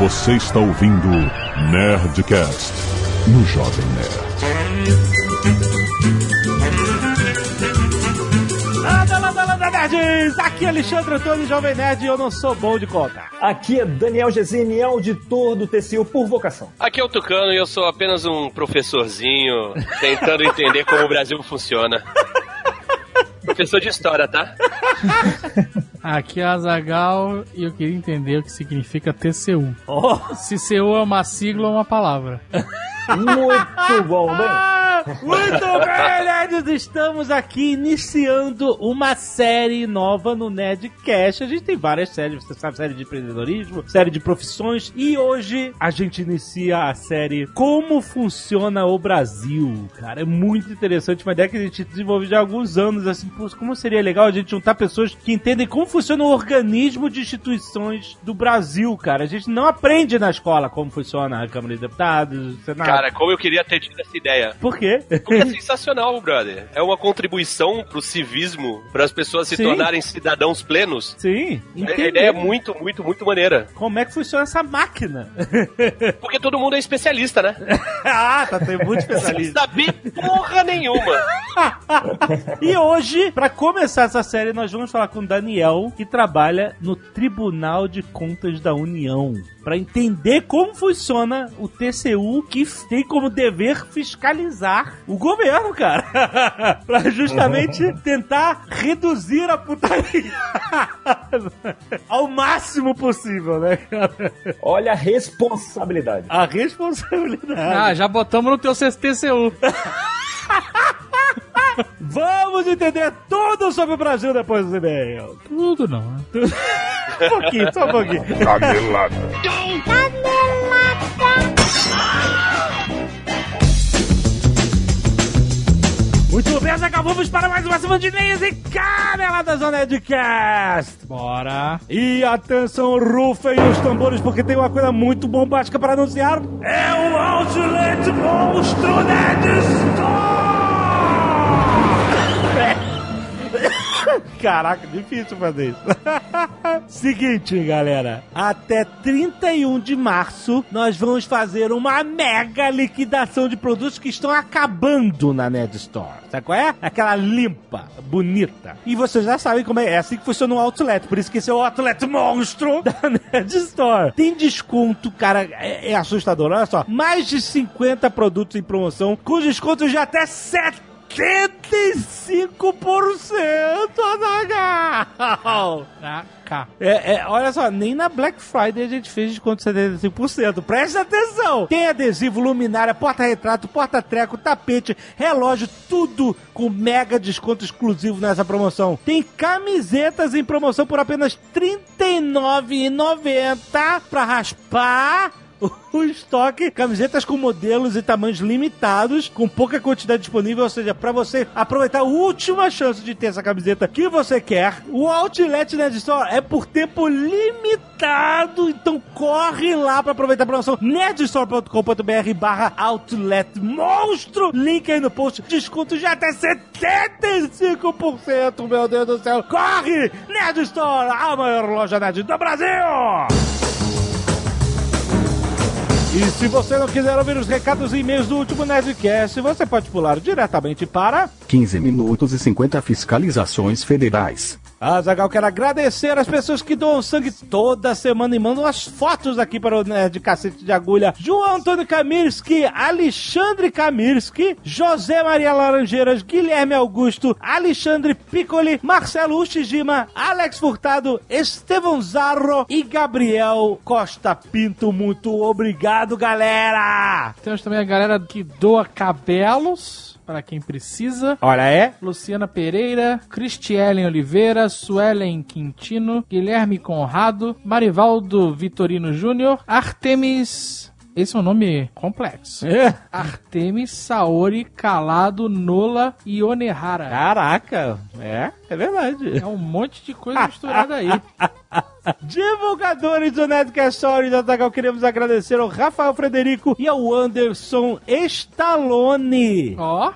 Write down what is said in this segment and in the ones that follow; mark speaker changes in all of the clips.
Speaker 1: Você está ouvindo Nerdcast no Jovem Nerd.
Speaker 2: Landa, landa, landa, nerds! Aqui é Alexandre Antônio, Jovem Nerd, e eu não sou bom de contar.
Speaker 3: Aqui é Daniel Gesine, auditor do TCU por vocação.
Speaker 4: Aqui é o Tucano e eu sou apenas um professorzinho tentando entender como o Brasil funciona. Professor de história, tá?
Speaker 5: Aqui é a Zagal e eu queria entender o que significa TCU.
Speaker 2: Oh.
Speaker 5: Se CU é uma sigla ou uma palavra.
Speaker 3: Muito bom, bem.
Speaker 2: Muito bem, nerds! Estamos aqui iniciando uma série nova no Nerdcast. A gente tem várias séries, você sabe, série de empreendedorismo, série de profissões. E hoje a gente inicia a série Como Funciona o Brasil. Cara, é muito interessante, uma ideia que a gente desenvolveu já há alguns anos. Assim, como seria legal a gente juntar pessoas que entendem como funciona o organismo de instituições do Brasil, cara. A gente não aprende na escola como funciona a Câmara de Deputados, o Senado.
Speaker 4: Cara, como eu queria ter tido essa ideia.
Speaker 2: Por quê?
Speaker 4: Porque é sensacional, brother. É uma contribuição pro civismo, para as pessoas se
Speaker 2: Sim.
Speaker 4: tornarem cidadãos plenos.
Speaker 2: Sim,
Speaker 4: A
Speaker 2: entender
Speaker 4: ideia é muito, muito, muito maneira.
Speaker 2: como é que funciona essa máquina.
Speaker 4: Porque todo mundo é especialista, né?
Speaker 2: ah, tá tem muito especialista.
Speaker 4: saber porra nenhuma.
Speaker 2: E hoje, pra começar essa série, nós vamos falar com o Daniel, que trabalha no Tribunal de Contas da União. Pra entender como funciona o TCU, que tem como dever fiscalizar o governo, cara. pra justamente tentar reduzir a putaria ao máximo possível, né, cara?
Speaker 3: Olha a responsabilidade.
Speaker 2: A responsabilidade.
Speaker 5: Ah, já botamos no teu TCU.
Speaker 2: Vamos entender tudo sobre o Brasil depois do e-mail.
Speaker 5: Tudo não, né?
Speaker 2: Um pouquinho, só um pouquinho.
Speaker 1: Canelada.
Speaker 2: Muito bem, Zagal, vamos para mais uma semana de e-mails e caneladas Nerdcast.
Speaker 5: Bora.
Speaker 2: E atenção, rufem os tambores, porque tem uma coisa muito bombástica para anunciar. É o Outlet Monstro Nerd Store! Caraca, difícil fazer isso. Seguinte, galera. Até 31 de março, nós vamos fazer uma mega liquidação de produtos que estão acabando na Nerd Store. Sabe qual é? Aquela limpa, bonita. E vocês já sabem como é. É assim que funciona o Outlet. Por isso que esse é o Outlet monstro da Nerd Store. Tem desconto, cara. É, é assustador. Olha só. Mais de 50 produtos em promoção com descontos de até 7 75%, Azaghal!
Speaker 5: Ah, cá.
Speaker 2: É, é, olha só, nem na Black Friday a gente fez desconto de 75%. Presta atenção! Tem adesivo, luminária, porta-retrato, porta-treco, tapete, relógio, tudo com mega desconto exclusivo nessa promoção. Tem camisetas em promoção por apenas R$ 39,90 pra raspar o estoque, camisetas com modelos e tamanhos limitados, com pouca quantidade disponível, ou seja, para você aproveitar a última chance de ter essa camiseta que você quer. O Outlet Nerd Store é por tempo limitado, então corre lá para aproveitar a promoção nerdstore.com.br barra Outlet Monstro, link aí no post, desconto de até 75%, meu Deus do céu. Corre! Nerd Store, a maior loja nerd do Brasil! E se você não quiser ouvir os recados e e-mails do último Nerdcast, você pode pular diretamente para...
Speaker 6: 15 minutos e 50 fiscalizações federais.
Speaker 2: Azagal, quero agradecer as pessoas que doam sangue toda semana e mandam as fotos aqui para o Nerd Cacete de Agulha. João Antônio Kamirski, Alexandre Kamirski, José Maria Laranjeiras, Guilherme Augusto, Alexandre Piccoli, Marcelo Ushijima, Alex Furtado, Estevão Zarro e Gabriel Costa Pinto. Muito obrigado, galera!
Speaker 5: Temos também a galera que doa cabelos para quem precisa.
Speaker 2: Olha, é?
Speaker 5: Luciana Pereira, Cristielen Oliveira, Suelen Quintino, Guilherme Conrado, Marivaldo Vitorino Júnior, Artemis. Esse é um nome complexo.
Speaker 2: É.
Speaker 5: Artemis Saori Calado Nola e Onehara.
Speaker 2: Caraca, é, é verdade.
Speaker 5: É um monte de coisa misturada aí.
Speaker 2: Divulgadores do Nerdcast Stories, Azaghal, queremos agradecer ao Rafael Frederico e ao Anderson Stallone.
Speaker 5: Ó.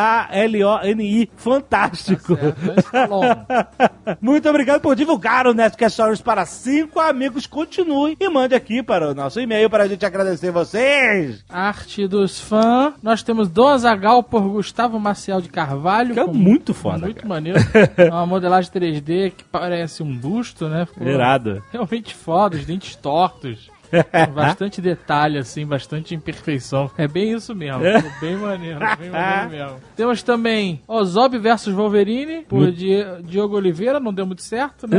Speaker 2: E-S-T-A-L-O-N-I. Fantástico.
Speaker 5: Certo, Stallone.
Speaker 2: Muito obrigado por divulgar o Nerdcast Stories para cinco amigos. Continue e mande aqui para o nosso e-mail para a gente agradecer vocês.
Speaker 5: Arte dos fãs. Nós temos Dom Azagal por Gustavo Maciel de Carvalho.
Speaker 2: Que é muito foda,
Speaker 5: Muito
Speaker 2: cara.
Speaker 5: maneiro. É uma modelagem 3D que parece um busto, né? Ficou
Speaker 2: Irado.
Speaker 5: Realmente foda, os dentes tortos. Bastante detalhe, assim, bastante imperfeição. É bem isso mesmo. Ficou bem maneiro, bem maneiro mesmo. Temos também Ozob versus Wolverine, por Di- Diogo Oliveira, não deu muito certo, né?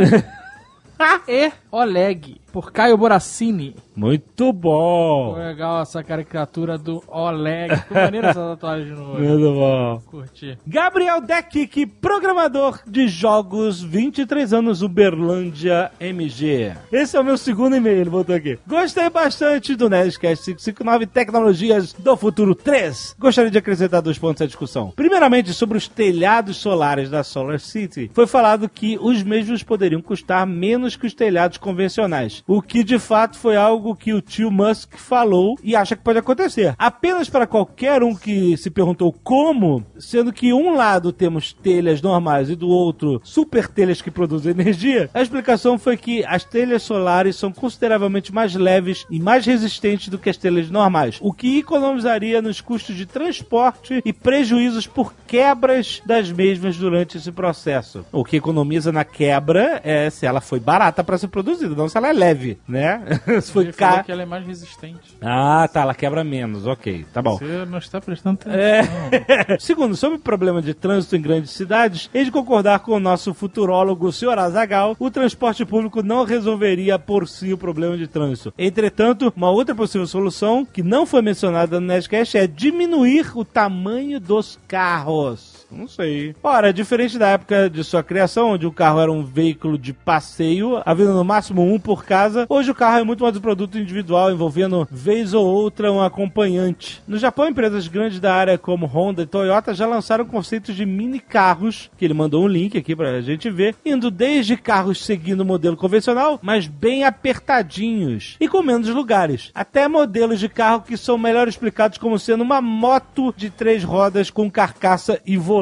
Speaker 5: e Oleg, por Caio Boracini.
Speaker 2: Muito bom.
Speaker 5: legal essa caricatura do Oleg. Ficou maneiro essa tatuagem no olho.
Speaker 2: Muito bom.
Speaker 5: Curti.
Speaker 2: Gabriel Deck, programador de jogos, 23 anos, Uberlândia MG. Esse é o meu segundo e-mail, ele botou aqui. Gostei bastante do Nerdcast 559 Tecnologias do Futuro 3. Gostaria de acrescentar dois pontos à discussão. Primeiramente, sobre os telhados solares da Solar City. Foi falado que os mesmos poderiam custar menos que os telhados convencionais. O que de fato foi algo que o tio Musk falou e acha que pode acontecer. Apenas para qualquer um que se perguntou como, sendo que um lado temos telhas normais e do outro super telhas que produzem energia, a explicação foi que as telhas solares são consideravelmente mais leves e mais resistentes do que as telhas normais, o que economizaria nos custos de transporte e prejuízos por quebras das mesmas durante esse processo. O que economiza na quebra é se ela foi barata para ser produzida, não se ela é leve, né? se foi
Speaker 5: Ele falou
Speaker 2: caro.
Speaker 5: que ela é mais resistente.
Speaker 2: Ah, tá, ela quebra menos, ok, tá bom.
Speaker 5: Você não está prestando atenção.
Speaker 2: É. Segundo, sobre o problema de trânsito em grandes cidades, hei de concordar com o nosso futurólogo, o senhor Azagal, o transporte público não resolveria por si o problema de trânsito. Entretanto, uma outra possível solução, que não foi mencionada no Nerdcast, é diminuir o tamanho dos carros. Não sei. Ora, diferente da época de sua criação, onde o carro era um veículo de passeio, havendo no máximo um por casa, hoje o carro é muito mais um produto individual, envolvendo vez ou outra um acompanhante. No Japão, empresas grandes da área como Honda e Toyota já lançaram conceitos de mini carros, que ele mandou um link aqui pra gente ver, indo desde carros seguindo o modelo convencional, mas bem apertadinhos e com menos lugares, até modelos de carro que são melhor explicados como sendo uma moto de três rodas com carcaça e volante.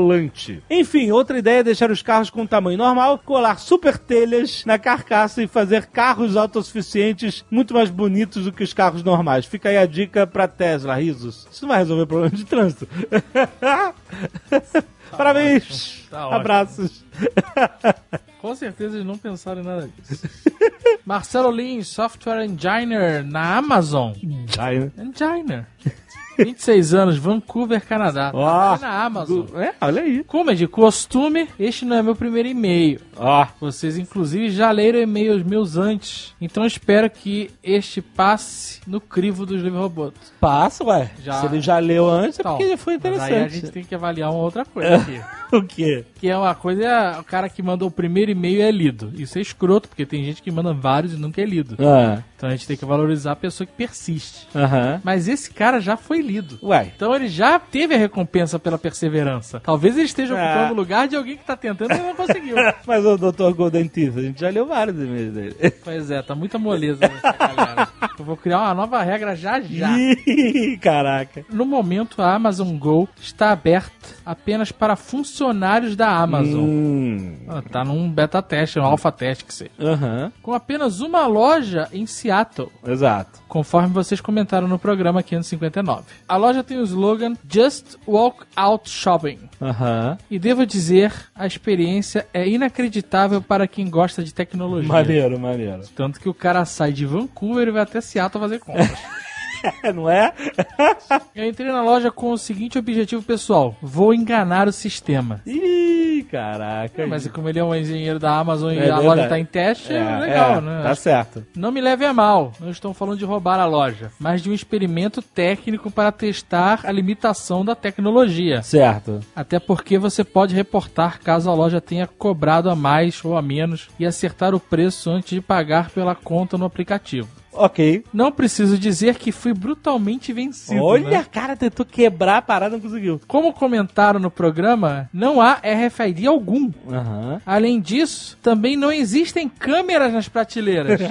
Speaker 2: Enfim, outra ideia é deixar os carros com tamanho normal, colar super telhas na carcaça e fazer carros autossuficientes muito mais bonitos do que os carros normais. Fica aí a dica pra Tesla, risos. Isso não vai resolver o problema de trânsito. Parabéns!
Speaker 5: Tá ótimo.
Speaker 2: Abraços!
Speaker 5: Com certeza eles não pensaram em nada disso. Marcelo Lins, Software Engineer na Amazon. Engineer. 26 anos, Vancouver, Canadá.
Speaker 2: Ó.
Speaker 5: É na Amazon.
Speaker 2: É, olha aí.
Speaker 5: Como é de costume, este não é meu primeiro e-mail.
Speaker 2: Ó,
Speaker 5: Vocês, inclusive, já leram e-mails meus antes. Então espero que este passe no crivo dos livros robôs.
Speaker 2: passa, ué.
Speaker 5: Já.
Speaker 2: Se ele já leu antes, é
Speaker 5: Então,
Speaker 2: porque já foi
Speaker 5: mas Aí a
Speaker 2: interessante.
Speaker 5: gente tem que avaliar uma outra coisa aqui.
Speaker 2: O quê?
Speaker 5: Que é uma coisa, é o cara que manda o primeiro e-mail é lido. Isso é escroto, porque tem gente que manda vários e nunca é lido.
Speaker 2: Ah,
Speaker 5: Então a gente tem que valorizar a pessoa que persiste.
Speaker 2: aham.
Speaker 5: Mas esse cara já foi Então ele já teve a recompensa pela perseverança. Talvez ele esteja
Speaker 2: Ah.
Speaker 5: ocupando o lugar de alguém que tá tentando e não conseguiu.
Speaker 2: Mas o Dr. Golden Teeth, a gente já leu vários e-mails dele.
Speaker 5: pois é, tá muita moleza essa galera. Eu vou criar uma nova regra já já.
Speaker 2: Caraca.
Speaker 5: No momento, a Amazon Go está aberta apenas para funcionários da Amazon.
Speaker 2: Hum.
Speaker 5: Ah, Tá num beta teste, um alpha teste que seja.
Speaker 2: Aham.
Speaker 5: Com apenas uma loja em Seattle.
Speaker 2: Exato.
Speaker 5: conforme vocês comentaram no programa 559. A loja tem o slogan Just Walk Out Shopping.
Speaker 2: Aham.
Speaker 5: E devo dizer, a experiência é inacreditável para quem gosta de tecnologia.
Speaker 2: Maneiro, maneiro.
Speaker 5: Tanto que o cara sai de Vancouver e vai até Seattle fazer compras.
Speaker 2: Não é?
Speaker 5: Eu entrei na loja com o seguinte objetivo pessoal: vou enganar o sistema.
Speaker 2: Ih, caraca.
Speaker 5: Mas como ele é um engenheiro da Amazon e
Speaker 2: É
Speaker 5: a
Speaker 2: verdade.
Speaker 5: loja está em teste, é, legal,
Speaker 2: é,
Speaker 5: né?
Speaker 2: Tá certo.
Speaker 5: Não me leve a mal, não estou falando de roubar a loja, mas de um experimento técnico para testar a limitação da tecnologia.
Speaker 2: Certo.
Speaker 5: Até porque você pode reportar caso a loja tenha cobrado a mais ou a menos e acertar o preço antes de pagar pela conta no aplicativo.
Speaker 2: Ok.
Speaker 5: Não preciso dizer que fui brutalmente vencido.
Speaker 2: Olha,
Speaker 5: né?
Speaker 2: cara, tentou quebrar a parada, não conseguiu.
Speaker 5: Como comentaram no programa, não há RFID algum. Além disso, também não existem câmeras nas prateleiras.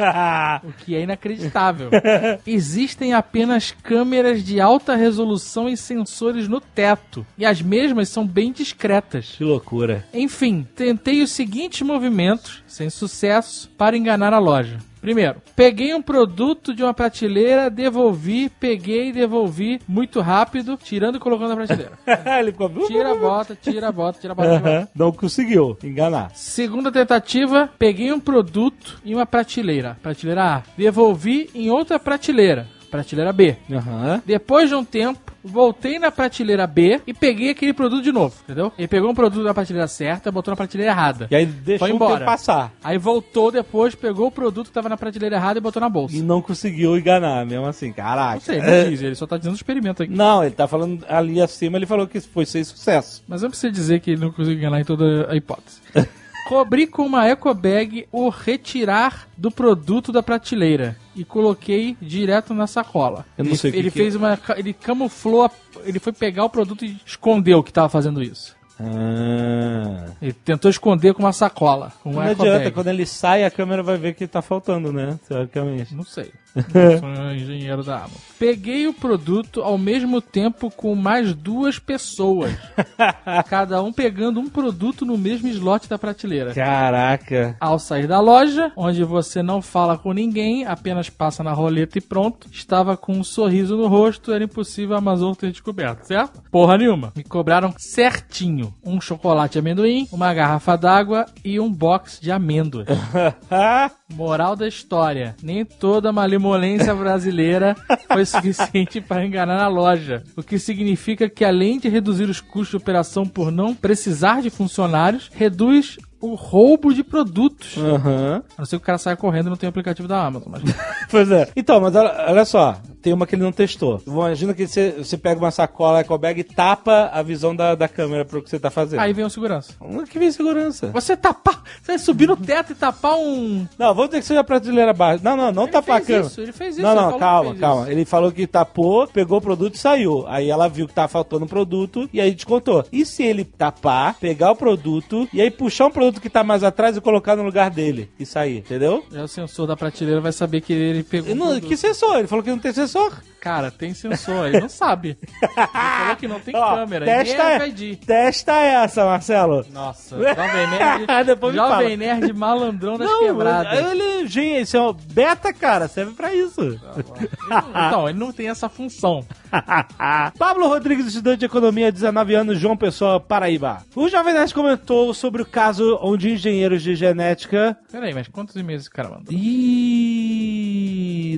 Speaker 5: O que é inacreditável. Existem apenas câmeras de alta resolução e sensores no teto. E as mesmas são bem discretas.
Speaker 2: que loucura.
Speaker 5: Enfim, tentei os seguintes movimentos, sem sucesso, para enganar a loja. Primeiro, peguei um produto de uma prateleira, devolvi, peguei e devolvi muito rápido, tirando e colocando na prateleira.
Speaker 2: Ele ficou...
Speaker 5: Tira, bota, tira, bota, tira, bota, tira, bota.
Speaker 2: Aham. Não conseguiu enganar.
Speaker 5: Segunda tentativa, peguei um produto em uma prateleira, prateleira A. Devolvi em outra prateleira, prateleira B.
Speaker 2: Aham.
Speaker 5: Depois de um tempo, voltei na prateleira B e peguei aquele produto de novo, entendeu? Ele pegou um produto na prateleira certa, botou na prateleira errada.
Speaker 2: E aí deixou
Speaker 5: Foi
Speaker 2: o
Speaker 5: embora.
Speaker 2: tempo passar.
Speaker 5: Aí voltou depois, pegou o produto que tava na prateleira errada e botou na bolsa.
Speaker 2: E não conseguiu enganar, mesmo assim. Caraca.
Speaker 5: Não sei, não diz, ele só tá dizendo experimento aqui.
Speaker 2: Não, ele tá falando ali acima, ele falou que foi sem sucesso.
Speaker 5: Mas eu não preciso dizer que ele não conseguiu enganar em toda a hipótese. Cobri com uma eco bag o retirar do produto da prateleira e coloquei direto na sacola.
Speaker 2: Eu não
Speaker 5: ele
Speaker 2: sei que
Speaker 5: ele
Speaker 2: que
Speaker 5: fez uma. Ele camuflou, a- ele foi pegar o produto e escondeu que tava fazendo isso.
Speaker 2: Ah.
Speaker 5: Ele tentou esconder com uma sacola, com
Speaker 2: Não adianta,
Speaker 5: bag.
Speaker 2: quando ele sai, a câmera vai ver que tá faltando, né? Teoricamente.
Speaker 5: Não sei. Não sou engenheiro da Amazon. Peguei o produto ao mesmo tempo com mais duas pessoas. cada um pegando um produto no mesmo slot da prateleira.
Speaker 2: Caraca.
Speaker 5: Ao sair da loja, onde você não fala com ninguém, apenas passa na roleta e pronto, estava com um sorriso no rosto, era impossível a Amazon ter descoberto, certo? Porra nenhuma. Me cobraram certinho um chocolate de amendoim, uma garrafa d'água e um box de amêndoas. Moral da história: nem toda malemolência brasileira foi suficiente para enganar a loja. O que significa que, além de reduzir os custos de operação por não precisar de funcionários, reduz o roubo de produtos.
Speaker 2: Aham.
Speaker 5: A não ser que o cara saia correndo e não tem o aplicativo da Amazon. Mas...
Speaker 2: Pois é. Então, mas olha, olha só, tem uma que ele não testou. Imagina que você, você pega uma sacola eco bag e tapa a visão da, da câmera pro que você tá fazendo.
Speaker 5: Aí vem o segurança.
Speaker 2: Que vem segurança.
Speaker 5: Você tapar. Você vai subir no teto e tapar um.
Speaker 2: Não, vamos dizer que seja a prateleira baixa. Não, não, não
Speaker 5: Ele
Speaker 2: tapar a
Speaker 5: fez
Speaker 2: câmera.
Speaker 5: isso, ele fez isso,
Speaker 2: Não, não, calma, calma.
Speaker 5: isso.
Speaker 2: Ele falou que tapou, pegou o produto e saiu. Aí ela viu que tava faltando um produto e aí descontou. E se ele tapar, pegar o produto e aí puxar um produto que tá mais atrás e colocar no lugar dele e sair, entendeu?
Speaker 5: Aí o sensor da prateleira vai saber que ele pegou.
Speaker 2: Não- que sensor? Ele falou que não tem sensor.
Speaker 5: Cara, tem sensor, ele não sabe. Ele falou que não tem
Speaker 2: Ó,
Speaker 5: câmera,
Speaker 2: testa,
Speaker 5: nem
Speaker 2: é-
Speaker 5: RFID.
Speaker 2: testa essa, Marcelo.
Speaker 5: Nossa, Jovem Nerd,
Speaker 2: Depois
Speaker 5: Jovem. Nerd malandrão das
Speaker 2: Não,
Speaker 5: quebradas.
Speaker 2: ele, gente, esse é um beta, cara, serve pra isso.
Speaker 5: Não- Então, ele não tem essa função.
Speaker 2: Pablo Rodrigues, estudante de economia, 19 anos, João Pessoa, Paraíba. O Jovem Nerd comentou sobre o caso onde engenheiros de genética.
Speaker 5: Peraí, mas quantos e-mails esse cara mandou?
Speaker 2: Ih,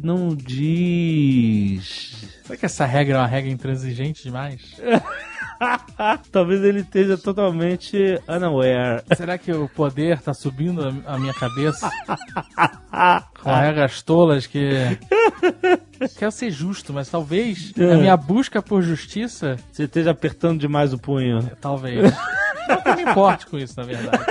Speaker 2: não diz.
Speaker 5: Será que essa regra é uma regra intransigente demais?
Speaker 2: Talvez ele esteja totalmente unaware.
Speaker 5: Será que o poder tá subindo a- minha cabeça? Com regras tolas que. Quero ser justo, mas talvez a minha busca por justiça.
Speaker 2: Você esteja apertando demais o punho.
Speaker 5: Talvez. Não me importe com isso, na verdade.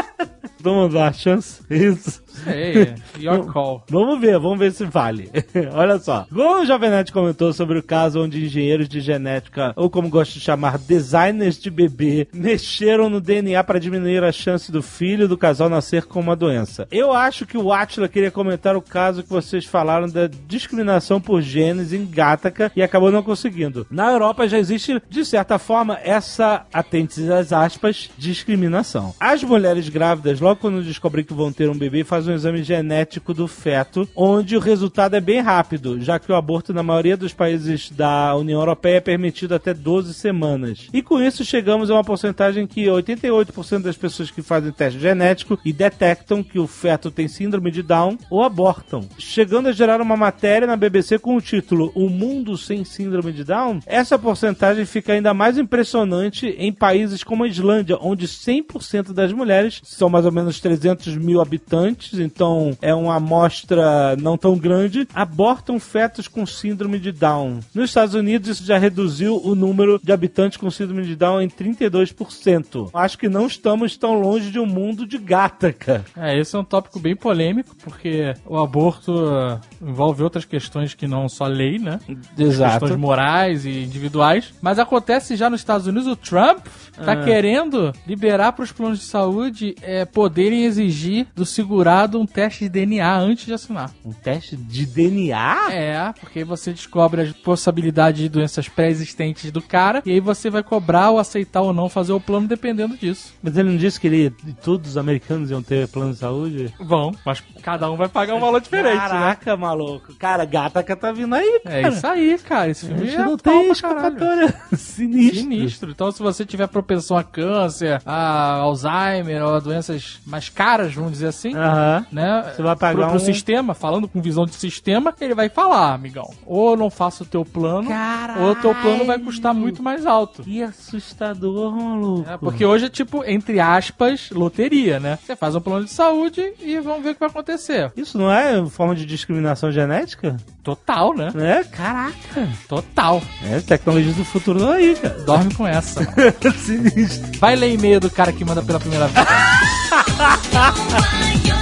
Speaker 2: Vamos a chance? Isso.
Speaker 5: Sei, your call.
Speaker 2: Vamos ver, vamos ver se vale. Olha só. Como o Jovem Nerd comentou sobre o caso onde engenheiros de genética, ou como gosto de chamar, designers de bebê, mexeram no DNA para diminuir a chance do filho do casal nascer com uma doença. Eu acho que o Atila queria comentar o caso que vocês falaram da discriminação por genes em Gataca e acabou não conseguindo. Na Europa já existe, de certa forma, essa, atente às aspas, discriminação. As mulheres grávidas, logo quando descobrem que vão ter um bebê, fazem um exame genético do feto, onde o resultado é bem rápido, já que o aborto na maioria dos países da União Europeia é permitido até 12 semanas. E com isso chegamos a uma porcentagem que 88% das pessoas que fazem teste genético e detectam que o feto tem síndrome de Down ou abortam. Chegando a gerar uma matéria na BBC com o título O Mundo Sem Síndrome de Down, essa porcentagem fica ainda mais impressionante em países como a Islândia, onde 100% das mulheres, são mais ou menos menos 300 mil habitantes, então é uma amostra não tão grande, abortam fetos com síndrome de Down. Nos Estados Unidos, isso já reduziu o número de habitantes com síndrome de Down em 32%. Acho que não estamos tão longe de um mundo de gata, cara.
Speaker 5: É, esse é um tópico bem polêmico, porque o aborto uh, envolve outras questões que não só lei, né? Questões morais e individuais. Mas acontece já nos Estados Unidos, o Trump tá
Speaker 2: Ah.
Speaker 5: querendo liberar para os planos de saúde é, poderem exigir do segurado um teste de DNA antes de assinar.
Speaker 2: Um teste de DNA?
Speaker 5: É, porque aí você descobre a possibilidade de doenças pré-existentes do cara e aí você vai cobrar ou aceitar ou não fazer o plano dependendo disso.
Speaker 2: Mas ele não disse que ele, todos os americanos iam ter plano de saúde?
Speaker 5: Vão, mas cada um vai pagar um valor diferente, né?
Speaker 2: Caraca, maluco. Cara, gata que tá vindo aí, cara.
Speaker 5: É isso aí, cara. Esse filme é
Speaker 2: não tem escapatória. Sinistro.
Speaker 5: Sinistro. Então, se você tiver propensão a câncer, a Alzheimer ou a doenças mais caras, vamos dizer assim, Né?
Speaker 2: Você vai pagar
Speaker 5: pro, pro
Speaker 2: um-
Speaker 5: sistema, falando com visão de sistema, ele vai falar, amigão, ou não faça o teu plano, ou o teu plano vai custar muito mais alto.
Speaker 2: Que assustador, maluco.
Speaker 5: É, porque hoje é tipo, entre aspas, loteria, né? Você faz um plano de saúde e vamos ver o que vai acontecer.
Speaker 2: Isso não é forma de discriminação genética?
Speaker 5: Total, né?
Speaker 2: É, caraca.
Speaker 5: Total.
Speaker 2: É, tecnologia do futuro aí, cara.
Speaker 5: Dorme com essa.
Speaker 2: Sinistro.
Speaker 5: Vai ler e-mail do cara que manda pela primeira vez.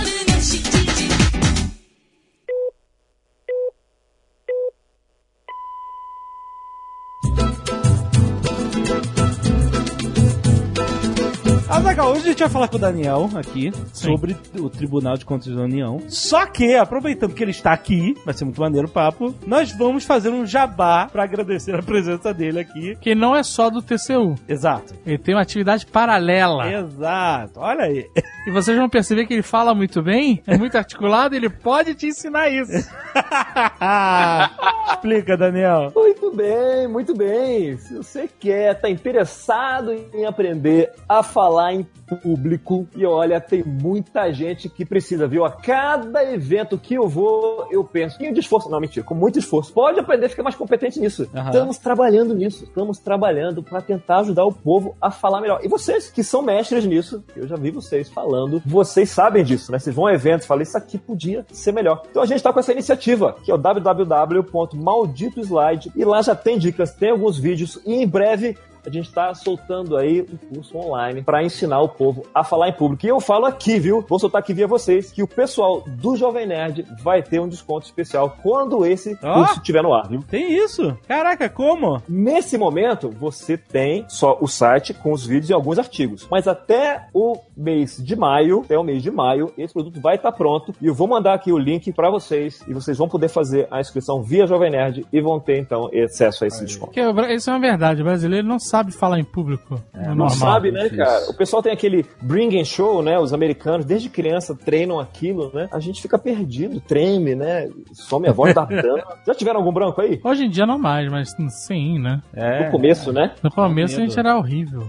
Speaker 2: Azaghal, hoje a gente vai falar com o Daniel aqui sobre o Tribunal de Contas da União. Só que, aproveitando que ele está aqui, vai ser muito maneiro o papo, nós vamos fazer um jabá pra agradecer a presença dele aqui.
Speaker 5: que não é só do TCU.
Speaker 2: Exato.
Speaker 5: Ele tem uma atividade paralela.
Speaker 2: Exato. Olha aí.
Speaker 5: E vocês vão perceber que ele fala muito bem, é muito articulado, ele pode te ensinar isso.
Speaker 2: Explica, Daniel.
Speaker 3: Muito bem, muito bem. Se você quer, tá interessado em aprender a falar em público, e olha, tem muita gente que precisa, viu? A cada evento que eu vou, eu penso, de esforço, não, mentira, com muito esforço. Pode aprender a ficar mais competente nisso.
Speaker 2: Aham.
Speaker 3: Estamos trabalhando nisso, estamos trabalhando para tentar ajudar o povo a falar melhor. E vocês que são mestres nisso, eu já vi vocês falando, vocês sabem disso, né? Vocês vão a eventos e falam, isso aqui podia ser melhor. Então a gente tá com essa iniciativa, que é o www.malditoslide, e lá já tem dicas, tem alguns vídeos, e em breve a gente está soltando aí um curso online para ensinar o povo a falar em público. E eu falo aqui, viu? Vou soltar aqui via vocês que o pessoal do Jovem Nerd vai ter um desconto especial quando esse
Speaker 2: Ó.
Speaker 3: curso estiver no ar, viu?
Speaker 2: Tem isso? Caraca, como?
Speaker 3: Nesse momento, você tem só o site com os vídeos e alguns artigos. Mas até o mês de maio, até o mês de maio, esse produto vai estar pronto. E eu vou mandar aqui o link para vocês. E vocês vão poder fazer a inscrição via Jovem Nerd e vão ter, então, acesso a esse desconto.
Speaker 5: Porque o Bra- isso é uma verdade, o brasileiro não sabe falar em público. É,
Speaker 3: Não
Speaker 5: normal.
Speaker 3: sabe, né, cara? O pessoal tem aquele bring and show, né? Os americanos, desde criança, treinam aquilo, né? A gente fica perdido, treme, né? Some a voz da branca. Já tiveram algum branco aí?
Speaker 5: Hoje em dia não mais, mas sim, né?
Speaker 2: É.
Speaker 3: No começo, né?
Speaker 5: No começo a gente era horrível.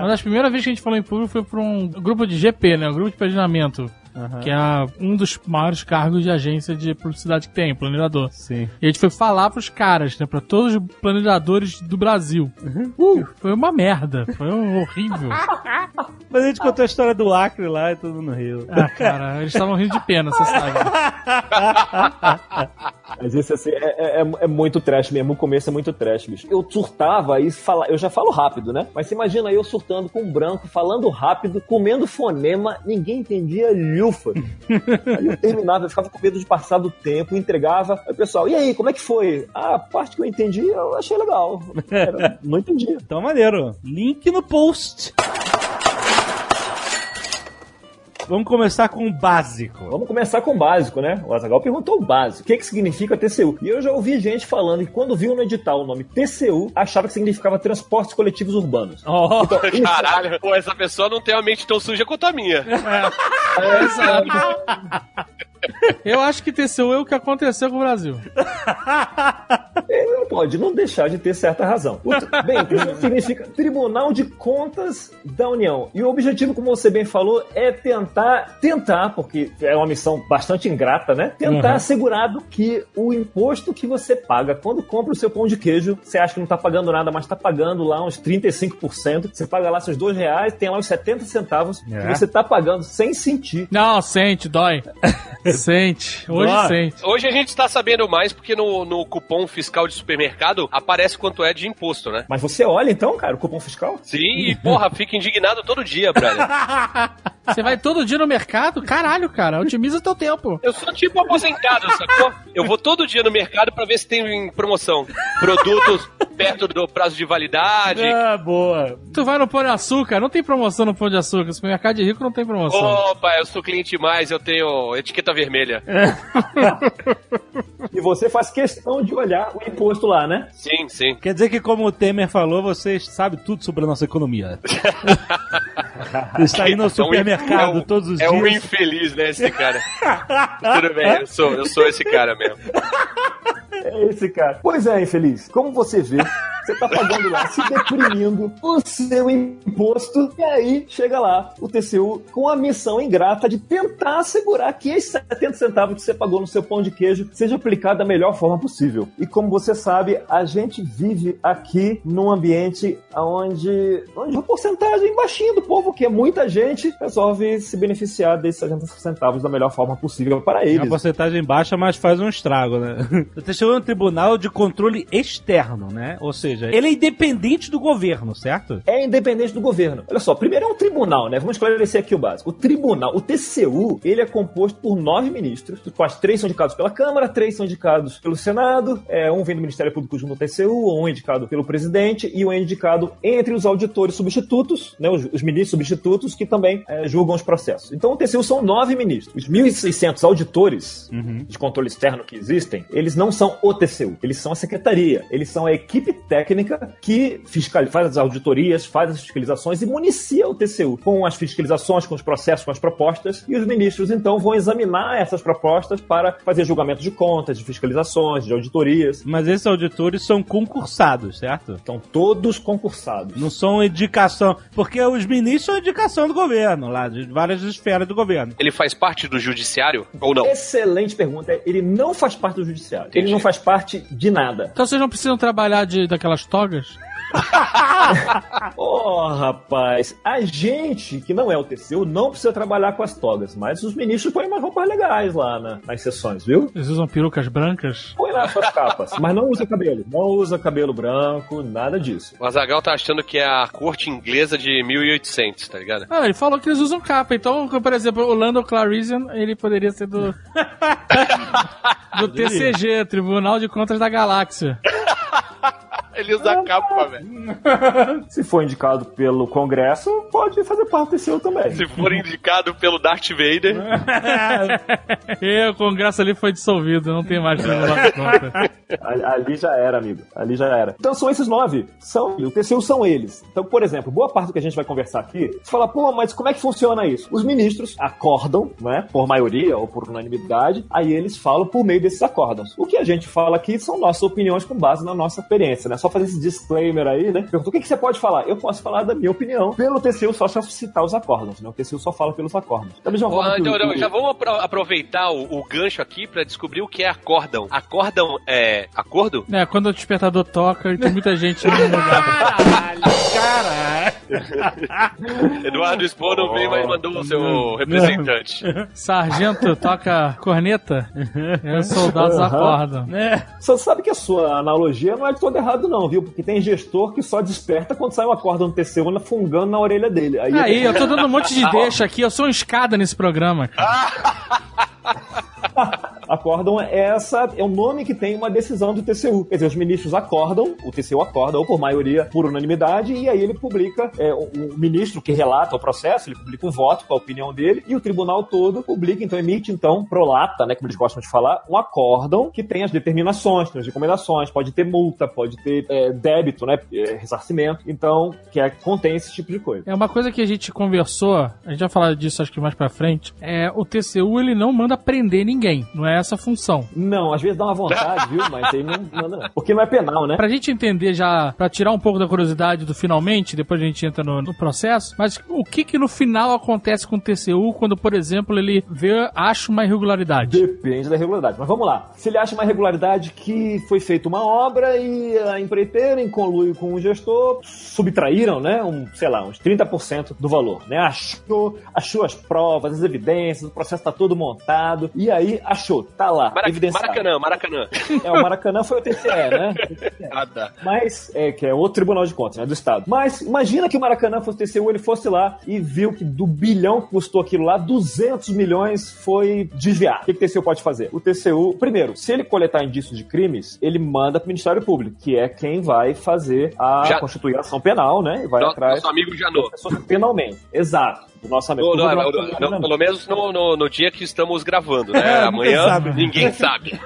Speaker 5: Uma das primeiras vezes que a gente falou em público foi pra um grupo de GP, né? Um grupo de planejamento. Que é um dos maiores cargos de agência de publicidade que tem, planejador.
Speaker 2: Sim.
Speaker 5: E a gente foi falar pros caras, né? Pra todos os planejadores do Brasil.
Speaker 2: Uhum.
Speaker 5: Uh, foi uma merda. Foi um horrível.
Speaker 2: Mas a gente contou a história do Acre lá e todo mundo riu.
Speaker 5: Ah, cara, eles estavam rindo de pena, você sabe.
Speaker 3: Mas esse assim, é, é- é muito trash mesmo. O começo é muito trash, bicho. Eu surtava e fala, eu já falo rápido, né? Mas você imagina eu surtando com um branco, falando rápido, comendo fonema, ninguém entendia lhufa. aí eu terminava, eu ficava com medo de passar do tempo, entregava. Aí o pessoal, e aí, como é que foi? Ah, a parte que eu entendi, eu achei legal. Era- não entendi.
Speaker 2: Então, maneiro. Link no post. Vamos começar com o básico.
Speaker 3: Vamos começar com o básico, né? O Azagal perguntou o básico. O que, que significa TCU? E eu já ouvi gente falando que quando viu no edital o nome TCU, achava que significava Transportes Coletivos Urbanos.
Speaker 2: Ó,
Speaker 3: Então, isso-
Speaker 4: Caralho, pô, essa pessoa não tem uma mente tão suja quanto a minha.
Speaker 3: É, exato.
Speaker 5: Eu acho que TCU é o que aconteceu com o Brasil.
Speaker 3: ele não pode não deixar de ter certa razão. O, bem, isso significa Tribunal de Contas da União. E o objetivo, como você bem falou, é tentar, tentar, porque é uma missão bastante ingrata, né? Tentar
Speaker 2: Uhum.
Speaker 3: assegurado que o imposto que você paga quando compra o seu pão de queijo, você acha que não tá pagando nada, mas tá pagando lá uns 35%. Você paga lá seus dois reais, tem lá os 70 centavos
Speaker 2: É.
Speaker 3: que você tá pagando sem sentir.
Speaker 5: Não, sente, dói. sente. Hoje
Speaker 2: Dói.
Speaker 5: sente.
Speaker 4: Hoje a gente tá sabendo mais porque no, no cupom fiscal de supermercado aparece quanto é de imposto, né?
Speaker 3: Mas você olha então, cara, o cupom fiscal?
Speaker 4: Sim, e porra, fica indignado todo dia, brother.
Speaker 5: Você vai todo dia no mercado? Caralho, cara, otimiza teu tempo.
Speaker 4: Eu sou tipo aposentado, sacou? Eu vou todo dia no mercado pra ver se tem em promoção. Produtos perto do prazo de validade.
Speaker 2: Ah, boa.
Speaker 5: Tu vai no Pão de Açúcar, não tem promoção no Pão de Açúcar. Supermercado de rico não tem promoção.
Speaker 4: Opa, eu sou cliente mais, eu tenho etiqueta vermelha.
Speaker 3: E você faz questão de olhar o imposto lá, né?
Speaker 4: Sim, sim.
Speaker 2: Quer dizer que, como o Temer falou, você sabe tudo sobre a nossa economia. Está indo ao
Speaker 4: É um-
Speaker 2: supermercado
Speaker 4: é um-
Speaker 2: todos os
Speaker 4: É um
Speaker 2: dias.
Speaker 4: infeliz, né, esse cara. Tudo bem, eu sou, eu sou esse cara mesmo.
Speaker 3: É esse cara. Pois é, infeliz. Como você vê, você tá pagando lá, se deprimindo o seu imposto, e aí chega lá o TCU com a missão ingrata de tentar assegurar que esses 70 centavos que você pagou no seu pão de queijo seja aplicado da melhor forma possível. E como você sabe, a gente vive aqui num ambiente onde, onde uma porcentagem baixinha do povo, que é muita gente, resolve se beneficiar desses 70 centavos da melhor forma possível para
Speaker 2: É
Speaker 3: eles.
Speaker 2: uma porcentagem baixa, mas faz um estrago, né? TCU é um tribunal de controle externo, né? Ou seja, ele é independente do governo, certo?
Speaker 3: é independente do governo. Olha só, primeiro é um tribunal, né? Vamos esclarecer aqui o básico. O tribunal, o TCU, ele é composto por nove ministros, dos quais três são indicados pela Câmara, três são indicados pelo Senado, é, um vem do Ministério Público junto ao TCU, um é indicado pelo presidente e um é indicado entre os auditores substitutos, né? Os, os ministros substitutos que também é, julgam os processos. Então o TCU são nove ministros. Os 1.600 auditores de controle externo que existem, eles não são o TCU, eles são a secretaria, eles são a equipe técnica que fiscal, faz as auditorias, faz as fiscalizações e municia o TCU com as fiscalizações, com os processos, com as propostas, e os ministros então vão examinar essas propostas para fazer julgamento de contas, de fiscalizações, de auditorias.
Speaker 2: Mas esses auditores são concursados, certo?
Speaker 3: Estão todos concursados.
Speaker 2: Não são indicação. Porque os ministros são indicação do governo, lá, de várias esferas do governo.
Speaker 4: Ele faz parte do judiciário ou não?
Speaker 3: Excelente pergunta. Ele não faz parte do judiciário. Ele
Speaker 4: Entendi.
Speaker 3: não faz parte de nada.
Speaker 5: Então vocês não precisam trabalhar de, daquelas togas?
Speaker 3: Oh, rapaz, a gente que não é o TCU não precisa trabalhar com as togas, mas os ministros põem umas roupas legais lá na- nas sessões, viu?
Speaker 5: Eles usam perucas brancas?
Speaker 3: Põe lá suas capas, mas não usa cabelo. Não usa cabelo branco, nada disso.
Speaker 4: O Azagal tá achando que é a corte inglesa de 1800, tá ligado?
Speaker 5: Ah, ele falou que eles usam capa. Então, por exemplo, o Lando Clarissian, ele poderia ser do... do TCG, Tribunal de Contas da Galáxia.
Speaker 4: Ele usa capa, velho.
Speaker 3: Se for indicado pelo Congresso, pode fazer parte do TCU também.
Speaker 4: Se for indicado pelo Darth Vader.
Speaker 5: e o Congresso ali foi dissolvido, não tem mais Tribunal de Contas.
Speaker 3: Ali ali já era, amigo. Ali já era. Então são esses nove. São, o TCU são eles. Então, por exemplo, boa parte do que a gente vai conversar aqui, você fala, pô, mas como é que funciona isso? Os ministros acordam, né, por maioria ou por unanimidade, aí eles falam por meio desses acórdãos. O que a gente fala aqui são nossas opiniões com base na nossa experiência, né? Só fazer esse disclaimer aí, né? Perguntou, o que, que você pode falar? Eu posso falar da minha opinião pelo TCU só se eu citar os acórdãos, né? O TCU só fala pelos acórdãos. Da mesma forma
Speaker 4: Ah,
Speaker 3: que o-
Speaker 4: então, não,
Speaker 3: o-
Speaker 4: já vamos apro- aproveitar o, o gancho aqui pra descobrir o que é acórdão. Acórdão é acordo?
Speaker 5: É, quando o despertador toca e tem muita gente no lugar.
Speaker 2: Caralho, caralho.
Speaker 4: Eduardo Expo não veio, mas mandou o seu representante.
Speaker 5: Sargento toca corneta e os soldados
Speaker 3: Aham.
Speaker 5: acordam.
Speaker 2: É.
Speaker 3: Você sabe que a sua analogia não é de todo errado, não, viu? Porque tem gestor que só desperta quando sai uma corda no TCU fungando na orelha dele. Aí,
Speaker 5: Aí, eu tô dando um monte de deixa aqui, eu sou uma escada nesse programa.
Speaker 3: acordam é essa é o nome que tem uma decisão do TCU. Quer dizer, os ministros acordam, o TCU acorda, ou por maioria, por unanimidade, e aí ele publica, é, o, o ministro que relata o processo, ele publica um voto com a opinião dele, e o tribunal todo publica, então emite, então, prolata, né, como eles gostam de falar, um acórdão que tem as determinações, tem as recomendações, pode ter multa, pode ter é, débito, né, é, ressarcimento, então, que é, contém esse tipo de coisa.
Speaker 5: É uma coisa que a gente conversou, a gente vai falar disso acho que mais pra frente, é o TCU ele não manda prender ninguém, não é essa essa função.
Speaker 3: Não, às vezes dá uma vontade, viu? Mas aí não manda não. Porque não é penal, né?
Speaker 5: Pra gente entender já, pra tirar um pouco da curiosidade do finalmente, depois a gente entra no, no processo, mas o que que no final acontece com o TCU quando, por exemplo, ele vê, acha uma irregularidade?
Speaker 3: Depende da irregularidade. Mas vamos lá. Se ele acha uma irregularidade que foi feita uma obra e a empreiteira, em conluio com o gestor, subtraíram, né? Um, sei lá, uns 30% do valor, né? Achou, achou as provas, as evidências, o processo tá todo montado. E aí achou, tá lá,
Speaker 4: Marac-
Speaker 3: evidenciado.
Speaker 4: Maracanã, Maracanã.
Speaker 3: É, o Maracanã foi o TCE, né?
Speaker 4: Ah, tá.
Speaker 3: Mas, é, que é outro Tribunal de Contas, né, do Estado. Mas, imagina que o Maracanã fosse TCU, ele fosse lá e viu que do bilhão que custou aquilo lá, 200 milhões foi desviar. O que, que o TCU pode fazer? O TCU, primeiro, se ele coletar indícios de crimes, ele manda pro Ministério Público, que é quem vai fazer a
Speaker 4: Já-
Speaker 3: constituir a ação penal, né? E vai
Speaker 4: No-
Speaker 3: atrás
Speaker 4: Nosso amigo Janot.
Speaker 3: penalmente. Exato. Do nosso amigo.
Speaker 4: No- no-
Speaker 3: do nosso
Speaker 4: no-
Speaker 3: amigo
Speaker 4: no-
Speaker 3: Janot.
Speaker 4: pelo menos no, no- no dia que estamos gravando, né?
Speaker 2: É,
Speaker 4: Amanhã
Speaker 2: ninguém sabe.
Speaker 4: ninguém sabe.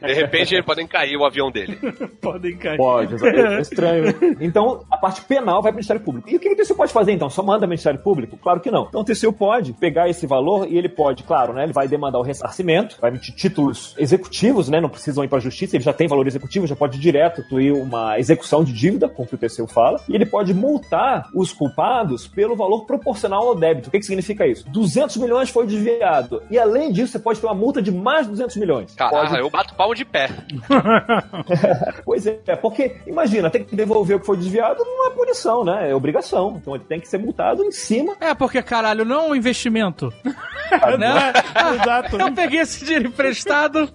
Speaker 4: De repente podem cair o avião dele.
Speaker 2: Podem cair.
Speaker 3: Pode, é estranho. Então, a parte penal vai para o Ministério Público. E o que o TCU pode fazer, então? Só manda o Ministério Público? Claro que não. Então, o TCU pode pegar esse valor e ele pode, claro, né? Ele vai demandar o ressarcimento, vai emitir títulos executivos, né? Não precisam ir para a justiça, ele já tem valor executivo, já pode direto incluir uma execução de dívida, com o que o TCU fala. E ele pode multar os culpados pelo valor proporcional ao débito. O que, que significa isso? 200 milhões foi desviado. E, além disso, você pode ter uma multa de mais de 200 milhões.
Speaker 4: Caralho,
Speaker 3: Pode
Speaker 4: eu bato palmo de pé.
Speaker 3: Pois é, porque imagina, tem que devolver o que foi desviado não é punição, né? É obrigação. Então ele tem que ser multado em cima.
Speaker 5: É, porque, caralho, não é um investimento. né?
Speaker 2: Exato.
Speaker 5: Eu peguei esse dinheiro emprestado,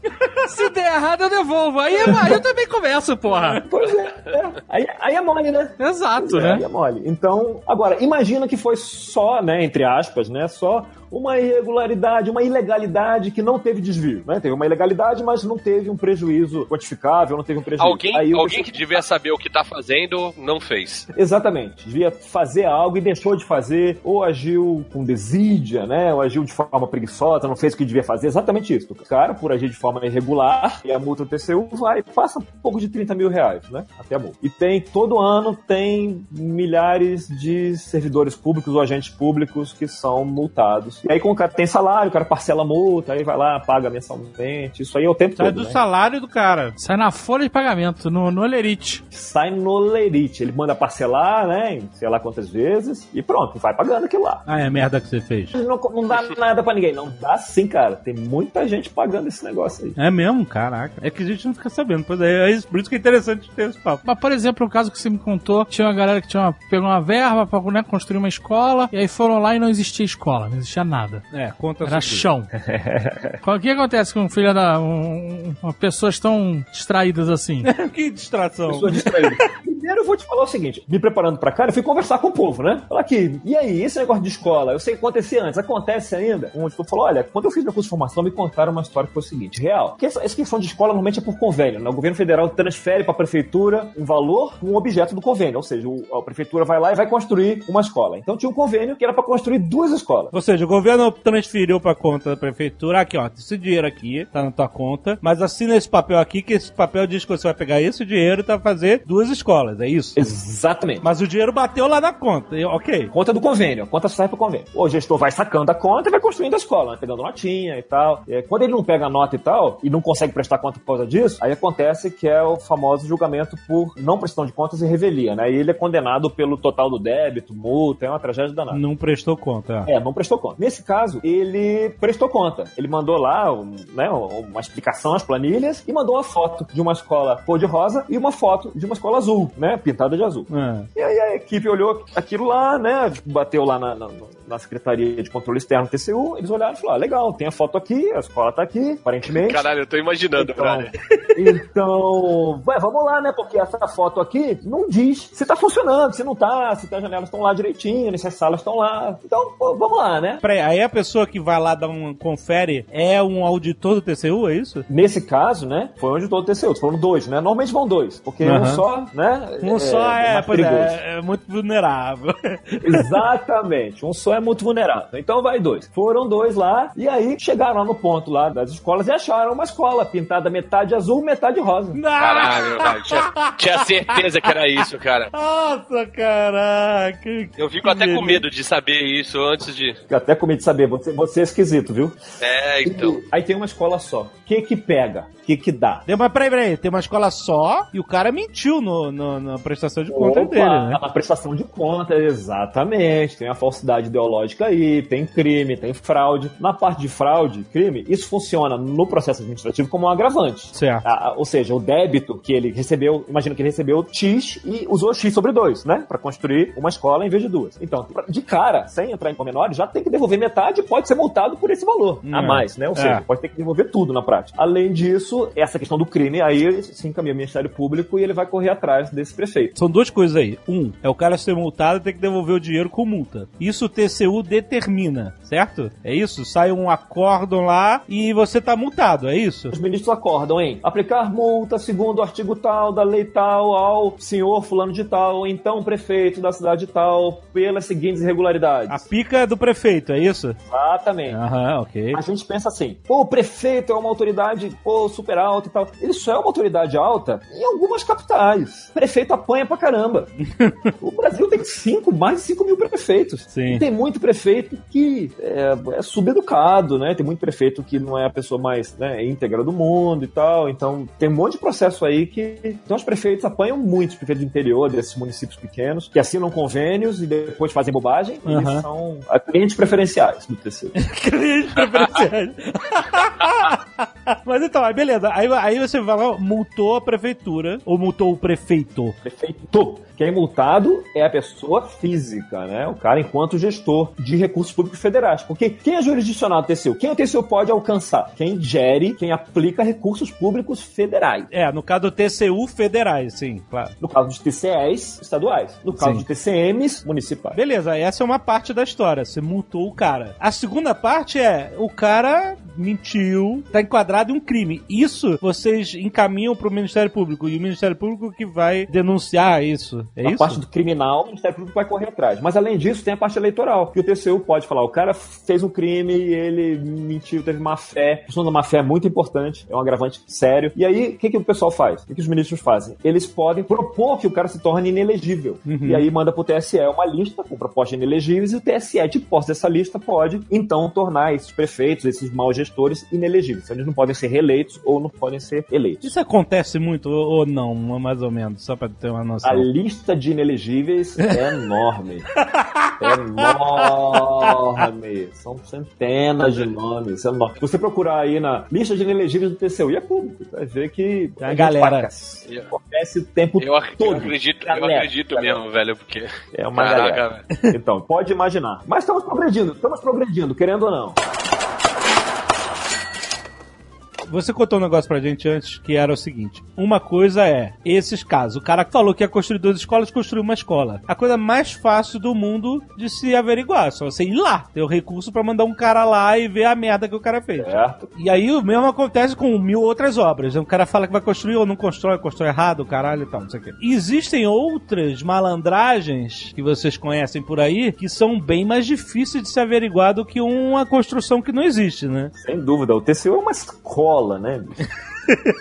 Speaker 5: se der errado eu devolvo. Aí, aí eu também começo, porra.
Speaker 3: Pois é, é. Aí, aí é mole, né?
Speaker 5: Exato,
Speaker 3: é, Aí
Speaker 5: né?
Speaker 3: é mole. Então, agora, imagina que foi só, né, entre aspas, né, só uma irregularidade, uma ilegalidade que não teve desvio, né? Teve uma ilegalidade, mas não teve um prejuízo quantificável, não teve um prejuízo.
Speaker 4: Alguém, alguém que devia saber o que tá fazendo, não fez.
Speaker 3: Exatamente. Devia fazer algo e deixou de fazer, ou agiu com desídia, né? Ou agiu de forma preguiçosa, não fez o que devia fazer. Exatamente isso. O cara, por agir de forma irregular, e a multa do TCU vai, passa um pouco de 30 mil reais, né? Até a multa. E tem, todo ano, tem milhares de servidores públicos ou agentes públicos que são multados. E aí, quando o cara tem salário, o cara parcela a multa, aí vai lá, paga mensalmente. Isso aí é o tempo
Speaker 2: Sai
Speaker 3: todo.
Speaker 2: do
Speaker 3: né?
Speaker 2: salário do cara.
Speaker 5: Sai na folha de pagamento, no, no Olerite.
Speaker 3: sai no lerite. Ele manda parcelar, né? Sei lá quantas vezes, e pronto, vai pagando aquilo lá.
Speaker 2: Ah, é a merda que você fez.
Speaker 3: Não, não dá nada pra ninguém. Não dá sim, cara. Tem muita gente pagando esse negócio aí.
Speaker 2: É mesmo? Caraca. É que a gente não fica sabendo. Pois é, é isso, por isso que é interessante ter esse papo.
Speaker 5: Mas, por exemplo, um caso que você me contou, tinha uma galera que tinha uma, pegou uma verba pra né, construir uma escola, e aí foram lá e não existia escola, não existia nada.
Speaker 2: É, conta
Speaker 5: Era
Speaker 2: sobre
Speaker 5: chão. o que acontece com um filho da. Um, uma pessoas tão distraídas assim?
Speaker 2: que distração.
Speaker 3: Pessoa distraída. Primeiro eu vou te falar o seguinte: me preparando pra cá, eu fui conversar com o povo, né? Falar aqui, e aí, esse negócio de escola, eu sei que acontecia antes, acontece ainda? Um editor falou: olha, quando eu fiz meu curso de formação, me contaram uma história que foi o seguinte: real. Que essa, essa questão de escola normalmente é por convênio, né? O governo federal transfere pra prefeitura um valor, um objeto do convênio. Ou seja, o- a prefeitura vai lá e vai construir uma escola. Então tinha um convênio que era pra construir duas escolas.
Speaker 2: Ou seja, o governo transferiu pra conta da prefeitura, aqui ó, esse dinheiro aqui tá na tua conta, mas assina esse papel aqui, que esse papel diz que você vai pegar esse dinheiro e tá fazer duas escolas, é isso?
Speaker 3: Exatamente.
Speaker 2: Mas o dinheiro bateu lá na conta, ok.
Speaker 3: Conta do convênio, a conta sai pro convênio. O gestor vai sacando a conta e vai construindo a escola, né? pegando notinha e tal. E, quando ele não pega a nota e tal, e não consegue prestar conta por causa disso, aí acontece que é o famoso julgamento por não prestação de contas e revelia, né? E ele é condenado pelo total do débito, multa, é uma tragédia danada.
Speaker 2: Não prestou conta.
Speaker 3: É, não prestou conta. Nesse caso, ele prestou conta. Ele mandou lá um, né, uma explicação às planilhas e mandou uma foto de uma escola cor-de-rosa e uma foto de uma escola azul, né? Pintada de azul.
Speaker 2: É.
Speaker 3: E aí a equipe olhou aquilo lá, né? Bateu lá na, na, na Secretaria de Controle Externo TCU, eles olharam e falaram: ah, legal, tem a foto aqui, a escola tá aqui, aparentemente.
Speaker 4: Caralho, eu tô imaginando,
Speaker 3: Então,
Speaker 4: brother.
Speaker 3: então, ué, vamos lá, né? Porque essa foto aqui não diz se tá funcionando, se não tá, se as janelas estão lá direitinho, se as salas estão lá. Então, pô, vamos lá, né?
Speaker 2: Peraí, aí a pessoa que vai lá dar um confere é um auditor do TCU, é isso?
Speaker 3: Nesse caso, né, foi onde todo o TCU. Foram dois, né? Normalmente vão dois, porque
Speaker 2: Aham.
Speaker 3: um só, né,
Speaker 2: Um só é,
Speaker 3: mais
Speaker 2: pois
Speaker 3: perigoso.
Speaker 2: é, é muito vulnerável.
Speaker 3: Exatamente, um só é muito vulnerável. Então vai dois. Foram dois lá e aí chegaram lá no ponto lá das escolas e acharam uma escola pintada metade azul, metade rosa.
Speaker 4: Caralho, cara, tinha, tinha certeza que era isso, cara.
Speaker 2: Nossa, caraca.
Speaker 4: Eu fico até com medo de saber isso antes de.
Speaker 3: Fico até com medo de saber, você, você é esquisito, viu?
Speaker 4: É, então.
Speaker 3: Aí tem uma escola só. O que que pega? O que que dá?
Speaker 2: Deu, mas peraí, peraí, tem uma escola só e o cara mentiu no, no- na prestação de conta
Speaker 3: Opa,
Speaker 2: dele, né?
Speaker 3: A prestação de conta, exatamente. Tem a falsidade ideológica aí, tem crime, tem fraude. Na parte de fraude, crime, isso funciona no processo administrativo como um agravante.
Speaker 2: Certo.
Speaker 3: Ah, ou seja, o débito que ele recebeu, imagina que ele recebeu X e usou X sobre 2, né? Pra construir uma escola em vez de duas. Então, de cara, sem entrar em pormenores, já tem que devolver metade e pode ser multado por esse valor a
Speaker 2: É.
Speaker 3: mais, né? Ou seja,
Speaker 2: É.
Speaker 3: pode ter que devolver tudo na prática. Além disso, essa questão do crime, aí se encaminha o Ministério Público e ele vai correr atrás desse prefeito.
Speaker 2: São duas coisas aí. Um, é o cara ser multado e ter que devolver o dinheiro com multa. Isso o TCU determina, certo? É isso? Sai um acórdão lá e você tá multado, é isso?
Speaker 3: Os ministros acordam em aplicar multa segundo o artigo tal da lei tal ao senhor fulano de tal, então prefeito da cidade tal, pelas seguintes irregularidades.
Speaker 2: A pica é do prefeito, é isso?
Speaker 3: Exatamente.
Speaker 2: Aham, ok.
Speaker 3: A gente pensa assim, pô, o prefeito é uma autoridade, pô, super alta e tal. Ele só é uma autoridade alta em algumas capitais. Prefeito apanha pra caramba. o Brasil tem cinco, mais de 5 mil prefeitos.
Speaker 2: Sim.
Speaker 3: E tem muito prefeito que é, é subeducado, né? Tem muito prefeito que não é a pessoa mais né, íntegra do mundo e tal. Então, tem um monte de processo aí que. Então, os prefeitos apanham muito, os prefeitos do interior, desses municípios pequenos, que assinam convênios e depois fazem bobagem.
Speaker 2: Aham.
Speaker 3: Eles são clientes preferenciais do TCU.
Speaker 2: Clientes preferenciais. Mas então, aí beleza. Aí, aí você vai lá, multou a prefeitura, ou multou o prefeito.
Speaker 3: Prefeito. Quem é multado é a pessoa física, né? O cara enquanto gestor de recursos públicos federais. Porque quem é jurisdicional do TCU? Quem o TCU pode alcançar? Quem gere, quem aplica recursos públicos federais.
Speaker 2: É, no caso do TCU federais, sim, claro.
Speaker 3: No caso dos TCEs, estaduais. No caso
Speaker 2: Sim.
Speaker 3: de TCMs, municipais.
Speaker 2: Beleza, essa é uma parte da história. Você multou o cara. A segunda parte é: o cara mentiu, tá enquadrado em um crime. Isso vocês encaminham pro Ministério Público e o Ministério Público que vai denunciar isso. É
Speaker 3: a
Speaker 2: isso?
Speaker 3: parte do criminal, o Ministério Público vai correr atrás. Mas além disso, tem a parte eleitoral, que o TCU pode falar, o cara fez um crime, ele mentiu, teve má fé. A questão da má fé é muito importante, é um agravante sério. E aí, o que, que o pessoal faz? O que, que os ministros fazem? Eles podem propor que o cara se torne inelegível. E aí manda pro TSE uma lista com propostas inelegíveis e o TSE, de posse dessa lista, pode então tornar esses prefeitos, esses maus gestores, inelegíveis. Eles não podem ser reeleitos ou não podem ser eleitos.
Speaker 2: Isso acontece muito ou não, mais ou menos, só pra ter uma noção.
Speaker 3: A lista de inelegíveis é enorme. É enorme. São centenas de nomes. É enorme. Se você procurar aí na lista de inelegíveis do TCU, e é público, vai ver que
Speaker 2: a galera.
Speaker 3: Acontece o tempo
Speaker 4: Eu, ac- eu
Speaker 3: todo.
Speaker 4: acredito, eu
Speaker 3: Galera,
Speaker 4: acredito
Speaker 3: galera.
Speaker 4: mesmo, velho, porque.
Speaker 3: É uma
Speaker 4: Caraca,
Speaker 3: galera.
Speaker 4: velho.
Speaker 3: Então, pode imaginar. Mas estamos progredindo, estamos progredindo, querendo ou não.
Speaker 2: Você contou um negócio pra gente antes que era o seguinte: uma coisa é esses casos. O cara que falou que ia construir duas escolas, construiu uma escola. A coisa mais fácil do mundo de se averiguar. Só você ir lá, ter o recurso pra mandar um cara lá e ver a merda que o cara fez.
Speaker 3: Certo?
Speaker 2: E aí o mesmo acontece com mil outras obras. O cara fala que vai construir ou não constrói, constrói errado, caralho e tal, não sei o quê. Existem outras malandragens que vocês conhecem por aí que são bem mais difíceis de se averiguar do que uma construção que não existe, né?
Speaker 3: Sem dúvida. O TCU é uma escola, né?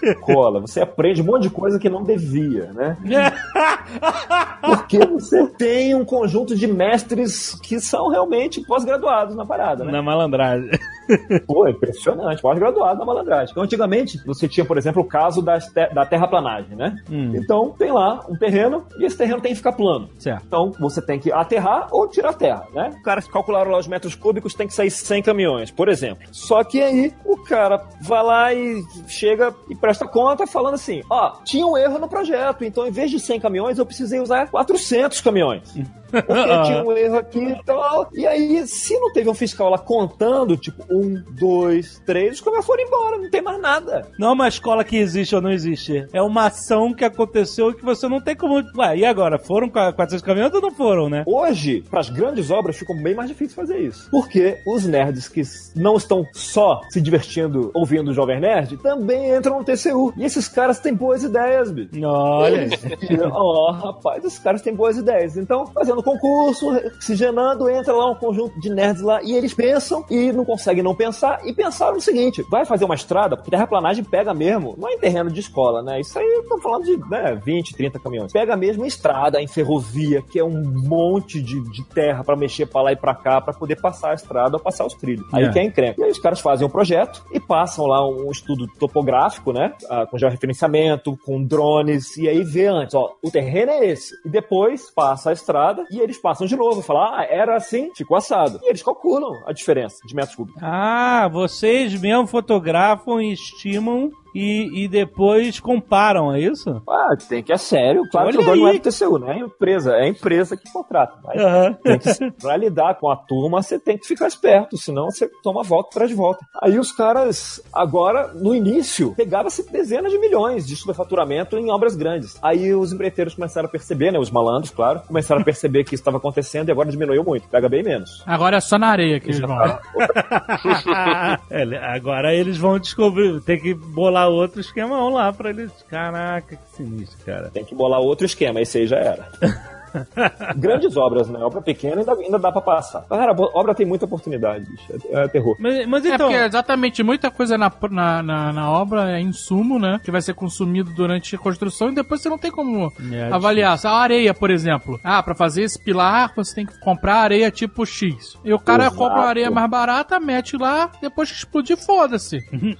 Speaker 3: Escola. Você aprende um monte de coisa que não devia, né? Porque você tem um conjunto de mestres que são realmente pós-graduados na parada, né?
Speaker 2: Na malandragem.
Speaker 3: Pô, impressionante, pós-graduado na malandragem. Então, antigamente, você tinha, por exemplo, o caso das te- da terraplanagem, né?
Speaker 2: Hum.
Speaker 3: Então, tem lá um terreno e esse terreno tem que ficar plano.
Speaker 2: Certo.
Speaker 3: Então, você tem que aterrar ou tirar terra, né? Os caras calcularam lá os metros cúbicos, tem que sair 100 caminhões, por exemplo. Só que aí, o cara vai lá e chega e presta conta falando assim, ó, tinha um erro no projeto, então em vez de 100 caminhões, eu precisei usar 400 caminhões. Porque tinha um erro aqui e tal. E aí, se não teve um fiscal lá contando, tipo, um, dois, três, os caras foram embora, não tem mais nada.
Speaker 2: Não é uma escola que existe ou não existe. É uma ação que aconteceu que você não tem como. Ué, e agora? Foram com a 400 caminhões ou não foram, né?
Speaker 3: Hoje, para as grandes obras, ficou bem mais difícil fazer isso. Porque os nerds que não estão só se divertindo ouvindo o Jovem Nerd também entram no TCU. E esses caras têm boas ideias, bicho.
Speaker 2: Olha.
Speaker 3: Ó, rapaz, esses caras têm boas ideias. Então, fazendo concurso, oxigenando, entra lá um conjunto de nerds lá e eles pensam e não conseguem não pensar. E pensaram o seguinte: vai fazer uma estrada, porque terraplanagem pega mesmo, não é em terreno de escola, né? Isso aí estamos falando de né, 20, 30 caminhões. Pega mesmo em estrada, em ferrovia, que é um monte de, de terra para mexer pra lá e pra cá, para poder passar a estrada ou passar os trilhos. Aí
Speaker 2: É.
Speaker 3: que é encrenca. E aí os caras fazem um projeto e passam lá um estudo topográfico, né? ah, com georreferenciamento, com drones, e aí vê antes, ó, o terreno é esse. E depois passa a estrada e eles passam de novo, falam, ah, era assim, ficou assado. E eles calculam a diferença de metros cúbicos.
Speaker 2: Ah, vocês mesmo fotografam e estimam e, e depois comparam, é isso?
Speaker 3: Ah, tem que é sério. Claro que o dono não é do TCU, né? É empresa, é a empresa que contrata. Mas
Speaker 2: Aham.
Speaker 3: tem que, pra lidar com a turma, você tem que ficar esperto, senão você toma volta atrás de volta. Aí os caras, agora, no início, pegava-se dezenas de milhões de superfaturamento em obras grandes. Aí os empreiteiros começaram a perceber, né? Os malandros, claro, começaram a perceber que isso estava acontecendo e agora diminuiu muito. Pega bem menos.
Speaker 5: Agora é só na areia que eles vão.
Speaker 2: É, Agora eles vão descobrir, tem que bolar outro esquemão lá pra eles. Caraca, que sinistro, cara.
Speaker 3: Tem que bolar outro esquema, esse aí já era. Grandes obras, né? Obra pequena ainda, ainda dá pra passar. Cara, a obra tem muita oportunidade, bicho. É, é terror.
Speaker 2: Mas, mas
Speaker 5: É
Speaker 2: então.
Speaker 5: porque exatamente muita coisa na, na, na, na obra é insumo, né? Que vai ser consumido durante a construção e depois você não tem como
Speaker 2: É,
Speaker 5: avaliar. A areia, por exemplo. Ah, pra fazer esse pilar você tem que comprar areia tipo X. E o cara
Speaker 3: Exato.
Speaker 5: compra uma areia mais barata, mete lá, depois que explodir, foda-se.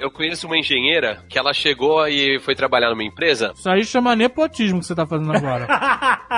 Speaker 4: Eu conheço uma engenheira que ela chegou e foi trabalhar numa empresa.
Speaker 5: Isso aí chama nepotismo que você tá fazendo agora.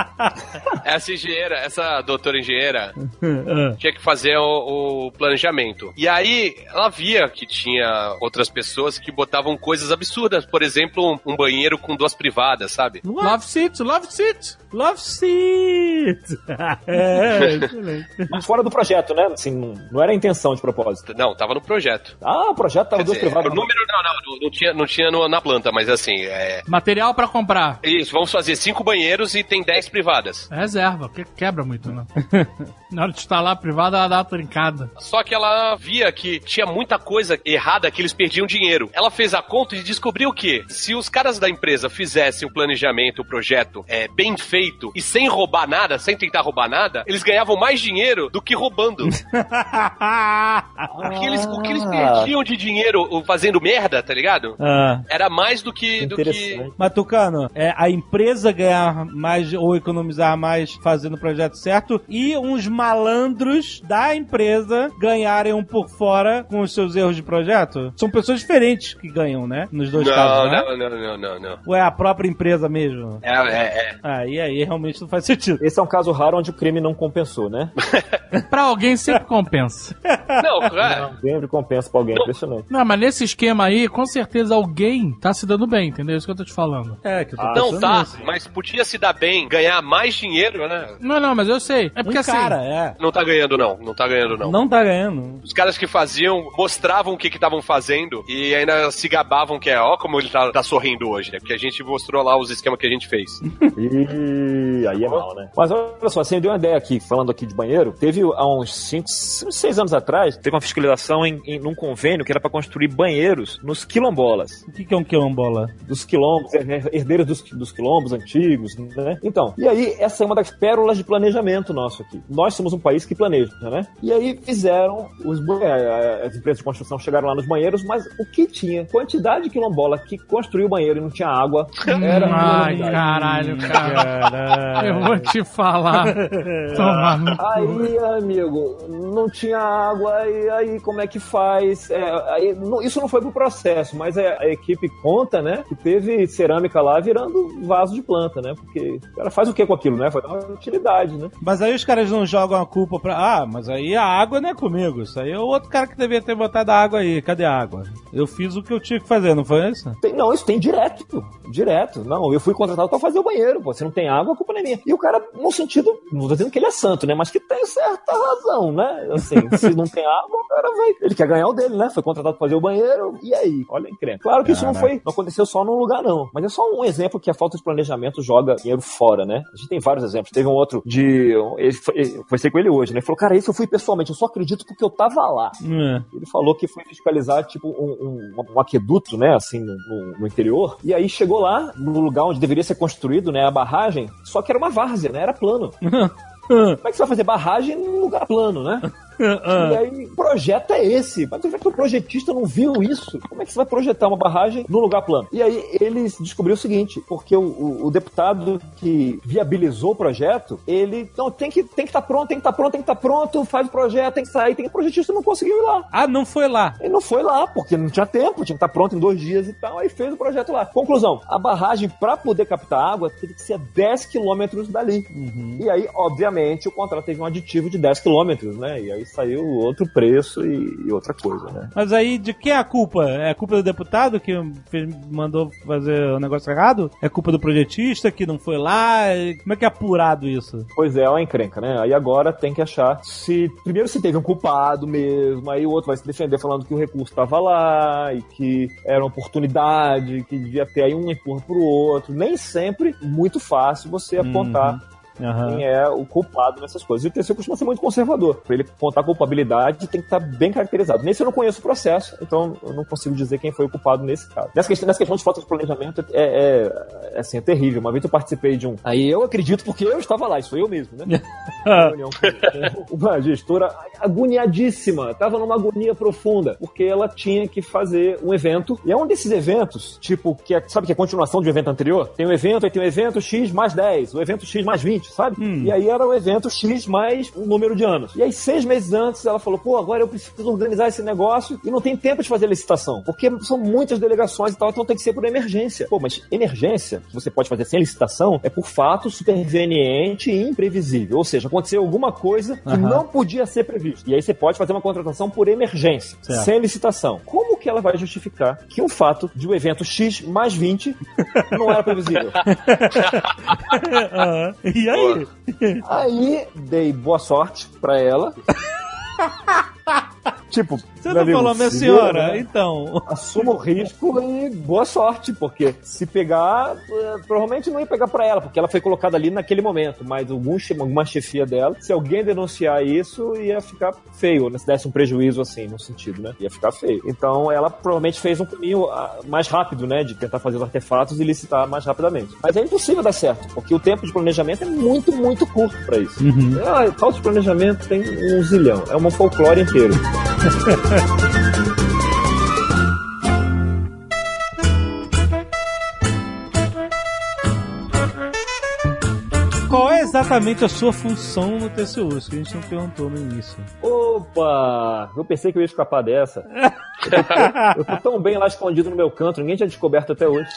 Speaker 4: Essa engenheira, essa doutora engenheira,
Speaker 2: Ah.
Speaker 4: tinha que fazer o, o planejamento. E aí ela via que tinha outras pessoas que botavam coisas absurdas. Por exemplo, um, um banheiro com duas privadas, sabe?
Speaker 5: love seats, love seats.
Speaker 2: Love Seat! é, excelente.
Speaker 3: Mas fora do projeto, né? Assim, não, não era a intenção de propósito.
Speaker 4: Não, tava no projeto.
Speaker 3: Ah, o projeto tava
Speaker 4: Quer
Speaker 3: duas
Speaker 4: dizer,
Speaker 3: privadas.
Speaker 4: o número não, não, não, não tinha, não tinha no- na planta, mas assim, é.
Speaker 5: Material pra comprar.
Speaker 4: Isso, vamos fazer cinco banheiros e tem dez privadas.
Speaker 5: Reserva, porque quebra muito, né? Na hora de instalar a privada, ela dá uma trincada.
Speaker 4: Só que ela via que tinha muita coisa errada que eles perdiam dinheiro. Ela fez a conta e descobriu que se os caras da empresa fizessem o planejamento, o projeto é, bem feito e sem roubar nada, sem tentar roubar nada, eles ganhavam mais dinheiro do que roubando. o, que eles, o que eles perdiam de dinheiro o- fazendo merda, tá ligado?
Speaker 2: Ah.
Speaker 4: Era mais do que. Do que...
Speaker 2: Mas, Tucano, é a empresa ganhar mais ou economizar mais fazendo o projeto certo e uns malandros da empresa ganharem um por fora com os seus erros de projeto? São pessoas diferentes que ganham, né? Nos dois
Speaker 4: Não,
Speaker 2: casos, né?
Speaker 4: não, não, não, não, não.
Speaker 2: Ou é a própria empresa mesmo?
Speaker 4: É, é, é.
Speaker 2: Ah, e aí realmente não faz sentido.
Speaker 3: Esse é um caso raro onde o crime não compensou, né?
Speaker 5: Pra alguém sempre compensa.
Speaker 4: Não, é.
Speaker 3: Sempre compensa pra alguém, impressionante.
Speaker 5: Não, mas nesse esquema aí, com certeza alguém tá se dando bem, entendeu? Isso que eu tô te falando.
Speaker 2: É, que eu tô
Speaker 3: Ah,
Speaker 4: Não tá,
Speaker 2: nisso.
Speaker 4: mas podia se dar bem, ganhar mais dinheiro, né?
Speaker 5: Não, não, mas eu sei. É porque
Speaker 2: Um
Speaker 5: assim.
Speaker 2: É.
Speaker 4: Não tá ganhando, não. Não tá ganhando, não.
Speaker 2: Não tá ganhando.
Speaker 4: Os caras que faziam mostravam o que estavam fazendo e ainda se gabavam que é, ó, como ele tá, tá sorrindo hoje, né? Porque a gente mostrou lá os esquemas que a gente fez.
Speaker 3: E aí é mal, né? Mas olha só, você deu uma ideia aqui, falando aqui de banheiro. Teve há uns 5, 6 anos atrás, teve uma fiscalização em, em num convênio que era pra construir banheiros nos quilombolas.
Speaker 2: O que, que é um quilombola?
Speaker 3: Dos quilombos, her- herdeiros dos, dos quilombos antigos, né? Então, e aí, essa é uma das pérolas de planejamento nosso aqui. Nós somos um país que planeja, né? E aí fizeram, os, ba- eh, as empresas de construção chegaram lá nos banheiros, mas o que tinha? Quantidade de quilombola que construiu o banheiro e não tinha água. Era uma
Speaker 5: Ai, caralho, cara. Eu vou te falar.
Speaker 3: Aí, amigo, não tinha água, e aí como é que faz? É, aí, não- isso não foi pro processo, mas a, a equipe conta, né, que teve cerâmica lá virando vaso de planta, né? Porque o cara faz o que com aquilo, né? Foi dar uma utilidade, né?
Speaker 2: Mas aí os caras não jogam jogam a culpa pra. Ah, mas aí a água não é comigo. Isso aí é o outro cara que devia ter botado a água aí. Cadê a água? Eu fiz o que eu tinha que fazer, não foi isso?
Speaker 3: Tem- não, isso tem direto, pô. direto. Não, eu fui contratado pra fazer o banheiro, pô. Se não tem água, a culpa não é minha. E o cara, no sentido, não tô dizendo que ele é santo, né? Mas que tem certa razão, né? Assim, se não tem água, o cara vai. Ele quer ganhar o dele, né? Foi contratado pra fazer o banheiro. E aí? Olha a encrenca. Claro que isso não foi. Não aconteceu só num lugar, não. Mas é só um exemplo que a falta de planejamento joga dinheiro fora, né? A gente tem vários exemplos. Teve um outro de. Ele, foi- eu conversei com ele hoje, né? Ele falou, cara, isso eu fui pessoalmente, eu só acredito porque eu tava lá.
Speaker 2: É.
Speaker 3: Ele falou que foi fiscalizar, tipo, um, um- um aqueduto, né, assim, no, no- no interior. E aí chegou lá, no lugar onde deveria ser construído, né, a barragem, só que era uma várzea, né, era plano. Como é que você vai fazer barragem num lugar plano, né? E aí, o projeto é esse. Mas como é que o projetista não viu isso? Como é que você vai projetar uma barragem num lugar plano? E aí, ele descobriu o seguinte, porque o, o- o deputado que viabilizou o projeto, ele, não, tem que tem que estar pronto, tem que estar pronto, tem que estar pronto, faz o projeto, tem que sair, tem que o projetista não conseguiu ir lá.
Speaker 2: Ah, não foi lá.
Speaker 3: Ele não foi lá, porque não tinha tempo, tinha que estar pronto em dois dias e tal, aí fez o projeto lá. Conclusão, a barragem, para poder captar água, teve que ser a 10 quilômetros dali. E aí, obviamente, o contrato teve um aditivo de 10 quilômetros, né? E aí saiu outro preço e, e outra coisa, né?
Speaker 2: Mas aí, de quem é a culpa? É a culpa do deputado que mandou fazer o negócio errado? É culpa do projetista que não foi lá? Como é que é apurado isso?
Speaker 3: Pois é, é uma encrenca, né? Aí agora tem que achar se. Primeiro se teve um culpado mesmo, aí o outro vai se defender falando que o recurso estava lá e que era uma oportunidade, que devia ter aí um empurra pro outro. Nem sempre muito fácil você apontar
Speaker 2: Aham.
Speaker 3: quem é o culpado nessas coisas. E o terceiro costuma ser muito conservador. Para ele contar culpabilidade, tem que estar bem caracterizado. Nesse eu não conheço o processo, então eu não consigo dizer quem foi o culpado nesse caso. Nessa questão, nessa questão de falta de planejamento, é, é, é, assim, é terrível. Uma vez eu participei de um. Aí eu acredito porque eu estava lá, isso foi eu mesmo, né? Uma reunião com uma gestora agoniadíssima, tava numa agonia profunda, porque ela tinha que fazer um evento, e é um desses eventos, tipo, que é, sabe que é a continuação de um evento anterior? Tem um evento, aí tem um evento X mais 10, o evento X mais 20, sabe? E aí era o evento X mais um número de anos. E aí, seis meses antes, ela falou, pô, agora eu preciso organizar esse negócio e não tem tempo de fazer licitação, porque são muitas delegações e tal, então tem que ser por emergência. Pô, mas emergência, que você pode fazer sem licitação, é por fato superveniente e imprevisível. Ou seja, aconteceu alguma coisa que
Speaker 2: Aham.
Speaker 3: não podia ser previsto. E aí você pode fazer uma contratação por emergência,
Speaker 2: Certo.
Speaker 3: sem licitação. Como que ela vai justificar que o fato de o evento X mais 20 não era previsível?
Speaker 2: Aham. E aí?
Speaker 3: Aí dei boa sorte pra ela. tipo,
Speaker 2: Você não falou, minha
Speaker 3: se
Speaker 2: senhora?
Speaker 3: né?
Speaker 2: Então.
Speaker 3: Assuma o risco e boa sorte, porque se pegar, eh, provavelmente não ia pegar pra ela, porque ela foi colocada ali naquele momento, mas algum, alguma chefia dela, se alguém denunciar isso, ia ficar feio, né? se desse um prejuízo assim, no sentido, né? Ia ficar feio. Então ela provavelmente fez um caminho ah, mais rápido, né? De tentar fazer os artefatos e licitar mais rapidamente. Mas é impossível dar certo, porque o tempo de planejamento é muito, muito curto pra isso. Ah, falta de planejamento tem um zilhão. É uma folclore inteiro.
Speaker 2: Qual é exatamente a sua função no TCU? Isso que a gente não perguntou no início.
Speaker 3: Opa! Eu pensei que eu ia escapar dessa. Eu tô tão bem lá escondido no meu canto, ninguém tinha descoberto até hoje.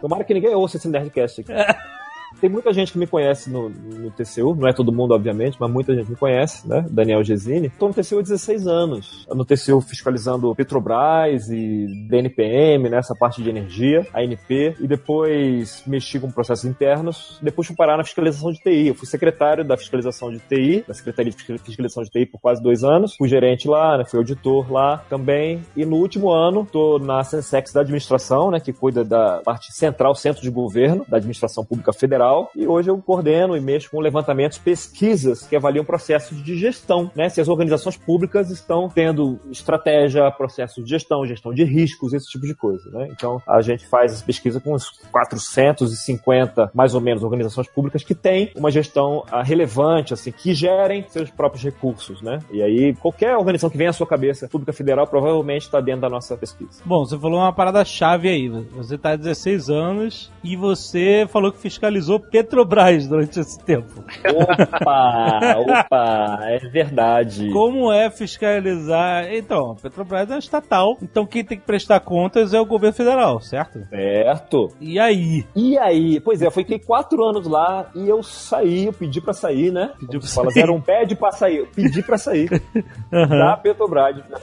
Speaker 3: Tomara que ninguém ouça esse Nerdcast aqui. Tem muita gente que me conhece no, no TCU, não é todo mundo, obviamente, mas muita gente me conhece, né? Daniel Gesine. Tô no TCU há 16 anos. No TCU fiscalizando Petrobras e DNPM, né? Essa parte de energia, ANP. E depois mexi com processos internos. Depois fui parar na fiscalização de TI. Eu fui secretário da fiscalização de TI, da Secretaria de Fiscal- Fiscalização de TI por quase dois anos. Fui gerente lá, né? Fui auditor lá também. E no último ano, tô na Sensex da administração, né? Que cuida da parte central, centro de governo, da administração pública federal. E hoje eu coordeno e mexo com levantamentos, pesquisas que avaliam processos de gestão, né? Se as organizações públicas estão tendo estratégia, processos de gestão, gestão de riscos, esse tipo de coisa, né? Então a gente faz essa pesquisa com uns 450, mais ou menos, organizações públicas que têm uma gestão ah, relevante, assim, que gerem seus próprios recursos, né? E aí qualquer organização que venha à sua cabeça, pública federal, provavelmente está dentro da nossa pesquisa.
Speaker 2: Bom, você falou uma parada chave aí. Você tá há 16 anos e você falou que fiscalizou fiscalizou Petrobras durante esse tempo.
Speaker 3: Opa, opa, é verdade.
Speaker 2: Como é fiscalizar? Então, a Petrobras é estatal, então quem tem que prestar contas é o governo federal, certo?
Speaker 3: Certo.
Speaker 2: E aí?
Speaker 3: E aí? Pois é, eu fiquei quatro anos lá e eu saí, eu pedi pra sair, né?
Speaker 2: Pediu pra
Speaker 3: Fala,
Speaker 2: sair.
Speaker 3: Era um pede pra sair. Eu pedi pra sair da Petrobras, da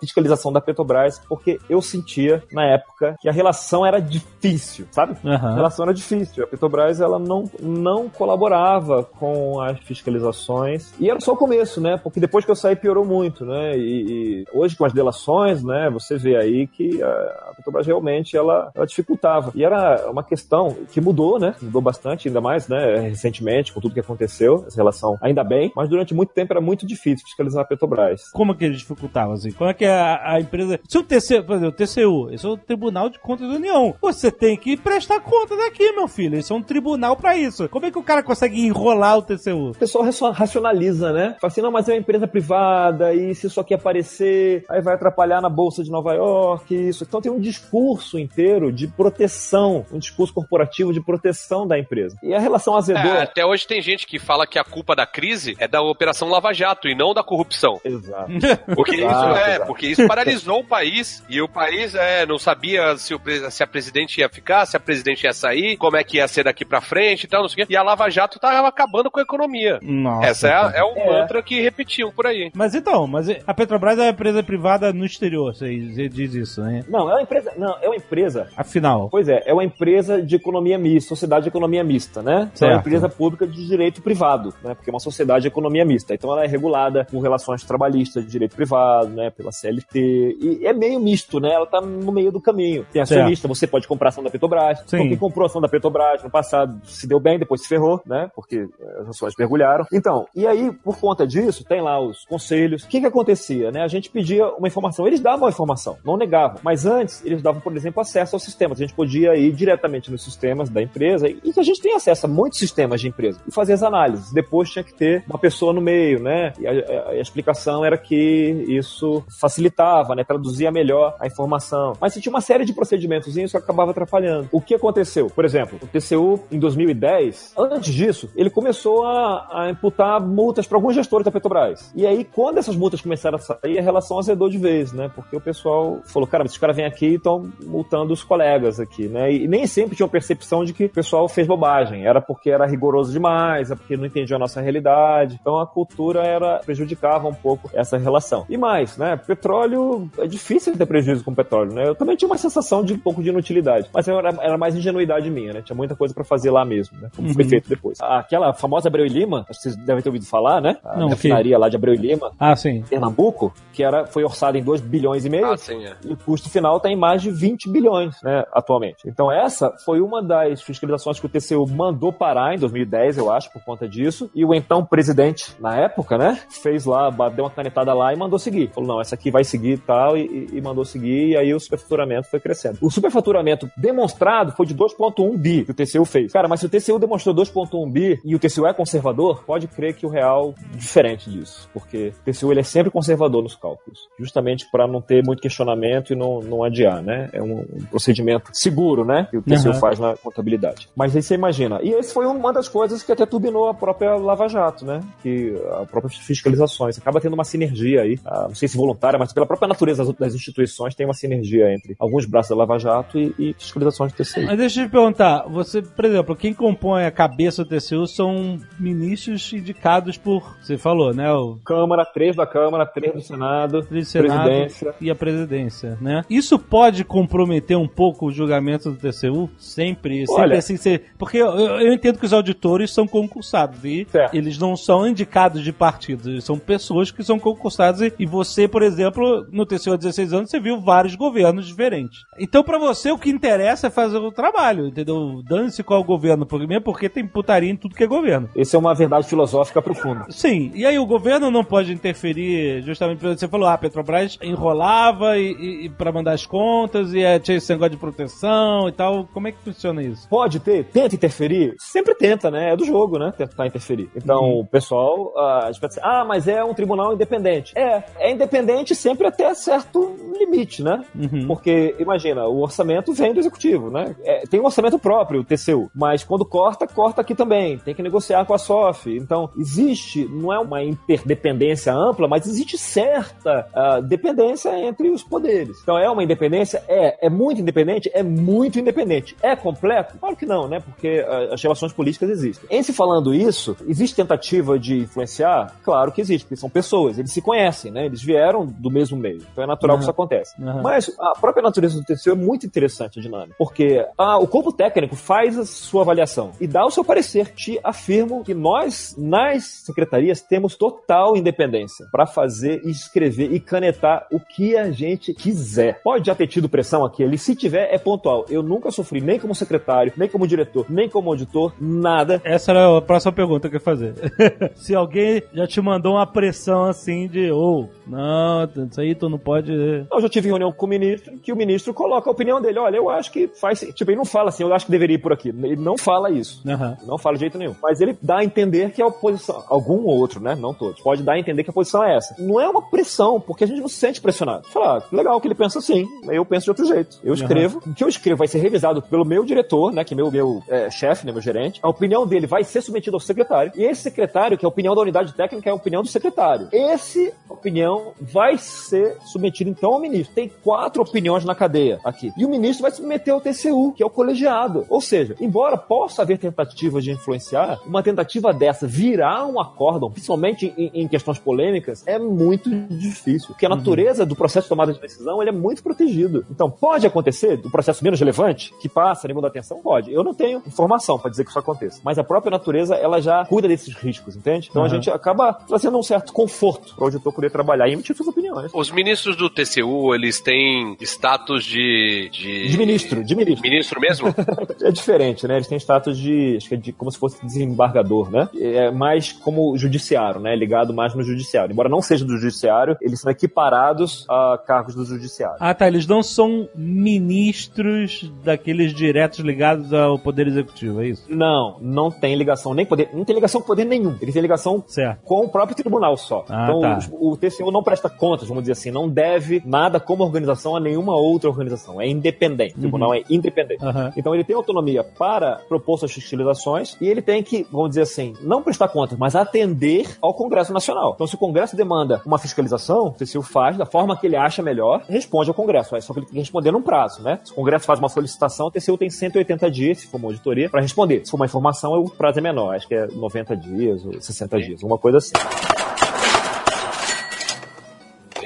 Speaker 3: fiscalização- da Petrobras, porque eu sentia, na época, que a relação era difícil, sabe? A
Speaker 2: Aham.
Speaker 3: relação era difícil. A Petrobras ela não, não colaborava com as fiscalizações. E era só o começo, né? Porque depois que eu saí piorou muito, né? E, e hoje com as delações, né? Você vê aí que a, a Petrobras realmente ela, ela dificultava. E era uma questão que mudou, né? Mudou bastante, ainda mais, né? Recentemente, com tudo que aconteceu, essa relação ainda bem. Mas durante muito tempo era muito difícil fiscalizar a Petrobras.
Speaker 2: Como que eles dificultavam, assim? Como é que a, a empresa... Se o TCU, por exemplo, o TCU, esse é o Tribunal de Contas da União, você tem que prestar conta daqui, meu filho. Isso é um tribunal pra isso. Como é que o cara consegue enrolar o TCU?
Speaker 3: O pessoal racio- racionaliza, né? Fala assim, não, mas é uma empresa privada e se isso aqui aparecer, aí vai atrapalhar na Bolsa de Nova York, isso. Então tem um discurso inteiro de proteção, um discurso corporativo de proteção da empresa. E a relação azedou...
Speaker 4: É, até hoje tem gente que fala que a culpa da crise é da Operação Lava Jato e não da corrupção.
Speaker 3: Exato.
Speaker 4: Porque isso
Speaker 3: Exato,
Speaker 4: é,
Speaker 3: exato.
Speaker 4: porque isso paralisou o país e o país é, não sabia se, o, se a presidente ia ficar, se a presidente ia sair, como é que ia ser daqui pra frente e tal, não sei o quê. E a Lava Jato tava acabando com a economia.
Speaker 2: Nossa.
Speaker 4: Essa é, a- é o
Speaker 3: É.
Speaker 4: mantra que repetiam por aí.
Speaker 2: Mas então, mas a Petrobras é uma empresa privada no exterior, você diz isso, né?
Speaker 3: Não, é uma empresa... Não, é uma empresa...
Speaker 2: Afinal.
Speaker 3: Pois é, é uma empresa de economia mista, sociedade de economia mista, né? Então, É uma
Speaker 2: Certo.
Speaker 3: empresa pública de direito privado, né? Porque é uma sociedade de economia mista. Então ela é regulada por relações trabalhistas de direito privado, né? Pela CLT. E é meio misto, né? Ela tá no meio do caminho. Tem acionista, você pode comprar ação da Petrobras.
Speaker 2: Sim.
Speaker 3: Então quem comprou ação da Petrobras no passado se deu bem, depois se ferrou, né? Porque as ações mergulharam. Então, e aí, por conta disso, tem lá os conselhos. O que que acontecia, né? A gente pedia uma informação. Eles davam a informação, não negavam. Mas antes, eles davam, por exemplo, acesso aos sistemas. A gente podia ir diretamente nos sistemas da empresa e a gente tem acesso a muitos sistemas de empresa e fazer as análises. Depois tinha que ter uma pessoa no meio, né? E a, a- a explicação era que isso facilitava, né? Traduzia melhor a informação. Mas tinha uma série de procedimentos que acabava atrapalhando. O que aconteceu? Por exemplo, o TCU em 2010, antes disso, ele começou a, a imputar multas para alguns gestores da Petrobras. E aí, quando essas multas começaram a sair, a relação azedou de vez, né? Porque o pessoal falou, cara, esses caras vêm aqui e estão multando os colegas aqui, né? E nem sempre tinha a percepção de que o pessoal fez bobagem. Era porque era rigoroso demais, é porque não entendia a nossa realidade. Então a cultura era prejudicava um pouco essa relação. E mais, né? Petróleo é difícil ter prejuízo com petróleo, né? Eu também tinha uma sensação de um pouco de inutilidade, mas era, era mais ingenuidade minha, né? Tinha muita coisa pra fazer lá mesmo, né? Como foi feito depois. Aquela famosa Abreu e Lima, acho que vocês devem ter ouvido falar, né? A
Speaker 2: Não,
Speaker 3: refinaria lá de Abreu e Lima,
Speaker 2: Ah, sim.
Speaker 3: Pernambuco, que era, foi orçada em 2 bilhões e meio.
Speaker 4: Ah, sim, é.
Speaker 3: E o custo final está em mais de 20 bilhões, né, atualmente. Então, essa foi uma das fiscalizações que o TCU mandou parar em 2010, eu acho, por conta disso. E o então presidente, na época, né, fez lá, deu uma canetada lá e mandou seguir. Falou, não, essa aqui vai seguir e tal, e, e mandou seguir, e aí o superfaturamento foi crescendo. O superfaturamento demonstrado foi de 2,1 bi que o TCU fez. Cara, mas se o TCU demonstrou 2,1 bi e o TCU é conservador, pode crer que o real é diferente disso, porque o TCU ele é sempre conservador nos cálculos, justamente para não ter muito questionamento e não, não adiar, né? É um, um procedimento seguro, né? Que o TCU
Speaker 2: Uhum.
Speaker 3: faz na contabilidade. Mas aí você imagina. E esse foi uma das coisas que até turbinou a própria Lava Jato, né? Que a própria fiscalizações acaba tendo uma sinergia aí, ah, não sei se voluntária, mas pela própria natureza das, instituições tem uma sinergia entre alguns braços da Lava Jato e, e fiscalizações do TCU.
Speaker 2: Mas deixa eu te perguntar, você, por exemplo, quem compõe a cabeça do TCU são ministros indicados por, você falou, né, o
Speaker 3: Câmara, três da Câmara, três do Senado,
Speaker 2: presidente do Senado
Speaker 3: presidência.
Speaker 2: e a presidência, né? Isso pode comprometer um pouco o julgamento do TCU? Sempre, sempre
Speaker 3: Olha-
Speaker 2: assim, porque eu, eu entendo que os auditores são concursados e
Speaker 3: Certo.
Speaker 2: eles não são indicados de partidos, eles são pessoas que são concursadas e, e você, por exemplo, no TCU há 16 anos, você viu vários governos diferentes. Então, pra você, o que interessa é fazer o trabalho, entendeu? Dane-se qual governo, porque- mesmo porque tem putaria em tudo que é governo.
Speaker 3: Essa é uma verdade filosófica profunda.
Speaker 2: Sim, e aí o governo não pode interferir, justamente você falou, ah, a Petrobras enrolava e, e, e para mandar as contas e eh, tinha esse negócio de proteção e tal. Como é que funciona isso?
Speaker 3: Pode ter, tenta interferir? Sempre tenta, né? É do jogo, né? Tentar interferir. Então,
Speaker 2: Uhum.
Speaker 3: o pessoal, ah, ah, mas é um tribunal independente. É, é independente sempre até certo limite, né?
Speaker 2: Uhum.
Speaker 3: Porque, imagina, o orçamento vem do executivo, né? É, tem um orçamento próprio, o TCU, mas Mas quando corta, corta aqui também. Tem que negociar com a SOF. Então, existe, não é uma interdependência ampla, mas existe certa uh, dependência entre os poderes. Então, é uma independência? É. É muito independente? É muito independente. É completo? Claro que não, né? Porque uh, as relações políticas existem. Em se falando isso, existe tentativa de influenciar? Claro que existe, porque são pessoas, eles se conhecem, né? Eles vieram do mesmo meio. Então é natural uhum. que isso aconteça. Uhum. Mas a própria natureza do TCU é muito interessante a dinâmica, porque ah, o corpo técnico faz a sua avaliação e dá o seu parecer. Te afirmo que nós, nas secretarias, temos total independência para fazer, escrever e canetar o que a gente quiser. Pode já ter tido pressão aqui ali, se tiver, é pontual. Eu nunca sofri nem como secretário, nem como diretor, nem como auditor, nada.
Speaker 2: Essa era a próxima pergunta que eu ia fazer. se alguém já te mandou uma pressão assim de, ou, oh, não, isso aí tu não pode.
Speaker 3: Eu já tive reunião com o ministro, que o ministro coloca a opinião dele. Olha, eu acho que faz. Tipo, ele não fala assim, eu acho que deveria ir por aqui. Ele não fala isso. Uhum. Não fala de jeito nenhum. Mas ele dá a entender que a oposição, algum ou outro, né? Não todos, pode dar a entender que a posição é essa. Não é uma pressão, porque a gente não se sente pressionado. Fala, ah, legal que ele pensa assim, eu penso de outro jeito. Eu escrevo, uhum. o que eu escrevo vai ser revisado pelo meu diretor, né? Que é meu, meu é, chefe, né? Meu gerente. A opinião dele vai ser submetida ao secretário. E esse secretário, que é a opinião da unidade técnica, é a opinião do secretário. Esse opinião vai ser submetido então ao ministro. Tem quatro opiniões na cadeia aqui. E o ministro vai submeter ao TCU, que é o colegiado. Ou seja, embora possa haver tentativas de influenciar, uma tentativa dessa virar um acórdão, principalmente em, em questões polêmicas, é muito difícil. Porque a uhum. natureza uhum. do processo de tomada de decisão ele é muito protegido. Então, pode acontecer, o processo menos relevante, que passa, nem da atenção, pode. Eu não tenho informação para dizer que isso aconteça. Mas a própria natureza, ela já cuida desses riscos, entende? Então uhum. a gente acaba trazendo um certo conforto para o auditor poder trabalhar e emitir suas opiniões.
Speaker 4: Os ministros do TCU, eles têm status de.
Speaker 3: De, de ministro, de ministro.
Speaker 4: Ministro mesmo?
Speaker 3: é diferente, né? Eles têm status de. Acho que é de como se fosse desembargador, né? É mais como judiciário, né? Ligado mais no judiciário. Embora não seja do judiciário, eles são equiparados a cargos do judiciário.
Speaker 2: Ah, tá. Eles não são ministros daqueles diretos ligados ao Poder Executivo, é isso?
Speaker 3: Não, não tem ligação nem poder. Não tem ligação com poder nenhum. Eles têm ligação certo. com o próprio tribunal só. Ah, então, tá. o, o TCU não presta contas, vamos dizer assim, não deve nada como organização a nenhuma outra organização. É independente. O tribunal uhum. é independente. Uhum. Então ele tem autonomia para propor suas fiscalizações e ele tem que, vamos dizer assim, não prestar contas, mas atender ao Congresso Nacional. Então, se o Congresso demanda uma fiscalização, o TCU faz da forma que ele acha melhor, responde ao Congresso. É só que ele tem que responder num prazo, né? Se o Congresso faz uma solicitação, o TCU tem 180 dias, se for uma auditoria, para responder. Se for uma informação, o prazo é menor. Acho que é 90 dias ou 60 Sim. dias, uma coisa assim.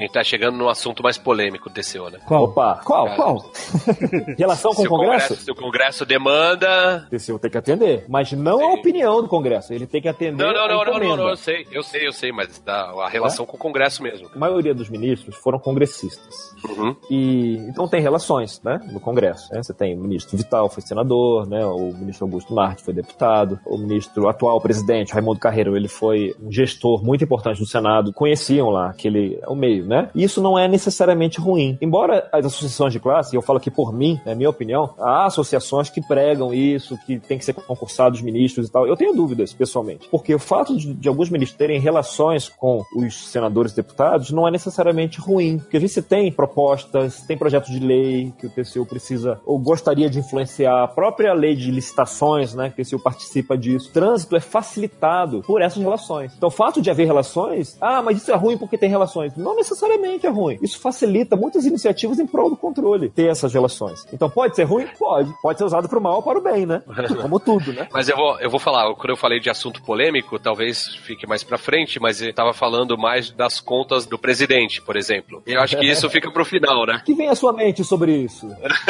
Speaker 4: A gente tá chegando num assunto mais polêmico do TCU, né?
Speaker 3: Qual? Opa, qual? Cara, qual? Relação com o Congresso? Congresso?
Speaker 4: Se o Congresso demanda.
Speaker 3: O TCU tem que atender. Mas não Sim. a opinião do Congresso. Ele tem que atender.
Speaker 4: Não, não, não, não, não, não, eu sei, eu sei, eu sei, mas a relação é? com o Congresso mesmo.
Speaker 3: A maioria dos ministros foram congressistas. Uhum. E então tem relações, né? No Congresso. Né? Você tem o ministro Vital, foi senador, né? O ministro Augusto Marte foi deputado. O ministro atual presidente, Raimundo Carreiro, ele foi um gestor muito importante do Senado. Conheciam lá aquele. o meio, né? E isso não é necessariamente ruim. Embora as associações de classe, e eu falo aqui por mim, é minha opinião, há associações que pregam isso, que tem que ser concursados ministros e tal. Eu tenho dúvidas, pessoalmente. Porque o fato de, de alguns ministros terem relações com os senadores e deputados não é necessariamente ruim. Porque vezes você tem propostas, tem projetos de lei que o TCU precisa ou gostaria de influenciar, a própria lei de licitações, né, que o TCU participa disso. Trânsito é facilitado por essas relações. Então o fato de haver relações, ah, mas isso é ruim porque tem relações. Não necessariamente necessariamente é ruim. Isso facilita muitas iniciativas em prol do controle, ter essas relações. Então pode ser ruim? Pode. Pode ser usado para o mal ou para o bem, né? Como tudo, né?
Speaker 4: Mas eu vou, eu vou falar, quando eu falei de assunto polêmico, talvez fique mais para frente, mas eu estava falando mais das contas do presidente, por exemplo. E eu acho que isso fica pro final, né?
Speaker 3: O que vem à sua mente sobre isso?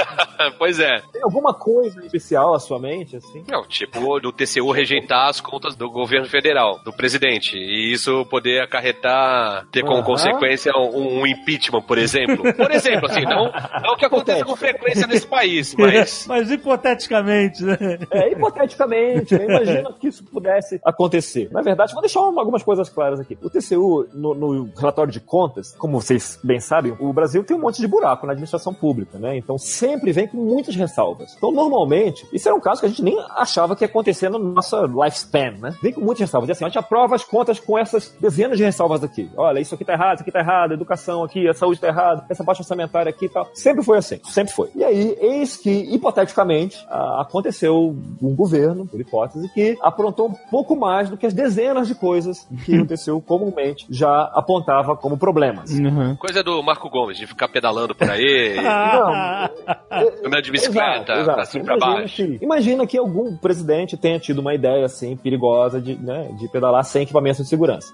Speaker 4: pois é.
Speaker 3: Tem alguma coisa especial à sua mente, assim?
Speaker 4: Não, tipo, do TCU rejeitar as contas do governo federal, do presidente, e isso poder acarretar, ter como uhum. consequência um, um, impeachment, por exemplo. Por exemplo, assim, não, não que aconteça com frequência nesse país, mas.
Speaker 2: mas hipoteticamente, né?
Speaker 3: É, hipoteticamente, né? imagina que isso pudesse acontecer. Na verdade, vou deixar algumas coisas claras aqui. O TCU, no, no, relatório de contas, como vocês bem sabem, o Brasil tem um monte de buraco na administração pública, né? Então sempre vem com muitas ressalvas. Então, normalmente, isso era um caso que a gente nem achava que ia acontecer na nossa lifespan, né? Vem com muitas ressalvas. E assim, a gente aprova as contas com essas dezenas de ressalvas aqui. Olha, isso aqui tá errado, isso aqui tá errado errada, a educação aqui, a saúde tá errada, essa parte orçamentária aqui e tal. Sempre foi assim, sempre foi. E aí, eis que, hipoteticamente, aconteceu um governo, por hipótese, que aprontou um pouco mais do que as dezenas de coisas que aconteceu comumente já apontava como problemas.
Speaker 2: Uhum.
Speaker 4: Coisa do Marco Gomes, de ficar pedalando por aí, andando de bicicleta,
Speaker 3: Exato, exato.
Speaker 4: pra cima e pra
Speaker 3: Imagina
Speaker 4: baixo.
Speaker 3: que, imagina que algum presidente tenha tido uma ideia assim perigosa de, né, de pedalar sem equipamento de segurança.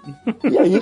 Speaker 3: E aí,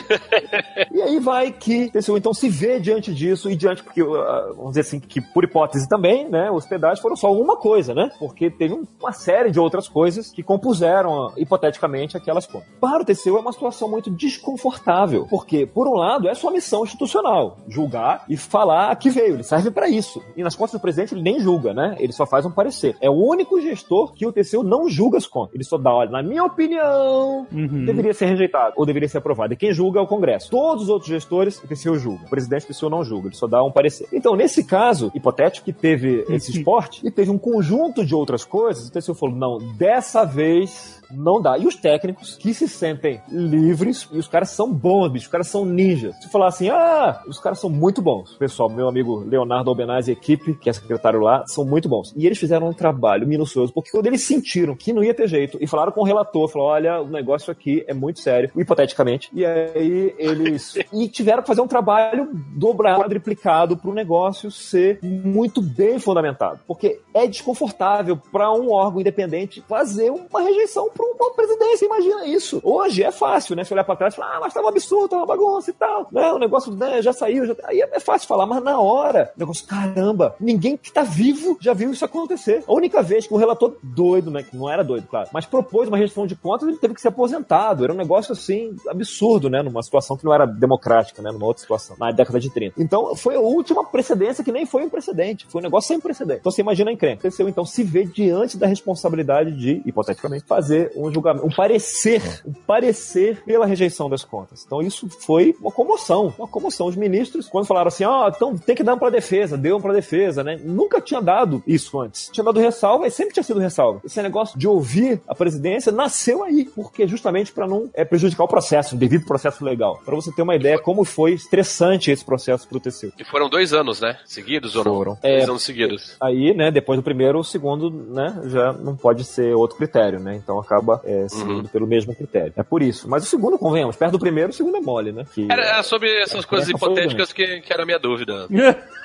Speaker 3: e aí vai que TCU então se vê diante disso e diante, porque uh, vamos dizer assim, que por hipótese também, né, os pedágios foram só uma coisa, né? Porque teve um- uma série de outras coisas que compuseram, uh, hipoteticamente, aquelas contas. Para o TCU é uma situação muito desconfortável, porque, por um lado, é sua missão institucional, julgar e falar que veio, ele serve para isso. E nas contas do presidente ele nem julga, né? Ele só faz um parecer. É o único gestor que o TCU não julga as contas. Ele só dá, olha, na minha opinião,
Speaker 2: Uhum.
Speaker 3: deveria ser rejeitado ou deveria ser aprovado. E quem julga é o Congresso. Todos os outros gestores, o TCU julga. O presidente do TCU não julga, ele só dá um parecer. Então, nesse caso hipotético que teve esse esporte e teve um conjunto de outras coisas, o TCU falou: não, dessa vez não dá. E os técnicos que se sentem livres, e os caras são bons, bicho, os caras são ninjas. Se falar assim, ah, os caras são muito bons. Pessoal, meu amigo Leonardo Albenaz e equipe, que é secretário lá, são muito bons. E eles fizeram um trabalho minucioso, porque quando eles sentiram que não ia ter jeito, e falaram com o relator, falaram, olha, o negócio aqui é muito sério, hipoteticamente, e aí eles... e tiveram que fazer um trabalho dobrado, quadriplicado, para o negócio ser muito bem fundamentado. Porque é desconfortável para um órgão independente fazer uma rejeição para uma presidência, imagina isso. Hoje é fácil, né? Se olhar para trás e falar, ah, mas tá um absurdo, tá uma bagunça e tal. Né? O negócio né, já saiu, já... aí é fácil falar, mas na hora, o negócio, caramba, ninguém que tá vivo já viu isso acontecer. A única vez que o relator doido, né? Que não era doido, claro, mas propôs uma restrição de contas, ele teve que ser aposentado. Era um negócio assim, absurdo, né? Numa situação que não era democrática, né? Numa outra situação, na década de 30. Então, foi a última precedência que nem foi um precedente. Foi um negócio sem precedente. Então, você imagina a encrenca. Aconteceu, então, se vê diante da responsabilidade de, hipoteticamente, fazer um julgamento, um parecer, um parecer pela rejeição das contas. Então, isso foi uma comoção. Uma comoção. Os ministros, quando falaram assim, ó, então tem que dar um pra defesa, deu um pra defesa, né? Nunca tinha dado isso antes. Tinha dado ressalva e sempre tinha sido ressalva. Esse negócio de ouvir a presidência nasceu aí, porque justamente para não é, prejudicar o processo, o devido processo legal. Para você ter uma ideia como foi estressante esse processo pro TCU.
Speaker 4: E foram dois anos, né? Seguidos ou não?
Speaker 3: Foram.
Speaker 4: Dois
Speaker 3: É,
Speaker 4: anos seguidos.
Speaker 3: Aí, né, depois do primeiro, o segundo, né, já não pode ser outro critério, né? Então acaba é, seguindo pelo mesmo critério. É por isso. Mas o segundo, convenhamos, perto do primeiro, o segundo é mole, né? Que,
Speaker 4: Era, sobre essas coisas
Speaker 3: essa foi
Speaker 4: hipotéticas que, que era a minha dúvida.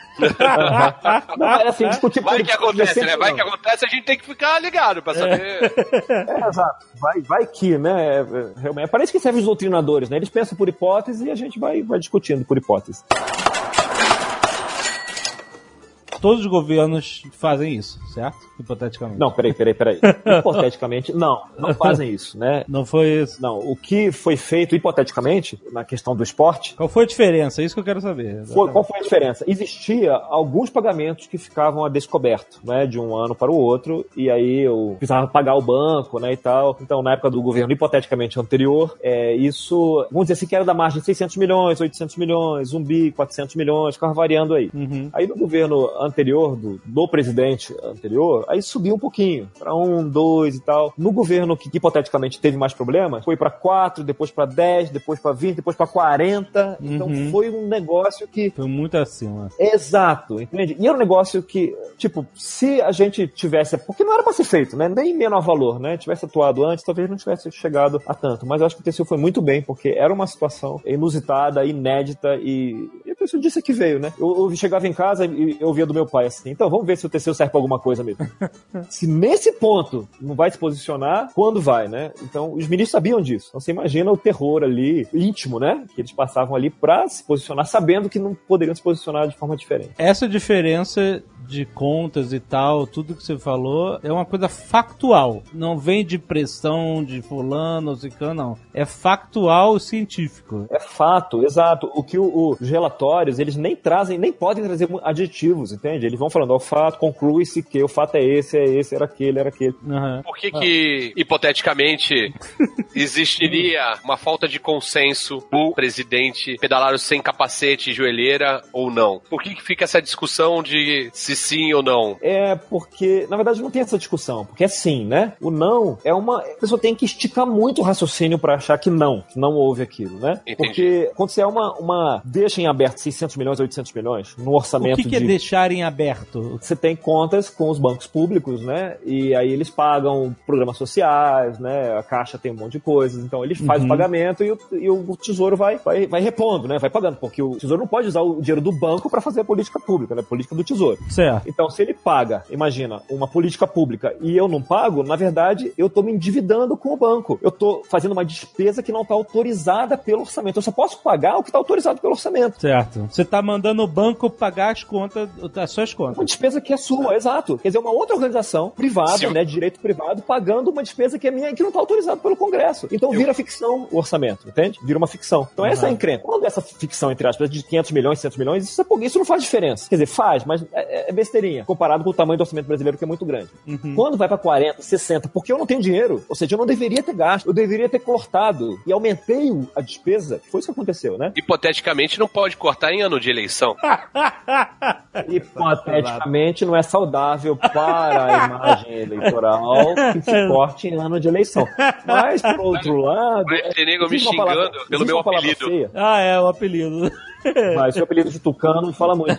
Speaker 3: Não, é assim, discutir
Speaker 4: Vai que acontece, né? Vai que acontece, a gente tem que ficar ligado pra saber.
Speaker 3: É, exato. Vai, vai que, né? é, é, Realmente. Parece que serve os doutrinadores, né? Eles pensam por hipótese e a gente vai, vai discutindo por hipótese.
Speaker 2: Todos os governos fazem isso, certo? Hipoteticamente.
Speaker 3: Não, peraí, peraí, peraí. Hipoteticamente, não, não fazem isso, né?
Speaker 2: Não foi isso.
Speaker 3: Não, o que foi feito hipoteticamente, na questão do esporte,
Speaker 2: Qual foi a diferença? É Isso que eu quero saber.
Speaker 3: foi, qual foi a diferença? Existia alguns pagamentos que ficavam a descoberto, né, de um ano para o outro, e aí eu precisava pagar o banco, né, e tal. Então, na época do governo hipoteticamente anterior, é, isso, vamos dizer assim, que era da margem de 600 milhões, 800 milhões, um bi, 400 milhões, ficava variando aí.
Speaker 2: Uhum.
Speaker 3: Aí no governo anterior, do, do presidente anterior, aí subiu um pouquinho, para um, dois e tal. No governo que hipoteticamente teve mais problemas, foi para quatro, depois para 10, depois para 20, depois para 40. Então
Speaker 2: Uhum.
Speaker 3: foi um negócio que
Speaker 2: Foi muito acima.
Speaker 3: Exato, entende? E era um negócio que, tipo, se a gente tivesse. Porque não era pra ser feito, né? Nem menor valor, né? Tivesse atuado antes, talvez não tivesse chegado a tanto. Mas eu acho que o TCU foi muito bem, porque era uma situação inusitada, inédita e. E o TCU disse que veio, né? Eu, eu chegava em casa e eu ouvia do meu pai assim: então vamos ver se o TCU serve pra alguma coisa mesmo. se nesse ponto não vai se posicionar, quando vai, né? Então os ministros sabiam disso. Então você imagina o terror ali, íntimo, né? Que eles passavam ali pra se posicionar, sabendo que não poderiam se posicionar de forma diferente.
Speaker 2: Essa diferença de contas e tal, tudo que você falou, é uma coisa factual. Não vem de pressão de fulano ou ciclano, não. É factual científico.
Speaker 3: É fato, exato. O que o- os relatórios, eles nem trazem, nem podem trazer adjetivos, entende? Eles vão falando, ó, o fato conclui-se que o fato é esse, é esse, era aquele, era aquele.
Speaker 2: Aham.
Speaker 4: Por que que, hipoteticamente, existiria uma falta de consenso do presidente pedalar sem capacete e joelheira ou não? Por que que fica essa discussão de se sim ou não?
Speaker 3: É porque, na verdade, não tem essa discussão. Porque é sim, né? O não é uma. A pessoa tem que esticar muito o raciocínio pra achar que não, que não houve aquilo, né?
Speaker 4: Entendi.
Speaker 3: Porque quando você é uma, uma. deixa em aberto 600 milhões, 800 milhões, no
Speaker 2: O
Speaker 3: orçamento
Speaker 2: que, que é
Speaker 3: de.
Speaker 2: deixar em aberto?
Speaker 3: Você tem contas com os bancos públicos, né? E aí eles pagam programas sociais, né? A Caixa tem um monte de coisas. Então eles fazem
Speaker 2: Uhum.
Speaker 3: o pagamento e o, e o Tesouro vai, vai, vai repondo, né? Vai pagando. Porque o Tesouro não pode usar o dinheiro do banco para fazer a política pública, né? Política do Tesouro.
Speaker 2: Certo.
Speaker 3: Então, se ele paga, imagina, uma política pública e eu não pago, na verdade, eu tô me endividando com o banco. Eu tô fazendo uma despesa que não tá autorizada pelo orçamento. Eu só posso pagar o que tá autorizado pelo orçamento.
Speaker 2: Certo. Você tá mandando o banco pagar as contas, as suas
Speaker 3: Uma
Speaker 2: contas.
Speaker 3: despesa que é sua, exato. Quer dizer, uma outra organização privada,
Speaker 4: Sim.
Speaker 3: né, de direito privado, pagando uma despesa que é minha e que não está autorizado pelo Congresso. Então vira ficção o orçamento, entende? Vira uma ficção. Então essa é a encrenca. Quando essa ficção, entre aspas, de 500 milhões, 600 milhões, isso, é pouco- isso não faz diferença. Quer dizer, faz, mas é, é besteirinha, comparado com o tamanho do orçamento brasileiro, que é muito grande. Quando vai para 40, 60, porque eu não tenho dinheiro, ou seja, eu não deveria ter gasto, eu deveria ter cortado e aumentei a despesa, que foi isso que aconteceu, né?
Speaker 4: Hipoteticamente, não pode cortar em ano de eleição.
Speaker 3: hipoteticamente não é saudável para a imagem eleitoral que se corte em ano de eleição. Mas, por outro lado.
Speaker 4: Vai ter nego me
Speaker 3: uma palavra-
Speaker 4: xingando pelo meu apelido.
Speaker 3: feia?
Speaker 2: Ah, é, o apelido.
Speaker 3: Mas seu apelido de tucano fala muito.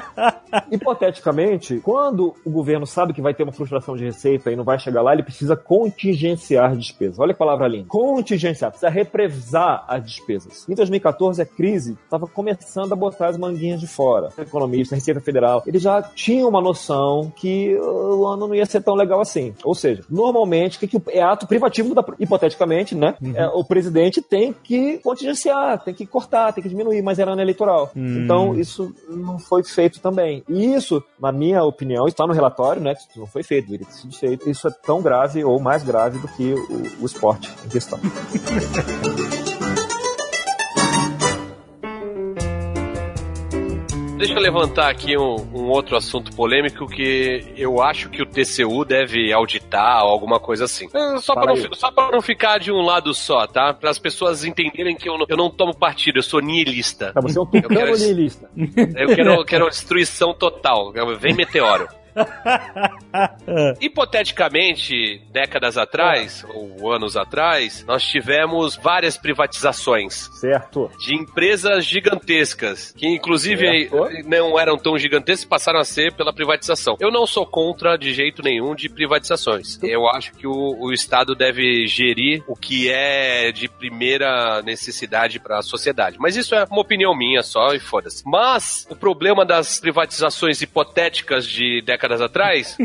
Speaker 3: Hipoteticamente, quando o governo sabe que vai ter uma frustração de receita e não vai chegar lá, ele precisa contingenciar despesas. Olha que palavra linda. Contingenciar, precisa represar as despesas. Em 2014, a crise estava começando a botar as manguinhas de fora. O economista, a Receita Federal, eles já tinham uma noção que uh, o ano não ia ser tão legal assim. Ou seja, normalmente, o que, que é ato privativo da, hipoteticamente, né? É, o presidente tem que contingenciar, tem que cortar, tem que diminuir, mas era ano eleitoral. Então, isso não foi feito também. E isso, na minha opinião, está no relatório, né? Isso não foi feito, deveria ter sido feito. Isso é tão grave ou mais grave do que o, o esporte em questão.
Speaker 4: Deixa eu levantar aqui um, um outro assunto polêmico que eu acho que o TCU deve auditar ou alguma coisa assim. É, Só para não, só pra não ficar de um lado só, tá? Para as pessoas entenderem que eu não, eu não tomo partido, eu sou nihilista.
Speaker 3: Tá, você é um
Speaker 4: quero
Speaker 3: tucano
Speaker 4: esse-
Speaker 3: niilista.
Speaker 4: Eu quero, quero destruição total. Vem meteoro. Hipoteticamente, décadas atrás, ou anos atrás, nós tivemos várias privatizações
Speaker 3: Certo.
Speaker 4: de empresas gigantescas, que inclusive
Speaker 3: Certo.
Speaker 4: não eram tão gigantescas e passaram a ser pela privatização. Eu não sou contra de jeito nenhum de privatizações. Eu acho que o, o Estado deve gerir o que é de primeira necessidade para a sociedade. Mas isso é uma opinião minha só e foda-se. Mas o problema das privatizações hipotéticas de décadas atrás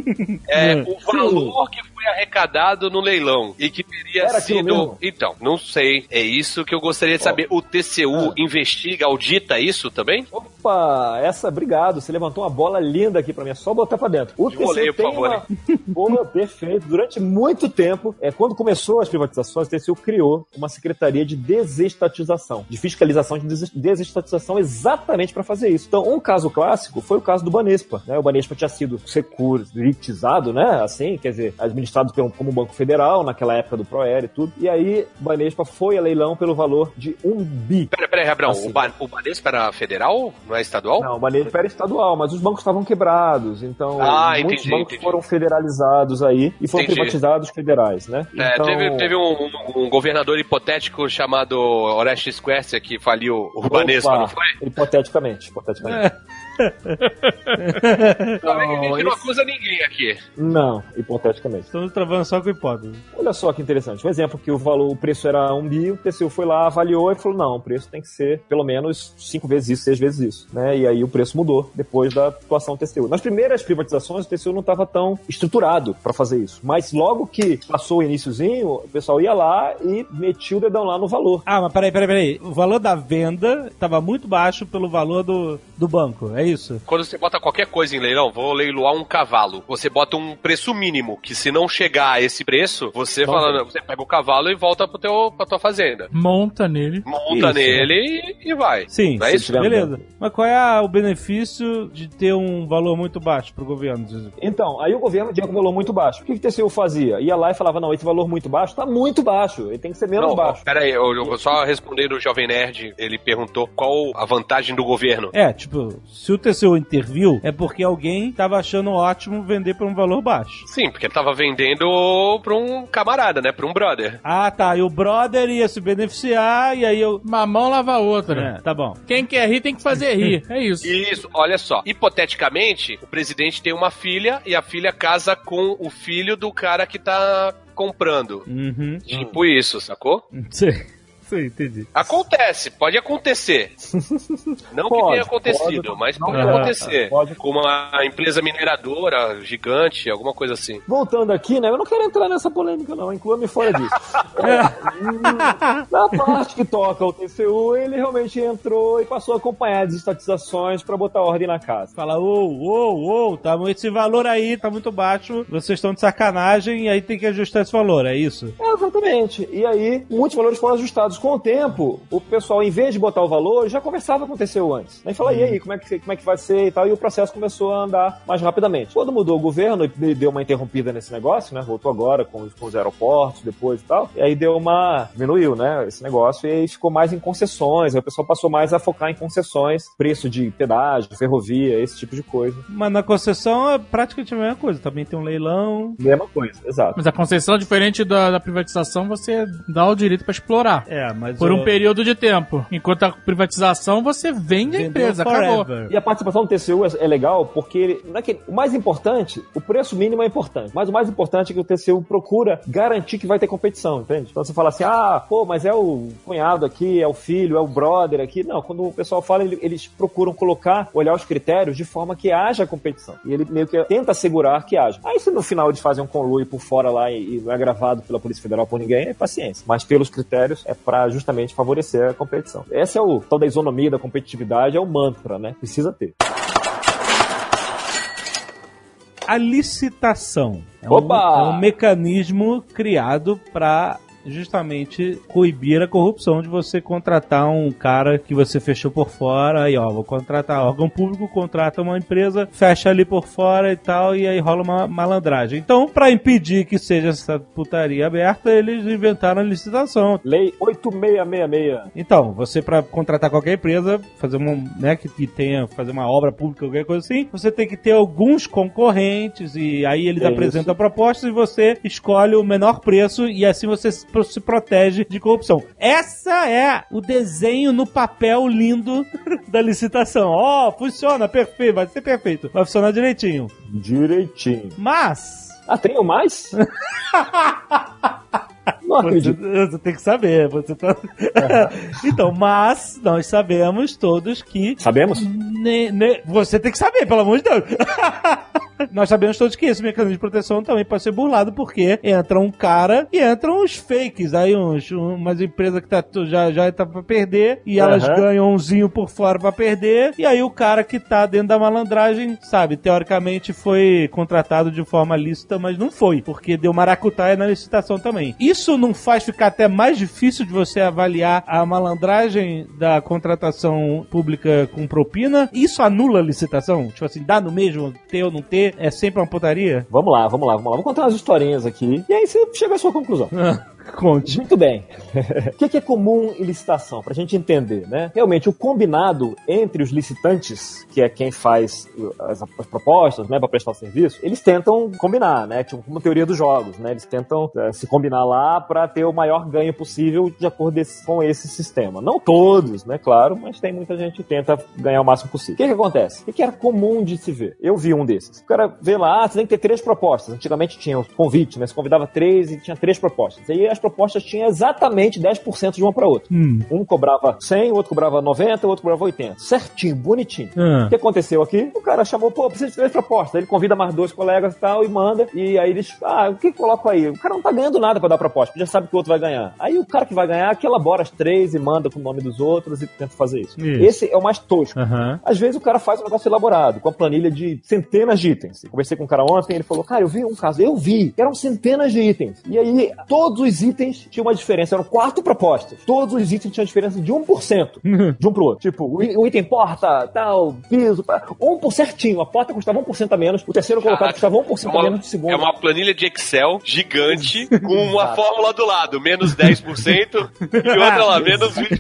Speaker 4: é o valor que foi arrecadado no leilão e que teria
Speaker 3: Era
Speaker 4: sido. Então, não sei. É isso que eu gostaria de saber. O TCU
Speaker 3: Ah.
Speaker 4: investiga, audita isso também?
Speaker 3: Opa, essa, obrigado. Você levantou uma bola linda aqui pra mim, é só botar pra dentro. O
Speaker 4: De voleio, por
Speaker 3: tem
Speaker 4: favor,
Speaker 3: uma... Boa, perfeito. Durante muito tempo, é, quando começou as privatizações, o TCU criou uma secretaria de desestatização, de fiscalização de des- desestatização exatamente para fazer isso. Então, um caso clássico foi o caso do Banespa. Né? O Banespa tinha sido securitizado, né? Assim, quer dizer, administrado pelo, como banco federal naquela época do Proer e tudo. E aí, o Banespa foi a leilão pelo valor de um bi.
Speaker 4: Peraí, peraí, Rabrão.
Speaker 3: Assim.
Speaker 4: O, ba o Banespa era federal? Não é estadual?
Speaker 3: Não, o Banespa era estadual, mas os bancos estavam quebrados, então
Speaker 4: Ah,
Speaker 3: muitos
Speaker 4: entendi,
Speaker 3: bancos
Speaker 4: entendi.
Speaker 3: foram federalizados aí e foram
Speaker 4: Entendi.
Speaker 3: privatizados federais, né?
Speaker 4: É,
Speaker 3: então,
Speaker 4: teve, teve um, um- um governador hipotético chamado Orestes Quercia que faliu o Banespa, não foi?
Speaker 3: Hipoteticamente, hipoteticamente.
Speaker 4: Não, a gente não
Speaker 3: esse-
Speaker 4: acusa ninguém aqui.
Speaker 3: Não, hipoteticamente.
Speaker 2: Estamos travando só com hipótese.
Speaker 3: Olha só que interessante. Um exemplo que o valor, o preço era um bi, o TCU foi lá, avaliou e falou: não, o preço tem que ser pelo menos cinco vezes isso, seis vezes isso. Né? E aí o preço mudou depois da atuação do TCU. Nas primeiras privatizações, o TCU não estava tão estruturado para fazer isso. Mas logo que passou o iníciozinho, o pessoal ia lá e metia o dedão lá no valor.
Speaker 2: Ah, mas peraí, peraí, peraí. O valor da venda estava muito baixo pelo valor do, do banco, é isso?
Speaker 4: Quando você bota qualquer coisa em leilão, vou leiloar um cavalo. Você bota um preço mínimo, que se não chegar a esse preço, você
Speaker 3: Não
Speaker 4: fala, você pega o cavalo e volta pro teu, pra tua fazenda.
Speaker 5: Monta nele.
Speaker 4: Monta
Speaker 2: Isso.
Speaker 4: nele e, e vai.
Speaker 2: Sim,
Speaker 4: Não é isso?
Speaker 2: beleza. Mas qual é a- o benefício de ter um valor muito baixo pro governo?
Speaker 3: Então, aí o governo tinha um valor muito baixo. O que, que o TCU fazia? Ia lá e falava: não, esse valor muito baixo tá muito baixo, ele tem que ser menos
Speaker 4: Não,
Speaker 3: baixo.
Speaker 4: pera aí, eu, eu só respondendo o Jovem Nerd, ele perguntou qual a vantagem do governo.
Speaker 2: É, tipo, se o TCU interviu, é porque alguém tava achando ótimo vender por um valor baixo.
Speaker 4: Sim, porque ele tava vendendo pra um camarada, né? Pra um brother.
Speaker 2: Ah, tá. E o brother ia se beneficiar, e aí eu.
Speaker 5: Uma mão lava a outra.
Speaker 2: É, tá bom.
Speaker 5: Quem quer rir tem que fazer rir. É isso.
Speaker 4: Isso, olha só. Hipoteticamente, o presidente tem uma filha e a filha casa com o filho do cara que tá comprando.
Speaker 2: Uhum.
Speaker 4: Tipo isso, sacou?
Speaker 2: Sei. Sei, entendi.
Speaker 4: Acontece, pode acontecer. Não que
Speaker 3: Pode,
Speaker 4: tenha acontecido,
Speaker 3: pode,
Speaker 4: mas
Speaker 3: não
Speaker 4: pode
Speaker 2: pode,
Speaker 4: acontecer.
Speaker 3: pode.
Speaker 4: Com uma empresa mineradora gigante, alguma coisa assim.
Speaker 3: Voltando aqui, né? Eu não quero entrar nessa polêmica, não. Inclua-me fora disso. É, na parte que toca o TCU, ele realmente entrou e passou a acompanhar as estatizações pra botar ordem na casa.
Speaker 2: Fala, ô, ô, ô, tá, esse valor aí tá muito baixo, vocês estão de sacanagem e aí tem que ajustar esse valor, é isso?
Speaker 3: É, exatamente. E aí, muitos valores foram ajustados com o tempo. O pessoal, em vez de botar o valor, já conversava com o TCU antes. Aí fala, e aí, como é, que, como é que vai ser e tal? E o processo começou a andar mais rapidamente. Quando mudou o governo, ele deu uma interrompida nesse negócio, né? Voltou agora com os, com os aeroportos depois e tal. E aí deu uma. diminuiu, né? Esse negócio. E aí ficou mais em concessões. Aí o pessoal passou mais a focar em concessões, preço de pedágio, ferrovia, esse tipo de coisa.
Speaker 2: Mas na concessão é praticamente a mesma coisa, também tem um leilão.
Speaker 3: Mesma coisa, exato.
Speaker 5: Mas a concessão, diferente da, da privatização, você dá o direito pra explorar.
Speaker 2: É, mas.
Speaker 5: Por um
Speaker 2: o-
Speaker 5: período de tempo. Enquanto a privatização, você vende a empresa, acabou.
Speaker 2: forever.
Speaker 3: E a participação do TCU é, é legal porque ele- não é que- o mais importante, o preço mínimo é importante, mas o mais importante é que o TCU procura garantir que vai ter competição, entende? Então você fala assim, ah, pô, mas é o cunhado aqui, é o filho, é o brother aqui. Não, quando o pessoal fala, ele- eles procuram colocar, olhar os critérios de forma que haja competição. E ele meio que tenta assegurar que haja. Aí se no final eles fazem um conluio por fora lá e, e não é gravado pela Polícia Federal por ninguém, é paciência. Mas pelos critérios é pra justamente favorecer a competição. Esse é o tal da isonomia, da competitividade, é o mantra, né? Precisa ter.
Speaker 2: A licitação é um, é um mecanismo criado para justamente coibir a corrupção de você contratar um cara que você fechou por fora, aí ó, vou contratar órgão público, contrata uma empresa, fecha ali por fora e tal, e aí rola uma malandragem. Então, para impedir que seja essa putaria aberta, eles inventaram a licitação.
Speaker 3: Lei 8666.
Speaker 2: Então, você para contratar qualquer empresa, fazer uma, né, que, que tenha fazer uma obra pública, qualquer coisa assim, você tem que ter alguns concorrentes e aí eles
Speaker 3: É
Speaker 2: apresentam propostas e você escolhe o menor preço e assim você se protege de corrupção. Essa é o desenho no papel lindo da licitação. Ó, funciona perfeito, vai ser perfeito, vai funcionar direitinho.
Speaker 3: Direitinho.
Speaker 2: Mas
Speaker 3: Ah, tem o mais? Não
Speaker 2: Você,
Speaker 3: acredito.
Speaker 2: você tem que saber. Você tá... então, mas nós sabemos todos que
Speaker 3: Sabemos?
Speaker 2: Ne- ne- Você tem que saber, pelo amor de Deus. Nós sabemos todos que esse mecanismo de proteção também pode ser burlado porque entra um cara e entram uns fakes, aí uns, um- umas empresas que tá, já, já tá pra perder e elas
Speaker 3: Aham.
Speaker 2: ganham umzinho por fora pra perder e aí o cara que tá dentro da malandragem, sabe, teoricamente foi contratado de forma lícita, mas não foi, porque deu maracutaia na licitação também. Isso não faz ficar até mais difícil de você avaliar a malandragem da contratação pública com propina? Isso anula a licitação? Tipo assim, dá no mesmo, ter ou não ter? É sempre uma putaria?
Speaker 3: Vamos lá, vamos lá, vamos lá. Vou contar umas historinhas aqui. E aí você chega à sua conclusão.
Speaker 2: Conte.
Speaker 3: Muito bem. O que que é comum em licitação? Pra gente entender, né? Realmente, o combinado entre os licitantes, que é quem faz as, as propostas, né, pra prestar o serviço, eles tentam combinar, né? Tipo, como teoria dos jogos, né? Eles tentam eh, se combinar lá pra ter o maior ganho possível de acordo com esse sistema. Não todos, né? Claro, mas tem muita gente que tenta ganhar o máximo possível. O que que acontece? O que que era comum de se ver? Eu vi um desses. O cara vê lá, ah, você tem que ter três propostas. Antigamente tinha o convite, né? Você convidava três e tinha três propostas. Aí as propostas tinham exatamente 10% de uma para outra.
Speaker 2: Hum.
Speaker 3: Um cobrava 100, o outro cobrava 90, o outro cobrava 80. Certinho, bonitinho.
Speaker 2: Ah.
Speaker 3: O que aconteceu aqui? O cara chamou, pô, precisa de três propostas. Ele convida mais dois colegas e tal e manda. E aí eles, ah, o que coloco aí? O cara não tá ganhando nada pra dar proposta, já sabe que o outro vai ganhar. Aí o cara que vai ganhar, que elabora as três e manda com o nome dos outros e tenta fazer isso.
Speaker 2: Isso.
Speaker 3: Esse é o mais tosco.
Speaker 2: Aham.
Speaker 3: Às vezes o cara faz um negócio elaborado, com a planilha de centenas de itens. Eu conversei com um cara ontem, ele falou, cara, eu vi um caso, eu vi, eram centenas de itens. E aí, todos os itens tinham uma diferença, eram quatro propostas. Todos os itens tinham diferença de 1% de um pro outro. Tipo, o item porta, tal, piso, pá, 1 certinho. A porta custava 1% a menos, o terceiro colocado custava 1%
Speaker 4: É
Speaker 3: a
Speaker 4: uma,
Speaker 3: menos de segundo.
Speaker 4: é uma planilha de Excel gigante com uma fórmula do lado, menos 10% e outra lá, menos 20%.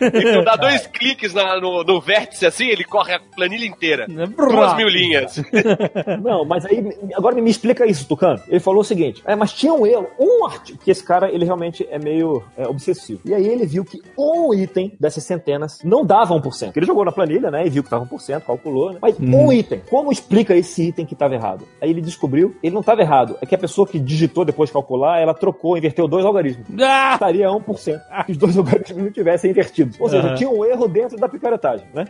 Speaker 4: E tu dá dois cliques na- no, no vértice assim, ele corre a planilha inteira. Duas mil linhas.
Speaker 3: Não, mas aí, agora me explica isso, Tucano. Ele falou o seguinte, é, mas tinha um erro, um artigo, que esse cara, ele realmente é meio é, obsessivo. E aí ele viu que um item dessas centenas não dava 1%. Ele jogou na planilha, né, e viu que tava 1%, calculou, né? Mas um item, como explica esse item que estava errado? Aí ele descobriu, ele não estava errado, é que a pessoa que digitou depois de calcular, ela trocou, inverteu dois algoritmos.
Speaker 2: Ah!
Speaker 3: Estaria 1% que os dois algoritmos não tivessem invertido. Ou seja,
Speaker 2: Aham.
Speaker 3: tinha um erro dentro da picaretagem, né?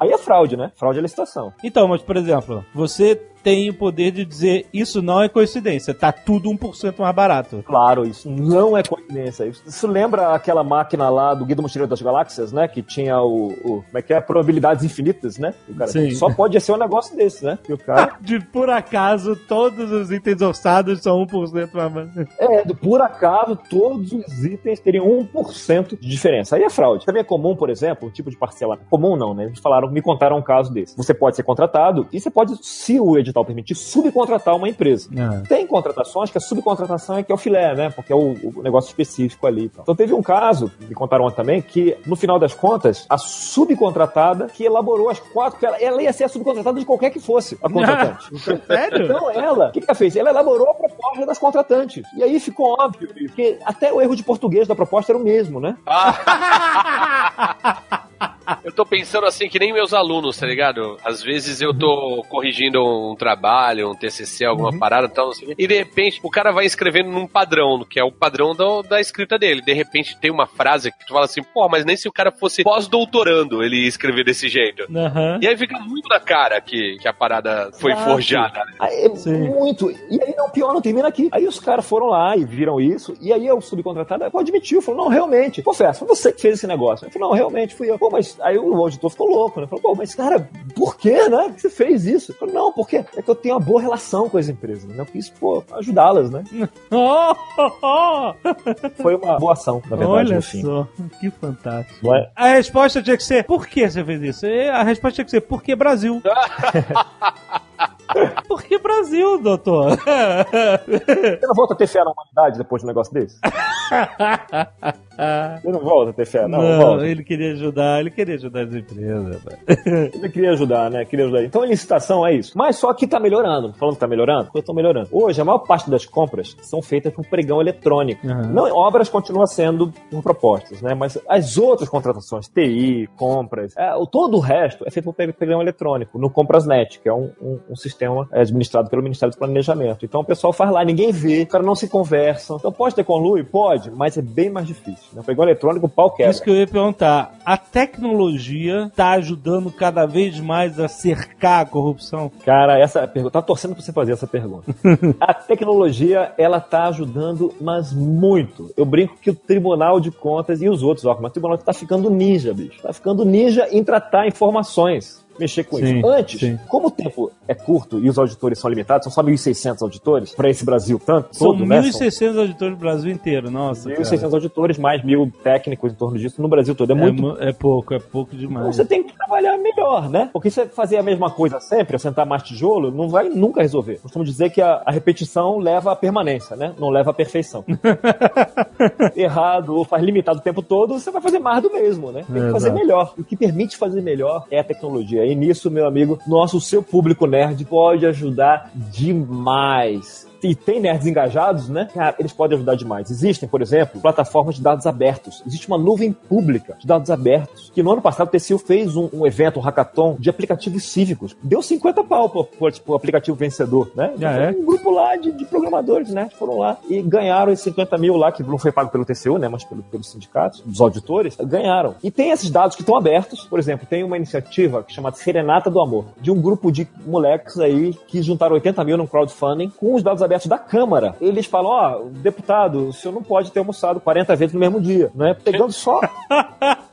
Speaker 3: Aí é fraude, né? Fraude é licitação.
Speaker 2: Então, mas por exemplo, você tem o poder de dizer isso não é coincidência, tá tudo 1% mais barato.
Speaker 3: Claro, isso não é coincidência. Isso, isso lembra aquela máquina lá do Guia do Mochileiro das Galáxias, né? Que tinha o, o- como é que é? Probabilidades infinitas, né? O cara,
Speaker 2: Sim.
Speaker 3: Só pode ser um negócio desse, né? E o cara,
Speaker 2: De por acaso, todos os itens orçados são 1% mais baratos.
Speaker 3: é, do por acaso, todos os itens teriam 1% de diferença. Aí é fraude. Também é comum, por exemplo, um tipo de parcelamento. Comum não, né? Eles falaram, me contaram um caso desse. Você pode ser contratado e você pode, se o edital permitir, subcontratar uma empresa. Tem contratações que a subcontratação é que é o filé, né? Porque é o, o negócio específico ali. e tal. Então teve um caso, me contaram ontem também, que no final das contas, a subcontratada que elaborou as quatro, ela, ela ia ser a subcontratada de qualquer que fosse a contratante.
Speaker 2: Sério?
Speaker 3: Então ela, o que, que ela fez? Ela elaborou a proposta das contratantes. E aí ficou óbvio que até o erro de português da proposta era o mesmo, né?
Speaker 4: Eu tô pensando assim que nem meus alunos, tá ligado? Às vezes eu tô corrigindo um trabalho, um TCC, alguma parada, tal, quê, e de repente o cara vai escrevendo num padrão, que é o padrão da, da escrita dele. De repente tem uma frase que tu fala assim, pô, mas nem se o cara fosse pós-doutorando ele ia escrever desse jeito.
Speaker 2: Aham.
Speaker 4: E aí fica muito na cara que, que a parada foi forjada. né?
Speaker 3: Aí, é muito. E aí, não, pior, não termina aqui. Aí os caras foram lá e viram isso, e aí o subcontratado admitiu, falou, não, realmente, confesso, foi você que fez esse negócio. Eu falei, não, realmente, fui eu. Pô, mas aí o auditor ficou louco, né? Falou, pô, mas cara, por quê, né? Que você fez isso? Eu falei, não, porque é que eu tenho uma boa relação com as empresas, né? Eu quis, pô, ajudá-las, né?
Speaker 2: Oh, oh, oh.
Speaker 3: Foi uma boa ação, na verdade,
Speaker 2: Olha só, que fantástico.
Speaker 3: É?
Speaker 2: A resposta tinha que ser, por que você fez isso? A resposta tinha que ser, por que Brasil? por que Brasil, doutor?
Speaker 3: Você não volta a ter fé na humanidade depois de um negócio desse? Você não volta a ter fé, não,
Speaker 2: Não, ele queria ajudar, ele queria ajudar as empresas. rapaz.
Speaker 3: Ele queria ajudar, né? Queria ajudar. Então a licitação é isso. Mas só que tá melhorando. Falando que tá melhorando, eu tô melhorando. Hoje, a maior parte das compras são feitas por pregão eletrônico.
Speaker 2: Uhum.
Speaker 3: Não, obras continuam sendo por propostas, né? Mas as outras contratações, TI, compras, é, todo o resto é feito por pre- pregão eletrônico, no Comprasnet, que é um, um- um sistema é, administrado pelo Ministério do Planejamento. Então o pessoal faz lá, ninguém vê, o cara não se conversa. Então pode ter conluio? Pode, mas é bem mais difícil. Né? Pregão eletrônico, o pau quebra.
Speaker 2: Isso que eu ia perguntar. A tecnologia tá ajudando cada vez mais a cercar a corrupção?
Speaker 3: Cara, essa pergunta, tá torcendo pra você fazer essa pergunta. a tecnologia, ela tá ajudando, mas muito. Eu brinco que o Tribunal de Contas e os outros órgãos, mas o Tribunal tá ficando ninja, bicho. Tá ficando ninja em tratar informações. Mexer com
Speaker 2: Sim,
Speaker 3: isso. Antes,
Speaker 2: sim.
Speaker 3: como o tempo é curto e os auditores são limitados, são só 1.600 auditores para esse Brasil tanto,
Speaker 2: São
Speaker 3: todo, né?
Speaker 2: 1.600 auditores do Brasil inteiro, nossa. cara.
Speaker 3: 1.600 auditores, mais mil técnicos em torno disso no Brasil todo. É
Speaker 2: É,
Speaker 3: muito
Speaker 2: mu- é pouco, é pouco
Speaker 3: então
Speaker 2: demais.
Speaker 3: você tem que trabalhar melhor, né? Porque você fazer a mesma coisa sempre, sentar mais tijolo, não vai nunca resolver. Costumo dizer que a, a repetição leva à permanência, né? Não leva à perfeição. Errado ou faz limitado o tempo todo, você vai fazer mais do mesmo, né? Tem que
Speaker 2: É,
Speaker 3: fazer
Speaker 2: exato.
Speaker 3: melhor. O que permite fazer melhor é a tecnologia. E nisso, meu amigo, nosso, seu público nerd pode ajudar demais. E tem nerds engajados, né? Cara, eles podem ajudar demais. Existem, por exemplo, plataformas de dados abertos. Existe uma nuvem pública de dados abertos. Que no ano passado o TCU fez um, um evento, um hackathon de aplicativos cívicos. Deu 50 pau pro, pro, pro aplicativo vencedor, né?
Speaker 2: Ah, é?
Speaker 3: Um grupo lá de, de programadores, né? Foram lá e ganharam esses 50 mil lá, que não foi pago pelo TCU, né? Mas pelo, pelos sindicatos, dos auditores, ganharam. E tem esses dados que estão abertos. Por exemplo, tem uma iniciativa que chama Serenata do Amor, de um grupo de moleques aí que juntaram 80 mil no crowdfunding com os dados abertos da Câmara. Eles falam, ó, deputado, o senhor não pode ter almoçado 40 vezes no mesmo dia, né? Pegando só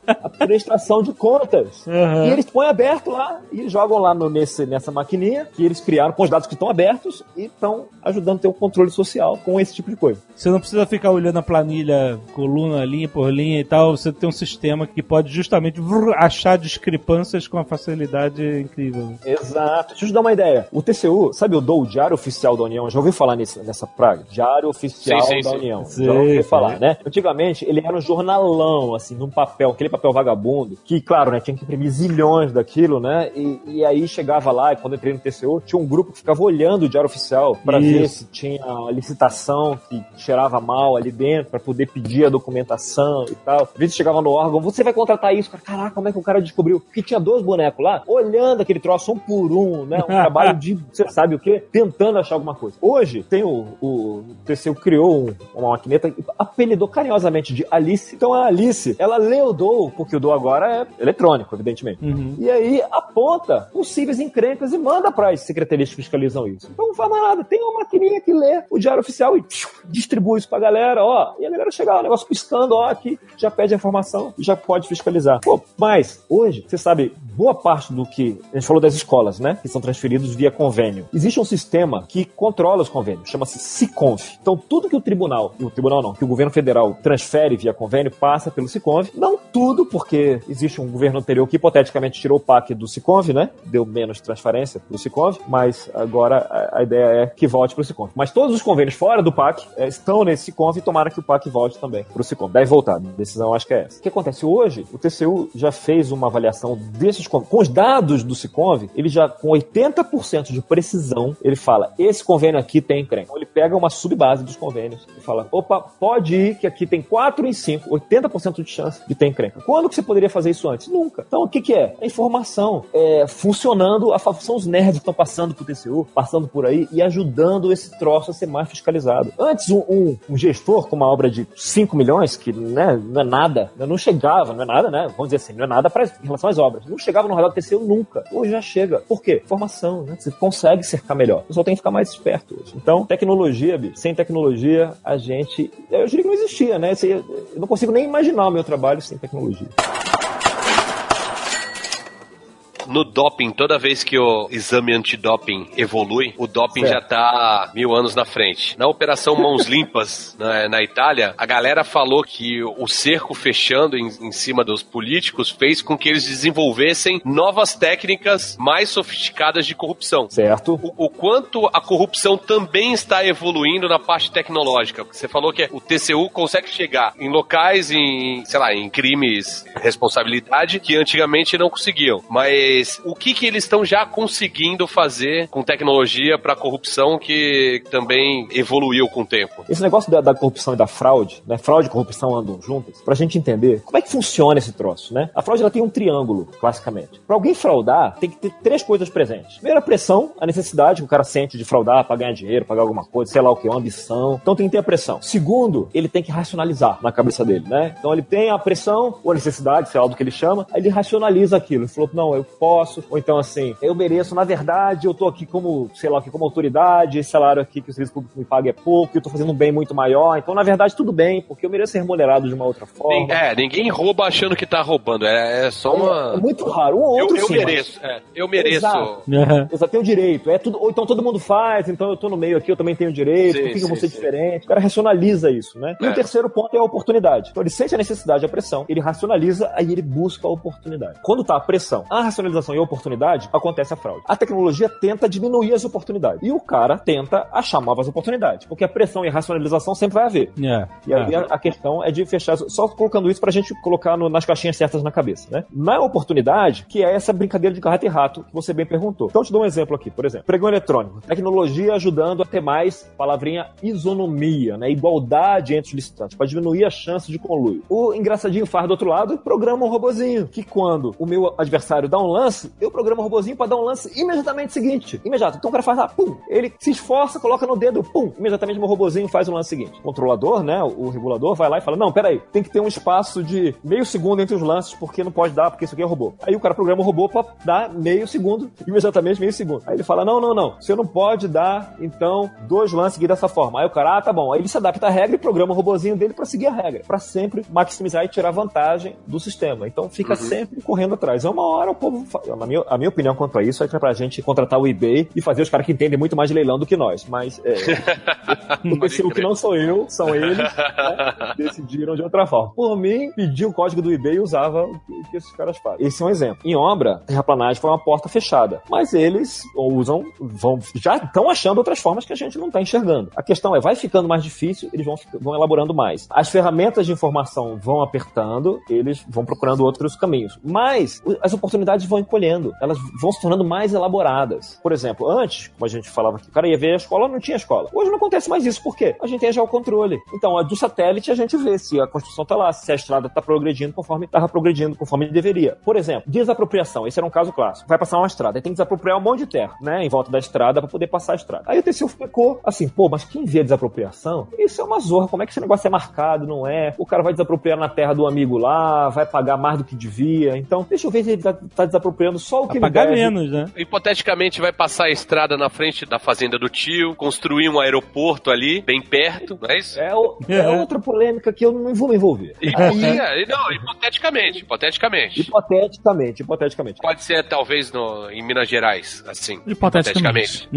Speaker 3: a prestação de contas.
Speaker 2: Uhum.
Speaker 3: E eles põem aberto lá e jogam lá no, nesse, nessa maquininha que eles criaram com os dados que estão abertos e estão ajudando a ter um controle social com esse tipo de coisa.
Speaker 2: Você não precisa ficar olhando a planilha, coluna, linha por linha e tal. Você tem um sistema que pode justamente vrr, achar discrepâncias com uma facilidade incrível.
Speaker 3: Exato. Deixa eu te dar uma ideia. O TCU, sabe o DOU, o Diário Oficial da União? Já ouviu falar nisso, nessa praga? Diário Oficial
Speaker 4: Sim, sim,
Speaker 3: da
Speaker 4: sim.
Speaker 3: União.
Speaker 2: Sim,
Speaker 3: Já ouviu
Speaker 2: sim.
Speaker 3: falar, né? Antigamente, ele era um jornalão, assim, num papel, aquele papel vagabundo, que, claro, né, tinha que imprimir zilhões daquilo, né? E, e aí chegava lá, e quando eu entrei no TCU, tinha um grupo que ficava olhando o Diário Oficial pra
Speaker 2: Isso.
Speaker 3: ver se tinha uma licitação que cheirava mal ali dentro, pra poder pedir a documentação e tal. Às vezes chegava no órgão, você vai contratar isso? Caraca, como é que o cara descobriu? Porque tinha dois bonecos lá, olhando aquele troço um por um, né? Um trabalho de, você sabe o quê? Tentando achar alguma coisa. Hoje, tem o, o TCU criou um- uma maquineta e apelidou carinhosamente de Alice. Então a Alice, ela lê o DOU, porque o DOU agora é eletrônico, evidentemente.
Speaker 2: Uhum.
Speaker 3: E aí aponta possíveis encrencas e manda para as secretarias que fiscalizam isso. Então não faz mais nada. Tem uma maquininha que lê o diário oficial e distribui isso pra galera, ó. E a galera chega lá, o negócio piscando, ó, aqui já pede a informação e já pode fiscalizar. Pô, mas hoje, você sabe, boa parte do que a gente falou das escolas, né, que são transferidos via convênio. Existe um sistema que controla os convênios, chama-se SICONV. Então tudo que o tribunal, o tribunal não, que o governo federal transfere via convênio passa pelo SICONV. Não tudo, porque existe um governo anterior que hipoteticamente tirou o PAC do SICONV, né? Deu menos transferência pro SICONV, mas agora a, ideia é que volte pro SICONV. Mas todos os convênios fora do PAC eh, estão nesse SICONV e tomara que o PAC volte também pro SICONV. Deve voltar, a decisão acho que é essa. O que acontece hoje? O TCU já fez uma avaliação desses convênios. Com os dados do SICONV, ele já, com 80% de precisão, ele fala, esse convênio aqui tem encrenca. Então ele pega uma subbase dos convênios e fala, opa, pode ir que aqui tem 4 em 5, 80% de chance de ter encrenca. Quando que você poderia fazer isso antes? Nunca. Então o que que é? É informação. É funcionando, a, são os nerds que estão passando pro TCU, passando por aí e ajudando esse troço a ser mais fiscalizado. Antes, um, um- um gestor com uma obra de 5 milhões, que né, não é nada, né, não chegava, não é nada, né? Vamos dizer assim, não é nada pra, em relação às obras. Não chegava no radar do TCU nunca. Hoje já chega. Por quê? Formação, né? Você consegue cercar melhor. O pessoal tem que ficar mais esperto hoje. Então, tecnologia, Bi, sem tecnologia, a gente. Eu diria que não existia, né? Eu não consigo nem imaginar o meu trabalho sem tecnologia.
Speaker 4: No doping, toda vez que o exame antidoping evolui, o doping
Speaker 3: Certo.
Speaker 4: já tá mil anos na frente. Na Operação Mãos Limpas, na, na Itália, a galera falou que o cerco fechando em, em cima dos políticos fez com que eles desenvolvessem novas técnicas mais sofisticadas de corrupção.
Speaker 3: Certo?
Speaker 4: O, o quanto a corrupção também está evoluindo na parte tecnológica. Você falou que o TCU consegue chegar em locais, em, sei lá, em crimes, responsabilidade, que antigamente não conseguiam. Mas o que, que eles estão já conseguindo fazer com tecnologia para corrupção que também evoluiu com o tempo?
Speaker 3: Esse negócio da, da corrupção e da fraude, né? Fraude e corrupção andam juntas, pra gente entender como é que funciona esse troço, né? A fraude ela tem um triângulo, classicamente. Pra alguém fraudar, tem que ter três coisas presentes. Primeiro, a pressão, a necessidade que o cara sente de fraudar pra ganhar dinheiro, pagar alguma coisa, sei lá o que, uma ambição. Então tem que ter a pressão. Segundo, ele tem que racionalizar na cabeça dele, né? Então ele tem a pressão ou a necessidade, sei lá do que ele chama, aí ele racionaliza aquilo. Ele falou, não, eu posso, ou então assim, eu mereço, na verdade, eu tô aqui como, sei lá o que, como autoridade, esse salário aqui que o serviço público me paga é pouco, eu tô fazendo um bem muito maior, então na verdade tudo bem, porque eu mereço ser remunerado de uma outra forma.
Speaker 4: É, ninguém rouba achando que tá roubando. É, é só
Speaker 3: É
Speaker 4: uma.
Speaker 3: muito raro. Um ou
Speaker 4: Eu,
Speaker 3: outro
Speaker 4: eu
Speaker 3: sim,
Speaker 4: mereço. é, eu mereço.
Speaker 3: Exato. Eu só tenho direito. É tudo, ou então todo mundo faz, então eu tô no meio aqui, eu também tenho direito,
Speaker 4: Sim,
Speaker 3: por que, que eu vou
Speaker 4: sim,
Speaker 3: ser
Speaker 4: sim.
Speaker 3: diferente? O cara racionaliza isso, né? E
Speaker 4: É.
Speaker 3: o terceiro ponto é a oportunidade. Então ele sente a necessidade, a pressão, ele racionaliza, aí ele busca a oportunidade. Quando tá a pressão, a racionalização e a oportunidade, acontece a fraude. A tecnologia tenta diminuir as oportunidades. E o cara tenta achar novas oportunidades. Porque a pressão e a racionalização sempre vai haver.
Speaker 2: É.
Speaker 3: E aí a, a questão é de fechar, só colocando isso pra gente colocar no- nas caixinhas certas na cabeça, né? Na oportunidade, que é essa brincadeira de garrafa e rato que você bem perguntou. Então eu te dou um exemplo aqui, por exemplo, pregão eletrônico, tecnologia ajudando a ter mais, palavrinha, isonomia, né? Igualdade entre os licitantes, para diminuir a chance de conluio. O engraçadinho faz do outro lado, programa um robozinho, que quando o meu adversário dá um lance, eu programo o robozinho pra dar um lance imediatamente seguinte. Imediato. Então o cara faz lá, pum. Ele se esforça, coloca no dedo, pum. Imediatamente meu robozinho faz o lance seguinte. O controlador, né, o regulador, vai lá e fala: Não, peraí, tem que ter um espaço de meio segundo entre os lances, porque não pode dar, porque isso aqui é robô. Aí o cara programa o robô pra dar meio segundo, imediatamente meio segundo. Aí ele fala: Não, não, não. Você não pode dar, então, dois lances seguidos dessa forma. Aí o cara, ah, tá bom. Aí ele se adapta à regra e programa o robozinho dele pra seguir a regra. Pra sempre maximizar e tirar vantagem do sistema. Então fica sempre correndo atrás. É uma hora o povo. Na minha, a minha opinião quanto a isso é que é pra gente contratar o eBay e fazer os caras que entendem muito mais de leilão do que nós. Mas é, o que não sou eu, são eles, né, decidiram de outra forma. Por mim, pedi o código do eBay e usava o que, esses caras fazem. Esse é um exemplo. Em obra, terraplanagem foi uma porta fechada. Mas eles usam, vão, já estão achando outras formas que a gente não está enxergando. A questão é, vai ficando mais difícil, eles vão, vão elaborando mais. As ferramentas de informação vão apertando, eles vão procurando outros caminhos. Mas as oportunidades vão encolhendo, elas vão se tornando mais elaboradas. Por exemplo, antes, como a gente falava que o cara ia ver a escola, não tinha escola. Hoje não acontece mais isso, por quê? A gente tem já o controle. Então, a do satélite a gente vê se a construção tá lá, se a estrada tá progredindo conforme estava progredindo, conforme deveria. Por exemplo, desapropriação. Esse era um caso clássico. Vai passar uma estrada, aí tem que desapropriar um monte de terra, né, em volta da estrada para poder passar a estrada. Aí o TCU ficou assim, pô, mas quem vê a desapropriação? Isso é uma zorra. Como é que esse negócio é marcado, não é? O cara vai desapropriar na terra do amigo lá, vai pagar mais do que devia. Então, deixa eu ver se ele tá, tá desapropriando só o que
Speaker 2: Pra
Speaker 3: ele deve.
Speaker 2: menos, né?
Speaker 4: Hipoteticamente vai passar a estrada na frente da fazenda do tio, construir um aeroporto ali, bem perto, não é isso?
Speaker 3: É, o- é
Speaker 2: É.
Speaker 3: outra polêmica que eu não vou me envolver.
Speaker 4: E, é, não, hipoteticamente, hipoteticamente.
Speaker 3: Hipoteticamente, hipoteticamente.
Speaker 4: Pode ser, talvez, no, em Minas Gerais, assim.
Speaker 5: Hipoteticamente.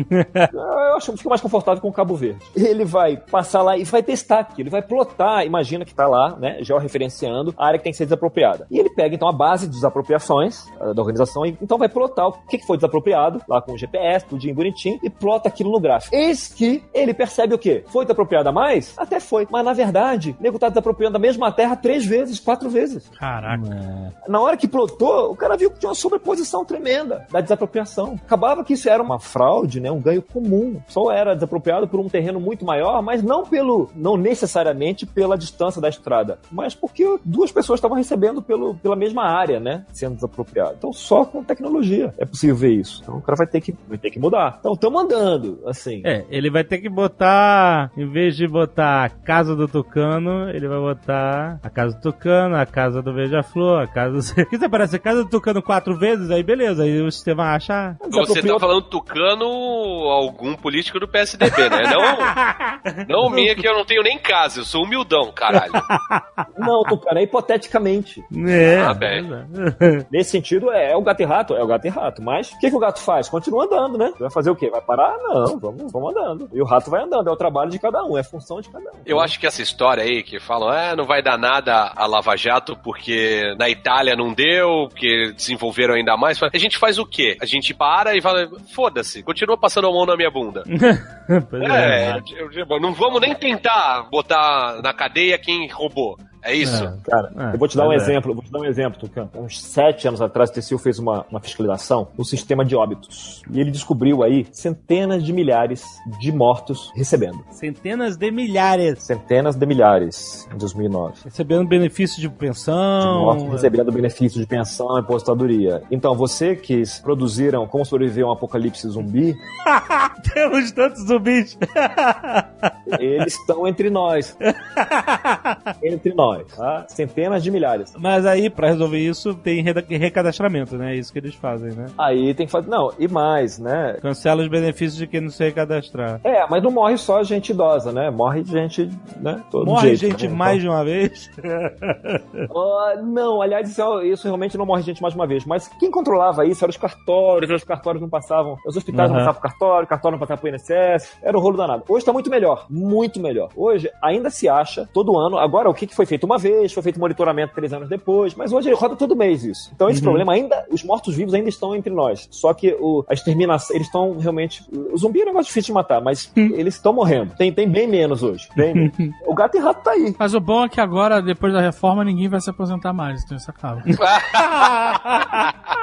Speaker 3: Eu acho que fico mais confortável com o Cabo Verde. Ele vai passar lá e vai testar aqui. Ele vai plotar, imagina que tá lá, né, georreferenciando a área que tem que ser desapropriada. E ele pega, então, a base de desapropriações ah, da organização, e então vai plotar o que que foi desapropriado, lá com o GPS, tudinho bonitinho, e plota aquilo no gráfico. Eis que ele percebe o quê? Foi desapropriada mais? Até foi. Mas, na verdade, o nego tá desapropriando a mesma terra três vezes, quatro vezes.
Speaker 5: Caraca.
Speaker 3: Na hora que plotou, o cara viu que tinha uma sobreposição tremenda da desapropriação. Acabava que isso era uma fraude, né? Um ganho comum. Só era desapropriado por um terreno muito maior, mas não pelo, não necessariamente pela distância da estrada, mas porque duas pessoas estavam recebendo pelo, pela mesma área, né? Sendo desapropriado. Então só com tecnologia é possível ver isso. Então o cara vai ter que, vai ter que mudar. Então estamos andando, assim.
Speaker 2: É, ele vai ter que botar, em vez de botar a casa do Tucano, ele vai botar a casa do Tucano, a casa do Beija-Flor, a casa do... Que você aparece? A casa do Tucano quatro vezes, aí beleza, aí o sistema acha...
Speaker 4: Você tá falando tucano algum político do PSDB, né? Não, não minha, que eu não tenho nem casa, eu sou humildão, caralho.
Speaker 3: Não, Tucano, é hipoteticamente.
Speaker 2: É,
Speaker 4: Ah, bem.
Speaker 2: beleza.
Speaker 3: Nesse sentido, é, é o gato e rato, é o gato e rato. Mas o que, que o gato faz? Continua andando, né? Vai fazer o quê? Vai parar? Não, vamos, vamos andando. E o rato vai andando, é o trabalho de cada um, é a função de cada um.
Speaker 4: Eu acho que essa história aí que falam, ah, não vai dar nada a Lava Jato porque na Itália não deu, porque desenvolveram ainda mais. A gente faz o quê? A gente para e fala, foda-se, continua passando a mão na minha bunda.
Speaker 2: É.
Speaker 4: É, não vamos nem tentar botar na cadeia quem roubou. É isso?
Speaker 3: Cara,
Speaker 2: É,
Speaker 3: eu vou te dar um
Speaker 2: é.
Speaker 3: exemplo, eu vou te dar um exemplo, Tucano. Uns sete anos atrás, o TCU fez uma, uma fiscalização no sistema de óbitos. E ele descobriu aí centenas de milhares de mortos recebendo.
Speaker 2: Centenas de milhares.
Speaker 3: Centenas de milhares em 2009.
Speaker 2: Recebendo benefício de
Speaker 3: de
Speaker 2: pensão.
Speaker 3: mortos recebendo benefício de pensão e aposentadoria. Então, você que produziram Como Sobreviver a um Apocalipse Zumbi,
Speaker 2: Temos tantos zumbis.
Speaker 3: eles estão entre nós. entre nós, tá? Centenas de milhares.
Speaker 2: Mas aí, pra resolver isso, tem recadastramento, né? É isso que eles fazem, né?
Speaker 3: Aí tem que fazer. Não, e mais, né?
Speaker 2: Cancela os benefícios de quem não se recadastrar.
Speaker 3: É, mas não morre só gente idosa, né? Morre gente, né? Todo
Speaker 2: Morre
Speaker 3: jeito,
Speaker 2: gente
Speaker 3: né?
Speaker 2: mais de uma vez.
Speaker 3: Ah, não, aliás, isso, é- isso realmente não morre gente mais de uma vez. Mas quem controlava isso eram os cartórios, os cartórios não passavam. Os hospitais não
Speaker 2: Aham.
Speaker 3: passavam pro cartório, o cartório não passava pro INSS. Era um rolo danado. Hoje tá muito melhor. Muito melhor. Hoje ainda se acha, todo ano. Agora, o que que foi feito uma vez, foi feito monitoramento três anos depois. Mas hoje roda todo mês isso. Então, esse problema ainda. Os mortos-vivos ainda estão entre nós. Só que o, a exterminação. Eles estão realmente. O zumbi é um negócio difícil de matar, mas eles estão morrendo. Tem, tem bem menos hoje. Bem menos. o gato e rato tá aí.
Speaker 5: Mas o bom é que agora, depois da reforma, ninguém vai se aposentar mais, então isso acaba.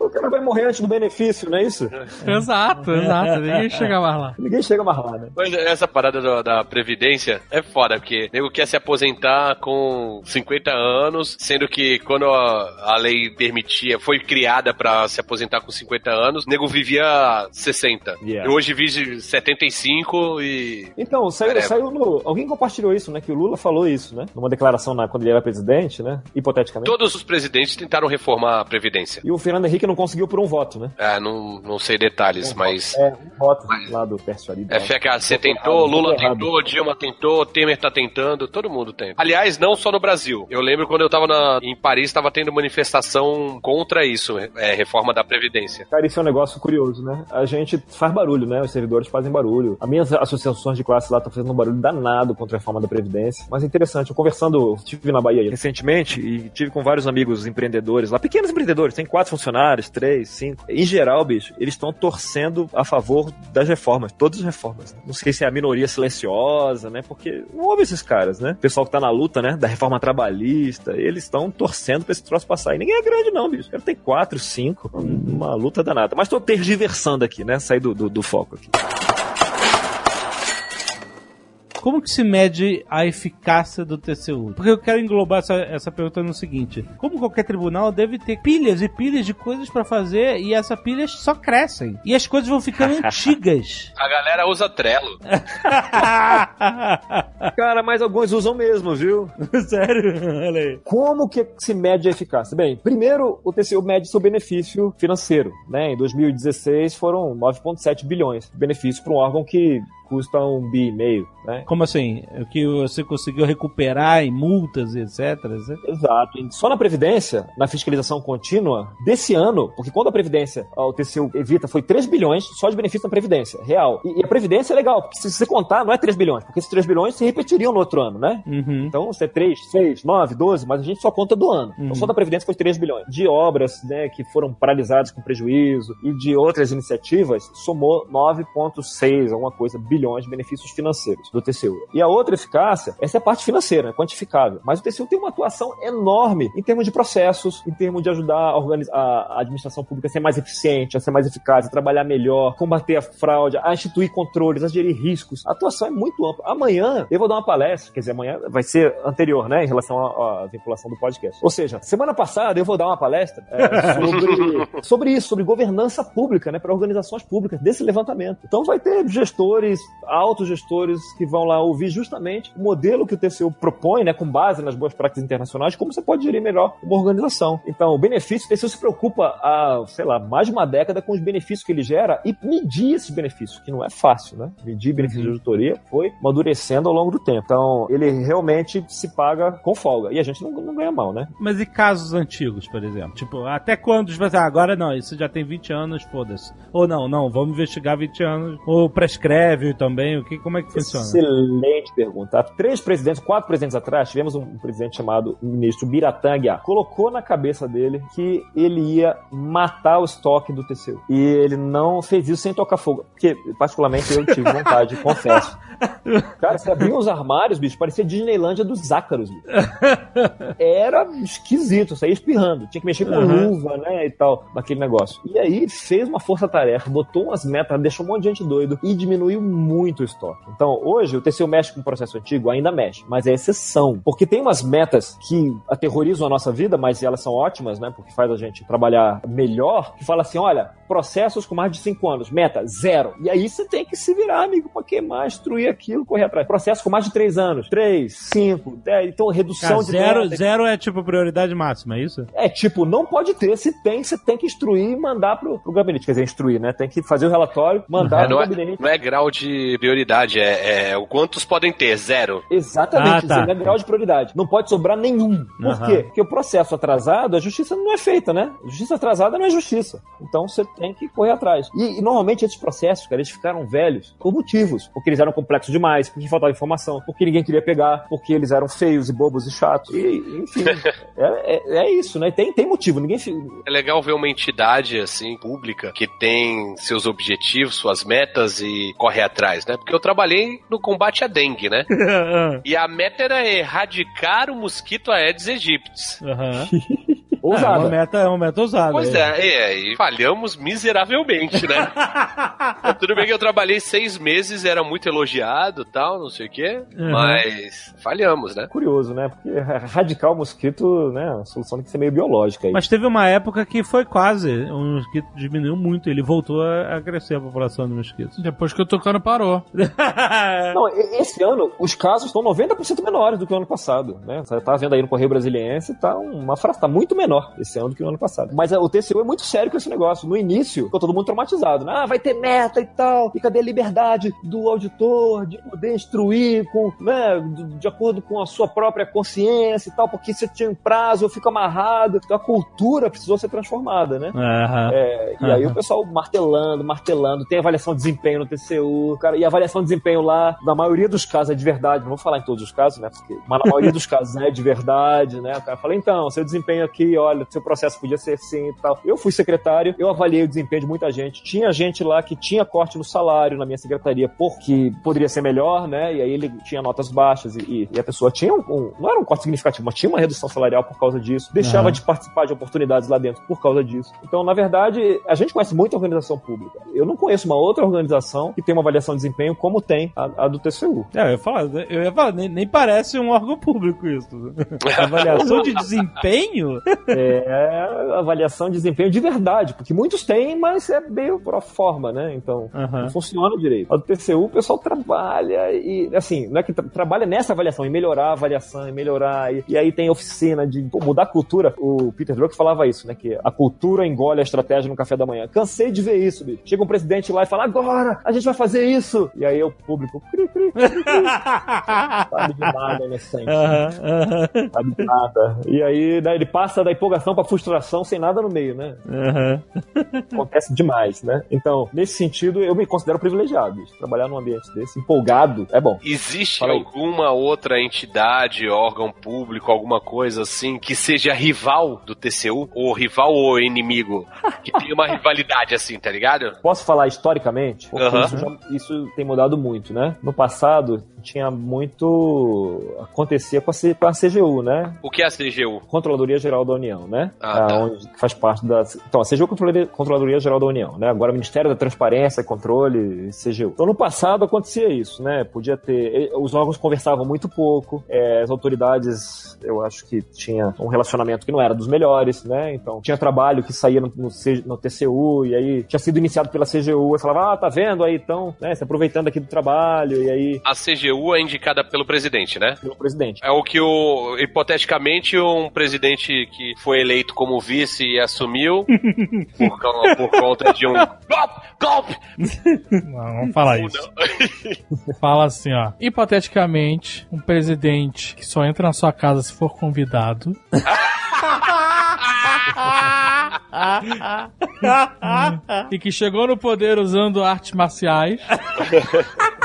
Speaker 3: O cara vai morrer antes do benefício, não é isso?
Speaker 5: Exato, exato. Ninguém chega mais lá.
Speaker 3: Ninguém chega mais lá, né?
Speaker 4: Mas essa parada da, da Previdência é foda, porque o nego quer se aposentar com 50 anos, sendo que quando a, a lei permitia, foi criada pra se aposentar com 50 anos, o nego vivia 60.
Speaker 3: Yeah.
Speaker 4: E hoje vive 75 e.
Speaker 3: Então, saiu,
Speaker 4: Caramba.
Speaker 3: saiu no. Alguém compartilhou isso, né? Que o Lula falou isso, né? Numa declaração na, quando ele era presidente, né? Hipoteticamente.
Speaker 4: Todos os presidentes tentaram reformar a Previdência.
Speaker 3: E o Fernando Henrique não conseguiu por um voto, né?
Speaker 4: É, não, não sei detalhes, mas.
Speaker 3: É, um voto lá do Pércio Arido.
Speaker 4: FHC tentou, Lula
Speaker 3: errado.
Speaker 4: tentou, Dilma tentou, Temer tá tentando, todo mundo tenta. Aliás, não só no Brasil. Eu lembro quando eu tava na- em Paris, tava tendo manifestação contra isso, é, reforma da Previdência.
Speaker 3: Cara, isso é um negócio curioso, né? A gente faz barulho, né? Os servidores fazem barulho. As minhas associações de classe lá estão fazendo um barulho danado contra a reforma da Previdência. Mas é interessante, eu conversando, estive na Bahia recentemente e tive com vários amigos empreendedores lá, pequenos empreendedores, tem quatro funcionários, três, cinco. Em geral, bicho, eles estão torcendo a favor das reformas, todas as reformas. Não sei se é a minoria silenciosa, né? Porque não houve esses caras, né? O pessoal que tá na luta, né? Da reforma trabalhista, eles estão torcendo pra esse troço passar. E ninguém é grande, não, bicho. Cara tem quatro, cinco, uma luta danada. Mas tô tergiversando aqui, né? Sair do, do, do foco aqui.
Speaker 2: Como que se mede a eficácia do TCU? Porque eu quero englobar essa, essa pergunta no seguinte: como qualquer tribunal deve ter pilhas e pilhas de coisas pra fazer e essas pilhas só crescem e as coisas vão ficando antigas.
Speaker 4: A galera usa Trello.
Speaker 3: Cara, mas alguns usam mesmo, viu?
Speaker 2: Sério? Olha aí.
Speaker 3: Como que se mede a eficácia? Bem, primeiro o TCU mede seu benefício financeiro. Né? Em 2016 foram 9,7 bilhões de benefício para um órgão que custa um bi e meio. Né?
Speaker 2: Como assim? O que você conseguiu recuperar em multas e etc. etc.
Speaker 3: Exato. Só na Previdência, na fiscalização contínua, desse ano, porque quando a Previdência, o TCU evita, foi 3 bilhões só de benefício na Previdência, real. E, e a Previdência é legal, porque se você contar, não é 3 bilhões, porque esses 3 bilhões se repetiriam no outro ano, né?
Speaker 2: Uhum.
Speaker 3: Então, você é 3, 6, 9, 12, mas a gente só conta do ano. Então, só da Previdência foi 3 bilhões. De obras né, que foram paralisadas com prejuízo e de outras iniciativas, somou 9,6, alguma coisa, bilhões de benefícios financeiros do TCU. E a outra eficácia, essa é a parte financeira, né, quantificável. Mas o TCU tem uma atuação enorme em termos de processos, em termos de ajudar a- a administração pública a ser mais eficiente, a ser mais eficaz, a trabalhar melhor, combater a fraude, a instituir controles, a gerir riscos. A atuação é muito ampla. Amanhã eu vou dar uma palestra, quer dizer, amanhã vai ser anterior, né, em relação à, à vinculação do podcast. Ou seja, semana passada eu vou dar uma palestra é, sobre, sobre isso, sobre governança pública, né, para organizações públicas, desse levantamento. Então vai ter gestores, altos gestores que vão lá ouvir justamente o modelo que o TCU propõe, né, com base nas boas práticas internacionais, como você pode gerir melhor uma organização. Então, o benefício, o TCU se preocupa há, sei lá, mais de uma década com os benefícios que ele gera e medir esses benefícios, que não é fácil, né? Medir benefícios de auditoria foi amadurecendo ao longo do tempo. Então, ele realmente se paga com folga. E a gente não, não ganha mal, né?
Speaker 2: Mas e casos antigos, por exemplo? Tipo, até quando? Tipo, ah, agora não, isso já tem 20 anos, foda-se. Ou não, não, vamos investigar 20 anos. Ou prescreve também, o que, como é que funciona?
Speaker 3: Excelente pergunta. Há três presidentes, quatro presidentes atrás, tivemos um presidente chamado ministro Biratã Aguiar. Colocou na cabeça dele que ele ia matar o estoque do TCU. E ele não fez isso sem tocar fogo. Porque, particularmente, eu tive vontade, confesso. Cara, você abria os armários, bicho, parecia Disneylândia dos ácaros. Bicho. Era esquisito, saía espirrando. Tinha que mexer com
Speaker 2: Uhum.
Speaker 3: luva, né, e tal, naquele negócio. E aí fez uma força-tarefa, botou umas metas, deixou um monte de gente doido e diminuiu muito o estoque. Então, hoje, o TCU mexe com o processo antigo, ainda mexe, mas é exceção. Porque tem umas metas que aterrorizam a nossa vida, mas elas são ótimas, né, porque faz a gente trabalhar melhor, que fala assim, olha, processos com mais de cinco anos, meta, zero. E aí você tem que se virar, amigo, pra queimar, destruir aquilo, correr atrás. Processo com mais de três anos, três, cinco, dez, então redução
Speaker 2: Ah,
Speaker 3: de
Speaker 2: zero,
Speaker 3: meta.
Speaker 2: zero é tipo prioridade máxima, é isso?
Speaker 3: É, tipo, não pode ter. Se tem, você tem que instruir e mandar pro, pro gabinete. Quer dizer, instruir, né? Tem que fazer o relatório, mandar
Speaker 4: É,
Speaker 3: pro
Speaker 4: é,
Speaker 3: gabinete.
Speaker 4: não é grau de prioridade, é, é o quantos podem ter, zero.
Speaker 3: Exatamente,
Speaker 2: Ah, tá.
Speaker 3: isso é grau de prioridade. Não pode sobrar nenhum. Por
Speaker 2: Aham.
Speaker 3: quê? Porque o processo atrasado, a justiça não é feita, né? Justiça atrasada não é justiça. Então você tem que correr atrás. E, e normalmente esses processos, cara, eles ficaram velhos por motivos. Porque eles eram complexos demais, porque faltava informação, porque ninguém queria pegar, porque eles eram feios e bobos e chatos. E, enfim, é, é- é isso, né? Tem, tem motivo. Ninguém.
Speaker 4: É legal ver uma entidade, assim, pública, que tem seus objetivos, suas metas e corre atrás, né? Porque eu trabalhei no combate à dengue, né? E a meta era erradicar o mosquito Aedes aegypti.
Speaker 2: Aham. É uma
Speaker 3: Ousada.
Speaker 2: meta, é uma meta ousada.
Speaker 4: Pois é, é, e falhamos miseravelmente, né? Tudo bem que eu trabalhei seis meses, era muito elogiado tal, não sei o quê,
Speaker 2: Uhum.
Speaker 4: mas falhamos, né?
Speaker 3: Curioso, né? Porque radical mosquito, né? A solução tem que ser meio biológica aí.
Speaker 2: Mas teve uma época que foi quase. O mosquito diminuiu muito. Ele voltou a, crescer a população de mosquitos.
Speaker 5: Depois que o Tucano parou.
Speaker 3: Não, esse ano os casos estão 90% menores do que o ano passado, né? Você tá vendo aí no Correio Brasiliense, tá uma frase, tá muito menor esse ano do que o ano passado. Mas é, o TCU é muito sério com esse negócio. No início, ficou todo mundo traumatizado, né? Ah, vai ter meta e tal, e cadê a liberdade do auditor de poder instruir com, né, de, acordo com a sua própria consciência e tal, porque se tinha um prazo, eu fico amarrado. Então a cultura precisou ser transformada, né?
Speaker 2: Aham.
Speaker 3: É, e aí o pessoal martelando, martelando, tem avaliação de desempenho no TCU, cara, e a avaliação de desempenho lá, na maioria dos casos é de verdade, não vou falar em todos os casos, né, porque, mas na maioria dos casos é de verdade, né, o cara fala, então, seu desempenho aqui, olha, seu processo podia ser assim e tal. Eu fui secretário, eu avaliei o desempenho de muita gente, tinha gente lá que tinha corte no salário na minha secretaria, porque poderia ser melhor, né, e aí ele tinha notas baixas e, e- a pessoa tinha um, um- não era um corte significativo, mas tinha uma redução salarial por causa disso, deixava
Speaker 2: Aham.
Speaker 3: de participar de oportunidades lá dentro por causa disso. Então, na verdade, a gente conhece muita organização pública. Eu não conheço uma outra organização que tem uma avaliação de desempenho como tem a, a do TCU.
Speaker 2: É, eu ia falar, eu ia falar nem, nem parece um órgão público isso. Avaliação de desempenho?
Speaker 3: É avaliação de desempenho de verdade, porque muitos têm, mas é meio pro forma, né? Então,
Speaker 2: Aham.
Speaker 3: não funciona direito. A do TCU, o pessoal trabalha e, assim, não é que tra- trabalha nessa avaliação, em melhorar a avaliação, em melhorar. E, e aí tem oficina de pô, mudar a cultura. O Peter Drucker falava isso, né? Que a cultura engole a estratégia no café da manhã. Cansei de ver isso, bicho. Chega um presidente lá e fala, agora a gente vai fazer isso. E aí o público, cri, cri, cri, cri. sabe de nada, inocente.
Speaker 2: Aham, aham,
Speaker 3: Sabe de nada. E aí né, ele passa da empolgação pra frustração sem nada no meio, né?
Speaker 2: aham.
Speaker 3: acontece demais, né? Então, nesse sentido, eu me considero privilegiado. Trabalhar num ambiente desse, empolgado, é bom.
Speaker 4: Existe
Speaker 3: Fala aí.
Speaker 4: alguma outra entidade, órgão público, alguma coisa assim, que seja rival do TCU? Ou rival ou inimigo? Que tenha uma rivalidade assim, tá ligado?
Speaker 3: Posso falar historicamente? Porque
Speaker 4: Aham.
Speaker 3: isso, já- isso tem mudado muito, né? No passado, tinha muito. acontecia com a, C- com a CGU, né?
Speaker 4: O que é a CGU?
Speaker 3: Controladoria Geral da União, né?
Speaker 4: Ah, tá.
Speaker 3: onde faz parte da. Então, a CGU é a Controladoria, Geral da União, né? Agora Ministério da Transparência, Controle, CGU. Então, no passado acontecia isso, né? Podia ter. Os órgãos conversavam muito pouco, eh, as autoridades, eu acho que tinha um relacionamento que não era dos melhores, né? Então, tinha trabalho que saía no, no, no TCU, e aí tinha sido iniciado pela CGU, e falava, ah, tá vendo aí, então, né? Se aproveitando aqui do trabalho, e aí,
Speaker 4: A CGU é indicada pelo presidente, né?
Speaker 3: pelo presidente.
Speaker 4: É o que o, hipoteticamente, um presidente que foi eleito como vice e assumiu por, por conta de um golpe, golpe!
Speaker 5: Não, vamos falar isso. Fala assim, ó. Hipoteticamente, um presidente que só entra na sua casa se for convidado. e que chegou no poder usando artes marciais.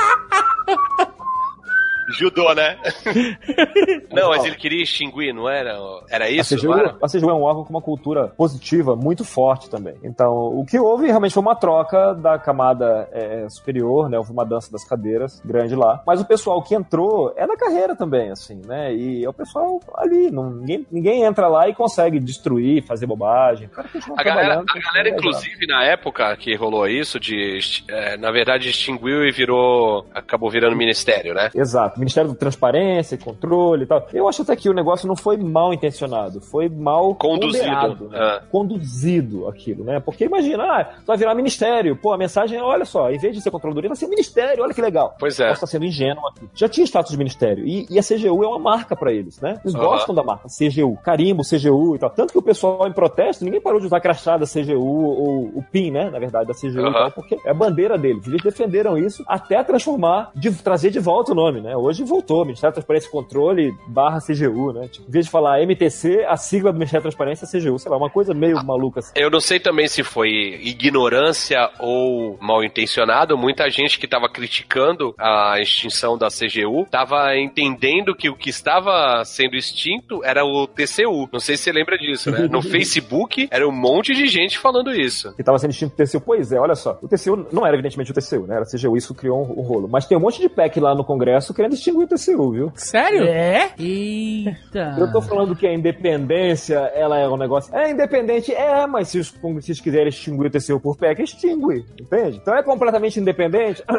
Speaker 4: Judô, né? não, mas ele queria extinguir, não era? Era
Speaker 3: A
Speaker 4: isso?
Speaker 3: CGU,
Speaker 4: não era?
Speaker 3: a CGU é um órgão com uma cultura positiva muito forte também. Então, o que houve realmente foi uma troca da camada é, superior, né? Houve uma dança das cadeiras grande lá. Mas o pessoal que entrou é na carreira também, assim, né? E é o pessoal ali. Não, ninguém, ninguém entra lá e consegue destruir, fazer bobagem.
Speaker 4: A galera,
Speaker 3: trabalhando,
Speaker 4: a galera,
Speaker 3: continua
Speaker 4: inclusive, na época que rolou isso, de, é, na verdade, extinguiu e virou. acabou virando ministério, né?
Speaker 3: Exato. Ministério da Transparência e Controle e tal. Eu acho até que o negócio não foi mal intencionado, foi mal
Speaker 4: Conduzido.
Speaker 3: ponderado, né?
Speaker 4: Ah.
Speaker 3: Conduzido aquilo, né? Porque imagina, ah, vai virar ministério. Pô, a mensagem é, olha só, em vez de ser controladoria, vai ser ministério, olha que legal.
Speaker 4: Pois é.
Speaker 3: Estar sendo ingênuo aqui. Já tinha status de ministério. E, e a CGU é uma marca pra eles, né? Eles
Speaker 4: Aham.
Speaker 3: gostam da marca CGU. Carimbo, CGU e tal. Tanto que o pessoal em protesto, ninguém parou de usar a crachá da CGU ou o PIN, né? Na verdade, da CGU e
Speaker 4: Aham.
Speaker 3: tal, porque é a bandeira deles. Eles defenderam isso até transformar, de, trazer de volta o nome, né? Hoje voltou, Ministério da Transparência e Controle barra CGU, né? Tipo, em vez de falar MTC, a sigla do Ministério da Transparência é CGU, sei lá, uma coisa meio maluca assim.
Speaker 4: Eu não sei também se foi ignorância ou mal intencionado. Muita gente que estava criticando a extinção da CGU estava entendendo que o que estava sendo extinto era o TCU. Não sei se você lembra disso, né? No Facebook era um monte de gente falando isso.
Speaker 3: que estava sendo extinto o TCU. Pois é, olha só. O TCU não era evidentemente o TCU, né? Era a CGU, isso criou um, um rolo. Mas tem um monte de PEC lá no Congresso querendo extinguir o TCU, viu?
Speaker 5: Sério?
Speaker 2: É? Eita.
Speaker 3: Eu tô falando que a independência, ela é um negócio. É independente, é, mas se os congressistas quiserem extinguir o TCU por PEC, extingue, entende? Então é completamente independente.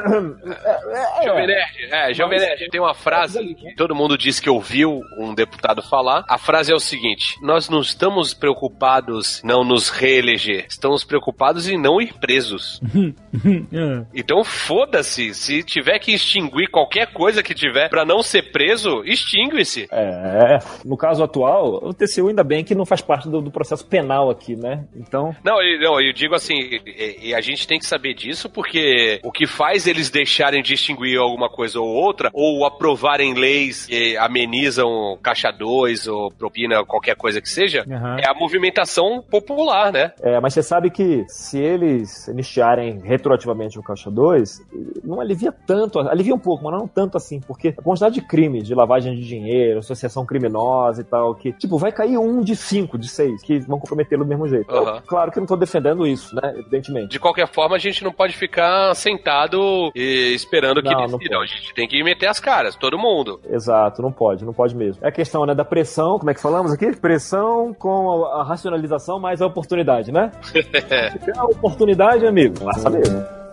Speaker 3: É, é,
Speaker 4: Jovem
Speaker 3: é.
Speaker 4: Nerd, é, Jovem Nerd, tem uma frase que todo mundo disse que ouviu um deputado falar. A frase é o seguinte: Nós não estamos preocupados não nos reeleger, estamos preocupados em não ir presos.
Speaker 2: É.
Speaker 4: Então foda-se, se tiver que extinguir qualquer coisa que tiver pra não ser preso, extingue-se.
Speaker 3: É, no caso atual, o TCU ainda bem que não faz parte do, do processo penal aqui, né? Então,
Speaker 4: Não, eu, não, eu digo assim, e, e a gente tem que saber disso porque o que faz eles deixarem de extinguir alguma coisa ou outra, ou aprovarem leis que amenizam caixa 2 ou propina qualquer coisa que seja,
Speaker 2: Aham.
Speaker 4: é a movimentação popular, né?
Speaker 3: é, mas você sabe que se eles iniciarem retroativamente o Caixa 2, não alivia tanto, alivia um pouco, mas não tanto assim, porque a quantidade de crimes, de lavagem de dinheiro, associação criminosa e tal, que, tipo, vai cair um de cinco, de seis, que vão comprometê-lo do mesmo jeito.
Speaker 4: Aham.
Speaker 3: Eu, claro que eu não tô defendendo isso, né? Evidentemente.
Speaker 4: De qualquer forma, a gente não pode ficar sentado e esperando que
Speaker 3: Não, não
Speaker 4: decidam. A gente tem que meter as caras, todo mundo.
Speaker 3: Exato, não pode, não pode mesmo. É a questão, né, da pressão, como é que falamos aqui? Pressão com a a racionalização mais a oportunidade, né? Se tem a oportunidade, amigo, faça mesmo.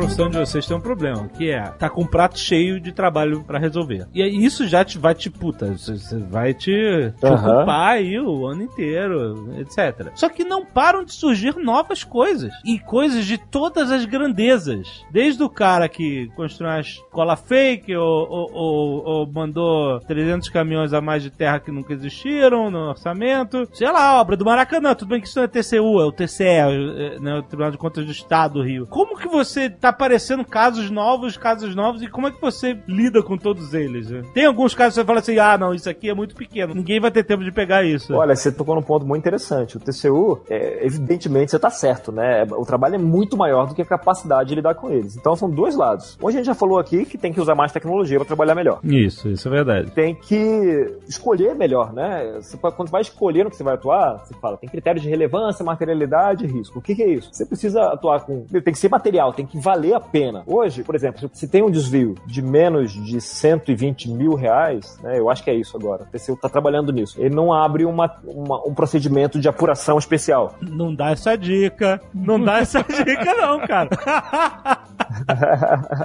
Speaker 2: Profissão de vocês tem um problema, que é tá com um prato cheio de trabalho pra resolver. E isso já te vai te puta, você vai te, te
Speaker 3: Aham.
Speaker 2: ocupar aí o ano inteiro, etc. Só que não param de surgir novas coisas e coisas de todas as grandezas, desde o cara que construiu uma escola fake ou, ou- ou- ou mandou 300 caminhões a mais de terra que nunca existiram no orçamento, sei lá, a obra do Maracanã, tudo bem que isso não é TCU, é o TCE, é, né, o Tribunal de Contas do Estado do Rio. Como que você tá aparecendo casos novos, casos novos, e como é que você lida com todos eles? né? Tem alguns casos que você fala assim, ah, não, isso aqui é muito pequeno, ninguém vai ter tempo de pegar isso.
Speaker 3: Olha, você tocou num ponto muito interessante. O TCU, é, evidentemente, você está certo, né? O trabalho é muito maior do que a capacidade de lidar com eles. Então, são dois lados. Hoje a gente já falou aqui que tem que usar mais tecnologia para trabalhar melhor.
Speaker 2: Isso, isso é verdade.
Speaker 3: Tem que escolher melhor, né? Você, quando vai escolher no que você vai atuar, você fala, tem critérios de relevância, materialidade e risco. O que, que é isso? Você precisa atuar com. Tem que ser material, tem que valer a pena. Hoje, por exemplo, se tem um desvio de menos de 120 mil reais, né? Eu acho que é isso agora. O TCU está trabalhando nisso. Ele não abre uma, uma- um procedimento de apuração especial.
Speaker 2: Não dá essa dica. Não dá essa dica, não, cara.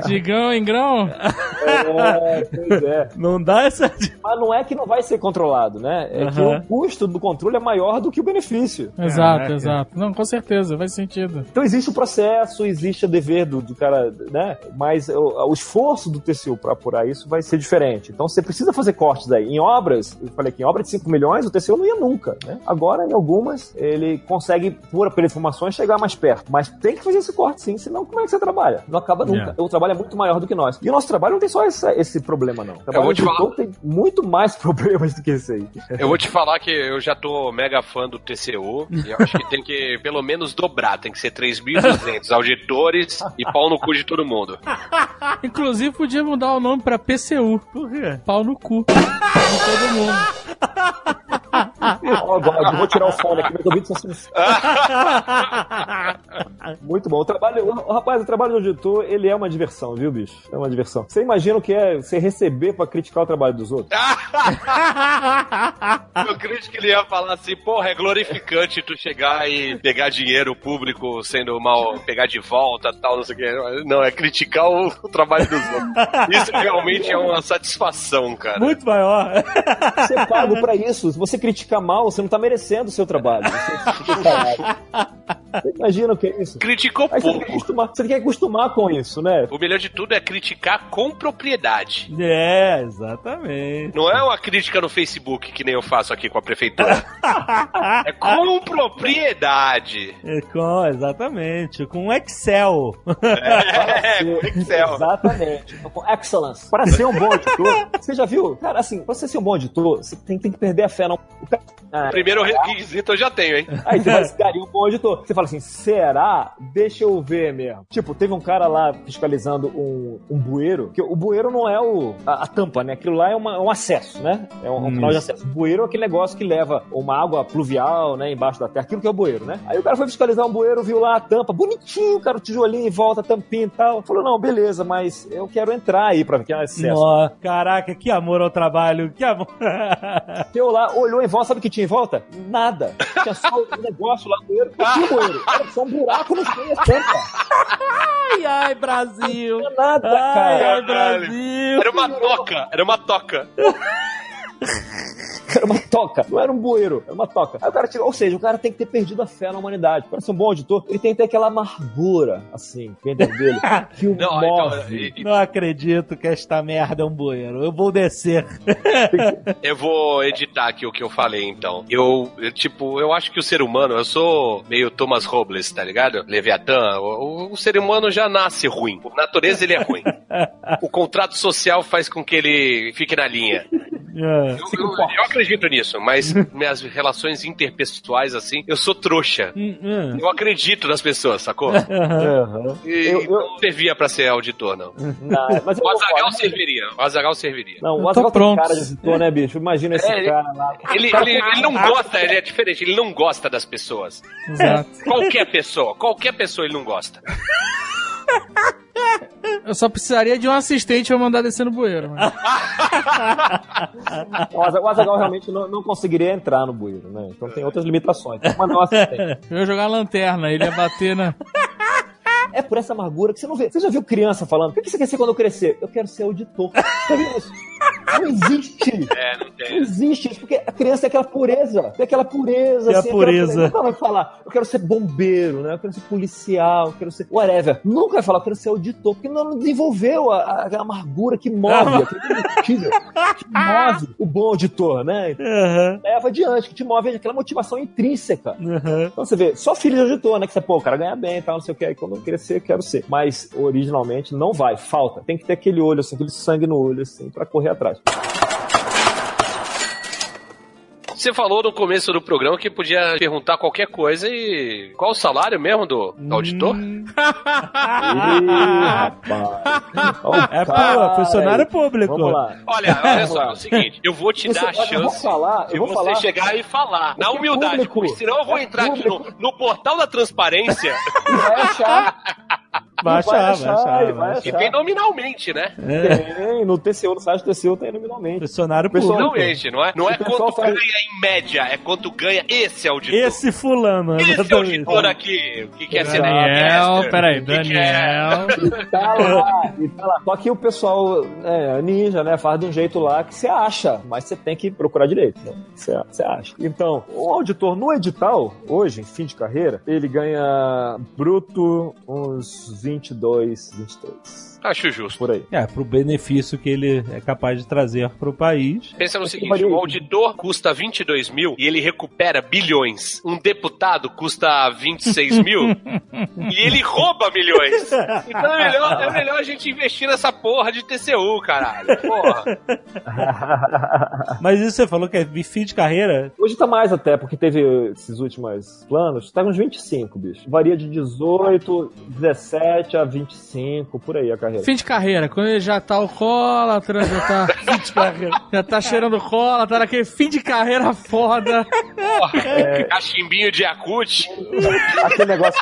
Speaker 5: De grão em grão?
Speaker 3: É, pois é.
Speaker 2: Não dá essa dica.
Speaker 3: Mas não é que não vai ser controlado, né? É que
Speaker 2: Aham.
Speaker 3: o custo do controle é maior do que o benefício.
Speaker 5: Exato,
Speaker 2: Caraca.
Speaker 5: exato. Não, com certeza, faz sentido.
Speaker 3: Então existe o processo, existe o dever do, do cara, né? Mas o, o esforço do TCU para apurar isso vai ser diferente. Então você precisa fazer cortes aí. Em obras, eu falei que em obra de 5 milhões o TCU não ia nunca, né? Agora, em algumas, ele consegue, por, por informações, chegar mais perto. Mas tem que fazer esse corte sim, senão como é que você trabalha? Não acaba nunca.
Speaker 2: Yeah.
Speaker 3: O trabalho é muito maior do que nós. E o nosso trabalho não tem só esse, esse problema, não. O trabalho
Speaker 4: vou te
Speaker 3: do
Speaker 4: falar.
Speaker 3: tem muito mais problemas do que esse aí.
Speaker 4: Eu vou te falar que eu já tô mega fã do TCU e eu acho que tem que pelo menos dobrar, tem que ser 3.200 auditores e pau no cu de todo mundo.
Speaker 5: Inclusive, podia mudar o nome pra PCU.
Speaker 2: Por quê?
Speaker 5: Pau no cu. De todo mundo.
Speaker 3: Eu vou tirar o fone aqui, meus ouvidos são assim. Muito bom. O trabalho, o- rapaz, o trabalho do auditor, ele é uma diversão, viu, bicho? É uma diversão. Você imagina o que é você receber pra criticar o trabalho dos outros?
Speaker 4: Eu acredito que ele ia falar assim, porra, é glorificante tu chegar e pegar dinheiro público sendo mal, pegar de volta tal, não sei o que. Não, é criticar o, o trabalho dos outros. Isso realmente é uma satisfação, cara.
Speaker 2: Muito maior.
Speaker 3: Você é pago pra isso. Você criticar mal, você não tá merecendo o seu trabalho. Você, você imagina o que é isso?
Speaker 4: Criticou
Speaker 3: Aí você
Speaker 4: pouco.
Speaker 3: acostumar, você tem que acostumar com isso, né?
Speaker 4: O melhor de tudo é criticar com propriedade.
Speaker 2: É, exatamente.
Speaker 4: Não é uma crítica no Facebook, que nem eu faço aqui com a prefeitura. É com propriedade.
Speaker 2: É com, exatamente. Com Excel.
Speaker 4: É,
Speaker 3: Ser-
Speaker 4: com Excel.
Speaker 3: Exatamente. Com excellence. Para ser um bom editor, você já viu? Cara, assim, pra você ser um bom editor, você tem, tem que perder a fé. Não. O cara- Ah,
Speaker 4: Primeiro requisito eu já tenho, hein?
Speaker 3: Aí você vai garir um bom editor. Você fala, falo assim, será? Deixa eu ver mesmo. Tipo, teve um cara lá fiscalizando um, um bueiro, que o bueiro não é o, a, a tampa, né? Aquilo lá é, uma- um acesso, né? É um, um canal de acesso. O bueiro é aquele negócio que leva uma água pluvial, né? Embaixo da terra. Aquilo que é o bueiro, né? Aí o cara foi fiscalizar um bueiro, viu lá a tampa, bonitinho, cara, o tijolinho em volta, tampinha e tal. Falou, não, beleza, mas eu quero entrar aí pra ver que é um acesso.
Speaker 2: Nó, caraca, que amor ao trabalho, que amor.
Speaker 3: Teu lá, olhou em volta, sabe o que tinha em volta? Nada. Tinha só um negócio lá no bueiro. Não tinha bueiro. Era só um buraco no meio, a tampa.
Speaker 2: ai, ai, Brasil.
Speaker 3: Não tinha nada,
Speaker 2: Ai,
Speaker 3: cara.
Speaker 2: ai, Brasil.
Speaker 4: Era uma toca, era uma toca.
Speaker 3: Era uma toca, não era um bueiro, era uma toca. Aí o cara tirou, ou seja, o cara tem que ter perdido a fé na humanidade. Para ser um bom auditor, ele tem que ter aquela amargura, assim, dentro dele, que o
Speaker 4: Não, então,
Speaker 3: move.
Speaker 4: e- e-
Speaker 2: Não acredito que esta merda é um bueiro. Eu vou descer.
Speaker 4: eu vou editar aqui o que eu falei, então. Eu, eu, tipo, eu acho que o ser humano, eu sou meio Thomas Robles, tá ligado? Leviatã. O, o- o ser humano já nasce ruim. Por natureza ele é ruim. O contrato social faz com que ele fique na linha.
Speaker 2: É.
Speaker 4: Eu, eu- eu acredito nisso, mas minhas relações interpessoais, assim, eu sou trouxa.
Speaker 2: Hum, hum.
Speaker 4: Eu acredito nas pessoas, sacou?
Speaker 3: Aham.
Speaker 4: E
Speaker 3: Eu- eu-
Speaker 4: não servia pra ser auditor, não.
Speaker 3: Não, mas
Speaker 4: O Azagal serviria. O Azagal serviria.
Speaker 3: Não, o Azaghal tem
Speaker 5: pronto.
Speaker 3: cara de editor, né, bicho? Imagina esse
Speaker 4: É,
Speaker 3: cara lá.
Speaker 4: Ele, ele, ele não gosta, ele é diferente, ele não gosta das pessoas.
Speaker 5: Exato.
Speaker 4: Qualquer pessoa, qualquer pessoa ele não gosta.
Speaker 5: Eu só precisaria de um assistente pra mandar descer no bueiro. mas-
Speaker 3: O Aza- o Azaghal realmente não, não conseguiria entrar no bueiro, né? Então tem outras limitações. Mas não assistente.
Speaker 5: Eu ia jogar lanterna, ele ia bater na.
Speaker 3: É por essa amargura que você não vê. Você já viu criança falando? O que você quer ser quando eu crescer? Eu quero ser auditor. Já viu isso? Não existe.
Speaker 4: É, não
Speaker 3: Não
Speaker 4: tem.
Speaker 3: existe isso, porque a criança tem aquela pureza. Tem aquela pureza,
Speaker 2: Tem a
Speaker 3: assim. aquela
Speaker 2: pureza.
Speaker 3: Nunca vai falar, eu quero ser bombeiro, né? Eu quero ser policial, eu quero ser whatever. Nunca vai falar, eu quero ser auditor, porque não desenvolveu a, a, aquela amargura que move, aquele combustível que move o bom auditor, né?
Speaker 2: Aham,
Speaker 3: Leva adiante, que te move aquela motivação intrínseca.
Speaker 2: aham.
Speaker 3: Então você vê, só filho de auditor, né? Que você, pô, o cara ganha bem e tal, não sei o que, aí quando eu crescer, eu quero ser. Mas originalmente não vai, falta. Tem que ter aquele olho, assim, aquele sangue no olho, assim, pra correr atrás.
Speaker 4: Você falou no começo do programa que podia perguntar qualquer coisa e. Qual o salário mesmo do, do auditor?
Speaker 3: Ih, rapaz. Ó, o
Speaker 2: É pô, funcionário
Speaker 3: aí.
Speaker 2: público.
Speaker 3: Vamos lá.
Speaker 4: Olha, olha só, é o seguinte, eu vou te
Speaker 3: Isso,
Speaker 4: dar a
Speaker 3: olha, eu vou
Speaker 4: chance
Speaker 3: falar,
Speaker 4: de
Speaker 3: eu vou
Speaker 4: você
Speaker 3: falar.
Speaker 4: chegar e falar. Na
Speaker 3: é
Speaker 4: humildade,
Speaker 3: público.
Speaker 4: porque senão eu vou
Speaker 3: É
Speaker 4: entrar aqui no, no portal da transparência
Speaker 3: E vai achar.
Speaker 2: Vai
Speaker 3: Vai
Speaker 2: achar, vai achar.
Speaker 3: vai achar.
Speaker 2: achar.
Speaker 4: tem nominalmente, né?
Speaker 3: Tem, no TCU, no site do TCU tem nominalmente.
Speaker 2: Funcionário
Speaker 3: Pessoal,
Speaker 2: público.
Speaker 4: Nominalmente, não é? Não é quanto
Speaker 3: faz-
Speaker 4: ganha em média, é quanto ganha esse auditor.
Speaker 2: Esse fulano,
Speaker 4: Esse
Speaker 2: exatamente.
Speaker 4: auditor aqui, o que quer ser
Speaker 5: Daniel, peraí,
Speaker 4: O que que é?
Speaker 5: Daniel.
Speaker 3: E tá lá, e tá lá. Só que o pessoal é, ninja, né? Faz de um jeito lá que você acha, mas você tem que procurar direito. Né? Você, você acha. Então, o auditor no edital, hoje, em fim de carreira, ele ganha bruto uns 22, 23.
Speaker 4: Acho justo.
Speaker 3: Por aí.
Speaker 2: É, pro benefício que ele é capaz de trazer pro país.
Speaker 4: Pensa no
Speaker 3: que
Speaker 4: seguinte,
Speaker 3: varia-
Speaker 4: o auditor custa 22 mil e ele recupera bilhões. Um deputado custa 26 mil e ele rouba milhões. Então é melhor, é melhor a gente investir nessa porra de TCU, caralho. Porra.
Speaker 2: Mas isso você falou que é fim de carreira?
Speaker 3: Hoje tá mais até, porque teve esses últimos planos, tá uns 25, bicho. Varia de 18, 17 a 25, por aí a carreira.
Speaker 5: Fim de carreira, quando ele já tá alcoólatra, já tá.
Speaker 2: Fim de carreira.
Speaker 5: Já tá cheirando cola, tá naquele fim de carreira foda.
Speaker 4: porra.
Speaker 3: É.
Speaker 4: Cachimbinho de Yakut.
Speaker 3: aquele negócio.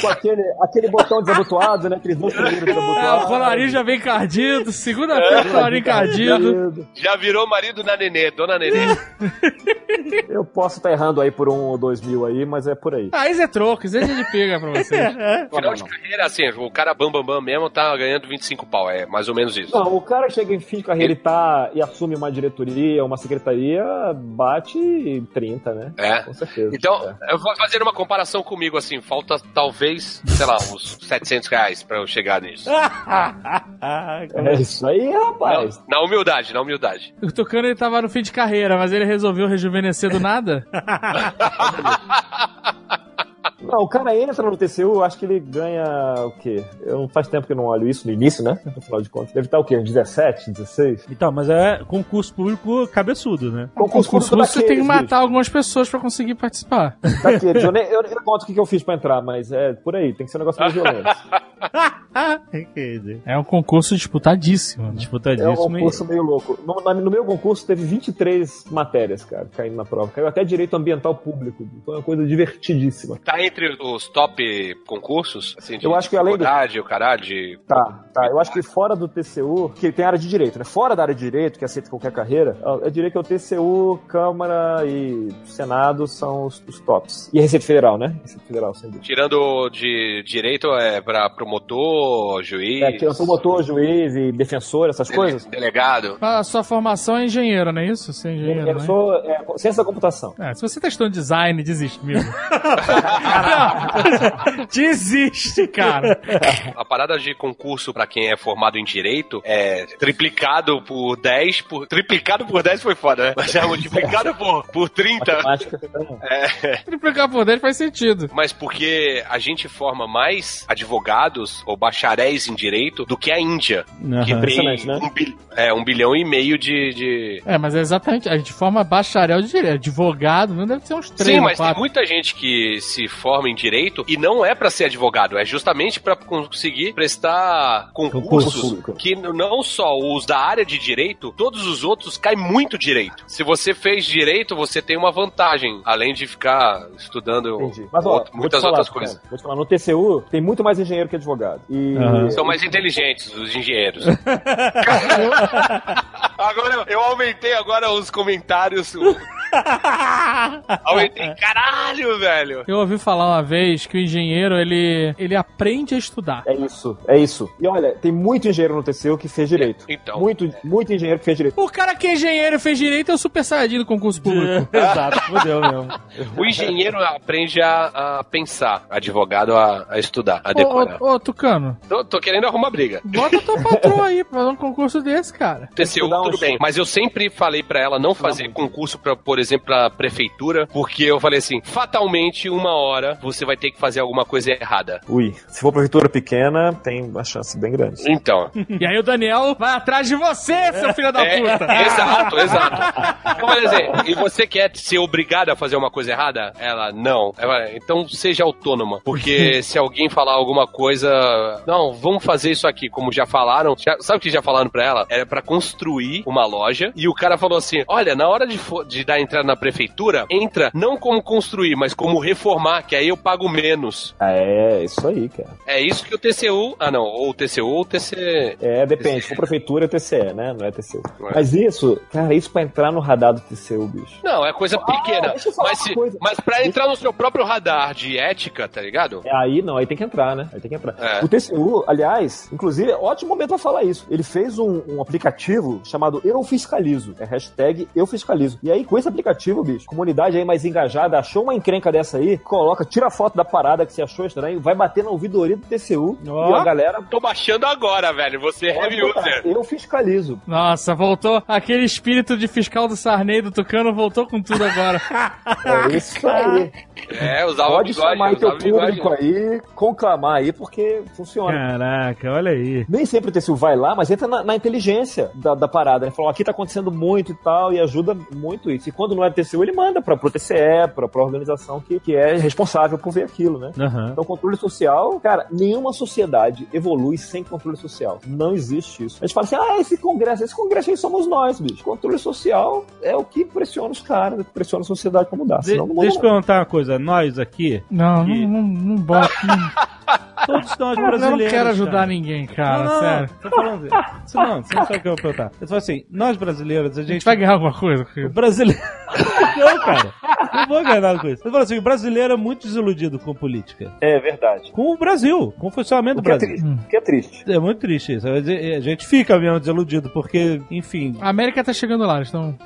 Speaker 3: Com aquele, aquele botão desabotoado, né? Aqueles dois primeiros
Speaker 5: É, o
Speaker 3: desabotoados.
Speaker 5: colarinho já vem cardido, segunda-feira o colarinho cardido.
Speaker 4: Já virou marido da Nenê, dona Nenê.
Speaker 3: Eu posso estar errando aí por um ou dois mil aí, mas é por aí.
Speaker 5: Ah, isso é troco, isso a gente pega pra vocês.
Speaker 4: Final de carreira, assim, o cara bam bam bam mesmo tá ganhando 25 pau. É mais ou menos isso.
Speaker 3: Não, o cara chega em fim de carreira e, tá, e assume uma diretoria, uma secretaria, bate 30, né?
Speaker 4: É.
Speaker 3: Com certeza.
Speaker 4: Então,
Speaker 3: É.
Speaker 4: eu vou fazer uma comparação comigo, assim, falta talvez, sei lá, uns 700 reais pra eu chegar nisso.
Speaker 3: É isso aí, rapaz.
Speaker 4: Na humildade, na humildade.
Speaker 5: O Tucano ele tava no fim de carreira, mas ele resolveu rejuvenescer do nada?
Speaker 3: Não, o cara entra no TCU, eu acho que ele ganha o quê? Eu, faz tempo que eu não olho isso no início, né? No final de contas. Deve estar o quê? Uns 17, 16?
Speaker 2: Então, mas é concurso público cabeçudo, né?
Speaker 3: Concurso
Speaker 5: Concurso
Speaker 3: público
Speaker 5: você tem que matar algumas pessoas pra conseguir participar.
Speaker 3: bicho. Daqueles. Eu, nem, eu nem conto o que que eu fiz pra entrar, mas é por aí. Tem que ser um negócio meio violento.
Speaker 2: Entendi.
Speaker 5: É um concurso disputadíssimo. né?
Speaker 3: É um
Speaker 2: Disputadíssimo. e-
Speaker 3: concurso meio louco. No, no meu concurso teve 23 matérias, cara, caindo na prova. Caiu até direito ambiental público. Foi uma coisa divertidíssima.
Speaker 4: Tá entre os top concursos? Assim, de
Speaker 3: Eu acho que além do-
Speaker 4: o caralho, de...
Speaker 3: Tá, tá. Eu acho que fora do TCU, que tem área de direito, né? Fora da área de direito, que aceita qualquer carreira, eu diria que o TCU, Câmara e Senado são os, os tops. E a Receita Federal, né? Receita Federal, sem dúvida.
Speaker 4: Tirando de direito é pra promotor, juiz...
Speaker 3: É, que eu sou motor, juiz e defensor, essas
Speaker 4: dele-
Speaker 3: coisas.
Speaker 4: Delegado.
Speaker 5: A sua formação é engenheiro, não é isso? Você é engenheiro,
Speaker 3: Eu
Speaker 5: né?
Speaker 3: sou é, ciência da computação.
Speaker 5: É, se você tá estudando design, desiste mesmo. desiste, cara.
Speaker 4: A parada de concurso pra quem é formado em direito é triplicado por 10, por... triplicado por 10 foi foda, né? Mas é multiplicado por, por 30.
Speaker 3: Matemática.
Speaker 4: É,
Speaker 5: Triplicar por 10 faz sentido.
Speaker 4: mas porque a gente forma mais advogados ou bacharéis em direito do que a Índia, que
Speaker 2: Aham.
Speaker 4: tem
Speaker 3: né?
Speaker 4: um, bil- é, um bilhão e meio de... de...
Speaker 5: É, mas é exatamente. A gente forma bacharel de direito. Advogado, não deve ser uns 3
Speaker 4: Sim, mas tem
Speaker 5: 4.
Speaker 4: muita gente que se forma em direito e não é pra ser advogado, é justamente pra conseguir prestar concursos
Speaker 3: Concurso
Speaker 4: que não só os da área de direito, todos os outros caem muito direito. Se você fez direito, você tem uma vantagem, além de ficar estudando
Speaker 3: Entendi. Mas, ó,
Speaker 4: outro- muitas
Speaker 3: falar,
Speaker 4: outras
Speaker 3: cara,
Speaker 4: coisas.
Speaker 3: Vou te falar, no TCU tem muito mais engenheiro que advogado. E
Speaker 2: Aham.
Speaker 4: São mais inteligentes, os engenheiros. agora eu- aumentei agora os comentários. aumentei, caralho, velho.
Speaker 5: Eu ouvi falar uma vez que o engenheiro, ele, ele aprende a estudar.
Speaker 3: É isso, é isso. E olha, tem muito engenheiro no TCU que fez direito.
Speaker 4: Então.
Speaker 3: Muito, muito engenheiro que fez direito.
Speaker 5: O cara que é engenheiro e fez direito é o super saiyajin do concurso público.
Speaker 2: Exato, fodeu mesmo.
Speaker 4: O engenheiro aprende a, a pensar, advogado a, a estudar, a decorar.
Speaker 5: Ô, ô, ô, Tucano,
Speaker 4: Tô, tô querendo arrumar briga.
Speaker 5: bota tua patroa aí pra fazer um concurso desse, cara.
Speaker 4: TCU,
Speaker 3: estudar
Speaker 4: tudo bem. Mas eu sempre falei pra ela não fazer concurso pra, por exemplo, pra prefeitura, porque eu falei assim, fatalmente, uma hora, você vai ter que fazer alguma coisa errada.
Speaker 3: Ui, se for prefeitura pequena, tem uma chance bem grande.
Speaker 4: Então,
Speaker 5: E aí o Daniel vai atrás de você, seu filho da
Speaker 4: é,
Speaker 5: puta.
Speaker 4: exato, exato. Eu falei assim, e você quer ser obrigada a fazer uma coisa errada? Ela, não. Ela, então seja autônoma, porque se alguém falar alguma coisa, não, vamos fazer isso aqui, como já falaram, já- sabe o que já falaram pra ela? Era pra construir uma loja, e o cara falou assim, olha, na hora de, de dar entrada na prefeitura, entra não como construir, mas como reformar, que aí eu pago menos.
Speaker 3: É, isso aí, cara.
Speaker 4: É isso que o TCU, ah não, ou o TCU ou o TC...
Speaker 3: É, depende. Se for prefeitura, é TCE, né? Não é TCU.
Speaker 4: Ué.
Speaker 3: Mas isso, cara, isso pra entrar no radar do TCU, bicho.
Speaker 4: Não, é coisa pequena.
Speaker 3: deixa eu falar
Speaker 4: mas, se,
Speaker 3: coisa.
Speaker 4: mas pra entrar no seu próprio radar de ética, tá ligado?
Speaker 3: É, aí não, aí tem que entrar, né? Aí tem que entrar.
Speaker 4: É.
Speaker 3: O TCU, aliás, inclusive, é ótimo momento pra falar isso. Ele fez um, um aplicativo chamado Eu Fiscalizo. É hashtag Eu Fiscalizo. E aí, com esse aplicativo, bicho, comunidade aí mais engajada, achou uma encrenca dessa aí, coloca, tira a foto da parada que você achou estranho, vai bater na ouvidoria do TCU
Speaker 2: Ó.
Speaker 3: e a galera.
Speaker 4: Tô baixando agora, velho. Você é heavy user.
Speaker 3: Eu fiscalizo.
Speaker 5: Nossa, voltou. Aquele espírito de fiscal do Sarney do Tucano voltou com tudo agora.
Speaker 3: É isso aí.
Speaker 4: É, usava
Speaker 3: Pode
Speaker 4: bigode,
Speaker 3: chamar teu público aí, conclamar aí, porque funciona.
Speaker 2: Caraca, olha aí.
Speaker 3: Nem sempre o TCU vai lá, mas entra na, na inteligência da, da parada. Ele falou, aqui tá acontecendo muito e tal, e ajuda muito isso. E quando não é do TCU, ele manda pra, pro TCE, pra, pra organização que, que é responsável por ver aquilo, né?
Speaker 2: Aham.
Speaker 3: Então, controle social, cara, nenhuma sociedade evolui sem controle social. Não existe isso. A gente fala assim, ah, esse congresso, esse congresso aí somos nós, bicho. Controle social é o que pressiona os caras, é o que pressiona a sociedade pra mudar.
Speaker 2: De-
Speaker 3: Senão não muda
Speaker 2: deixa eu
Speaker 3: não.
Speaker 2: perguntar uma coisa. Nós aqui,
Speaker 5: Não,
Speaker 2: Que-
Speaker 5: não, não, não bota. Não,
Speaker 2: todos nós
Speaker 5: eu
Speaker 2: brasileiros.
Speaker 5: não quero ajudar
Speaker 2: cara.
Speaker 5: ninguém, cara,
Speaker 2: não, não,
Speaker 5: sério.
Speaker 2: Tô falando isso. Não, você não sabe o que eu vou perguntar. Eu falo assim, nós brasileiros, a
Speaker 5: A gente
Speaker 2: gente.
Speaker 5: vai ganhar alguma coisa?
Speaker 2: O
Speaker 5: querido?
Speaker 2: brasileiro. não, cara. Não vou ganhar nada com isso. Eu falo assim, o brasileiro é muito desiludido com política.
Speaker 3: É verdade.
Speaker 2: Com o Brasil, com o funcionamento do
Speaker 3: O que é
Speaker 2: Brasil.
Speaker 3: triste. O que é triste.
Speaker 2: É muito triste isso. A gente fica mesmo desiludido, porque, enfim.
Speaker 5: A América tá chegando lá, eles estão.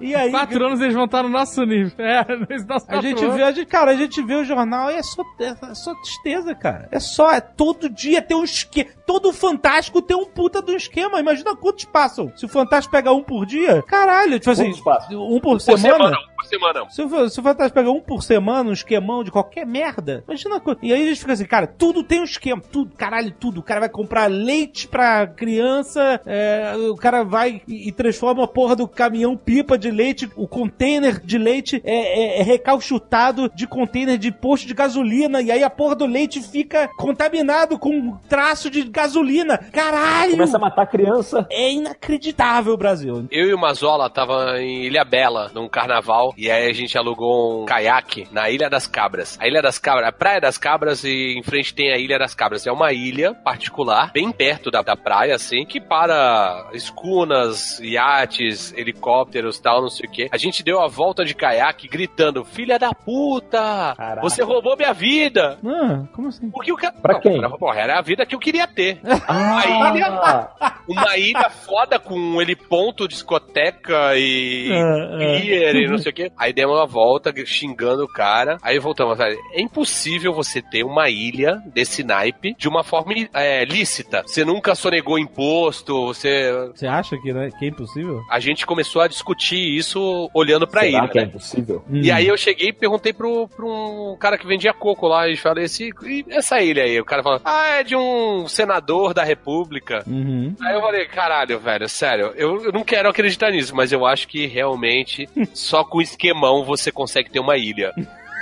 Speaker 2: E aí.
Speaker 5: Quatro anos eles vão estar no nosso nível. É, nesse nosso
Speaker 2: A gente
Speaker 5: quatro
Speaker 2: vê, a gente, cara, a gente vê o jornal e é só, é só tristeza, cara. É só, é todo dia tem um esquema. Todo Fantástico tem um puta do esquema. Imagina quantos passam. Se o Fantástico pega um por dia, caralho, tipo assim, um por,
Speaker 4: Por semana,
Speaker 2: semana.
Speaker 4: Por semana.
Speaker 2: Se o, se o Fantástico pega um por semana, um esquemão de qualquer merda, imagina a coisa. E aí a gente fica assim, cara, tudo tem um esquema, tudo, caralho, tudo. O cara vai comprar leite pra criança, é, o cara vai e, e transforma a porra do caminhão pipa de leite, o container de leite é, é, é recalchutado de container de posto de gasolina, e aí a porra do leite fica contaminado com um traço de gasolina. Caralho!
Speaker 3: Começa a matar a criança.
Speaker 2: É inacreditável, Brasil.
Speaker 4: Eu e o Mazola tava em Ilha Bela, num carnaval, e aí a gente alugou um caiaque na Ilha das Cabras. A Ilha das Cabras, a Praia das Cabras, e em frente tem a Ilha das Cabras. É uma ilha particular, bem perto da, da praia, assim, que para escunas, iates, helicópteros tal, não sei o quê. A gente deu a volta de caiaque gritando: Filha da puta!
Speaker 3: Caraca.
Speaker 4: Você roubou minha vida!
Speaker 2: Ah, como assim?
Speaker 4: Porque o cara.
Speaker 3: Pra
Speaker 4: Não,
Speaker 3: quem?
Speaker 4: porra, era a vida que eu queria ter. Uma ilha,
Speaker 3: Ah,
Speaker 4: uma ilha foda com um heliponto, discoteca e
Speaker 2: Ah, ah.
Speaker 4: e não sei o quê. Aí demos uma volta xingando o cara. Aí voltamos. É impossível você ter uma ilha desse naipe de uma forma é, lícita. Você nunca sonegou imposto, você.
Speaker 2: Você acha que, né, que é impossível?
Speaker 4: A gente começou a discutir isso olhando pra
Speaker 3: será
Speaker 4: ilha.
Speaker 3: que é
Speaker 4: né?
Speaker 3: impossível?
Speaker 4: E aí eu cheguei e perguntei pro, pro um cara que vendia coco lá e falei assim, e essa ilha aí? O cara falou, ah, é de um senador da república.
Speaker 2: Uhum.
Speaker 4: Aí eu falei, caralho, velho, sério, eu, eu não quero acreditar nisso, mas eu acho que realmente só com esquemão você consegue ter uma ilha.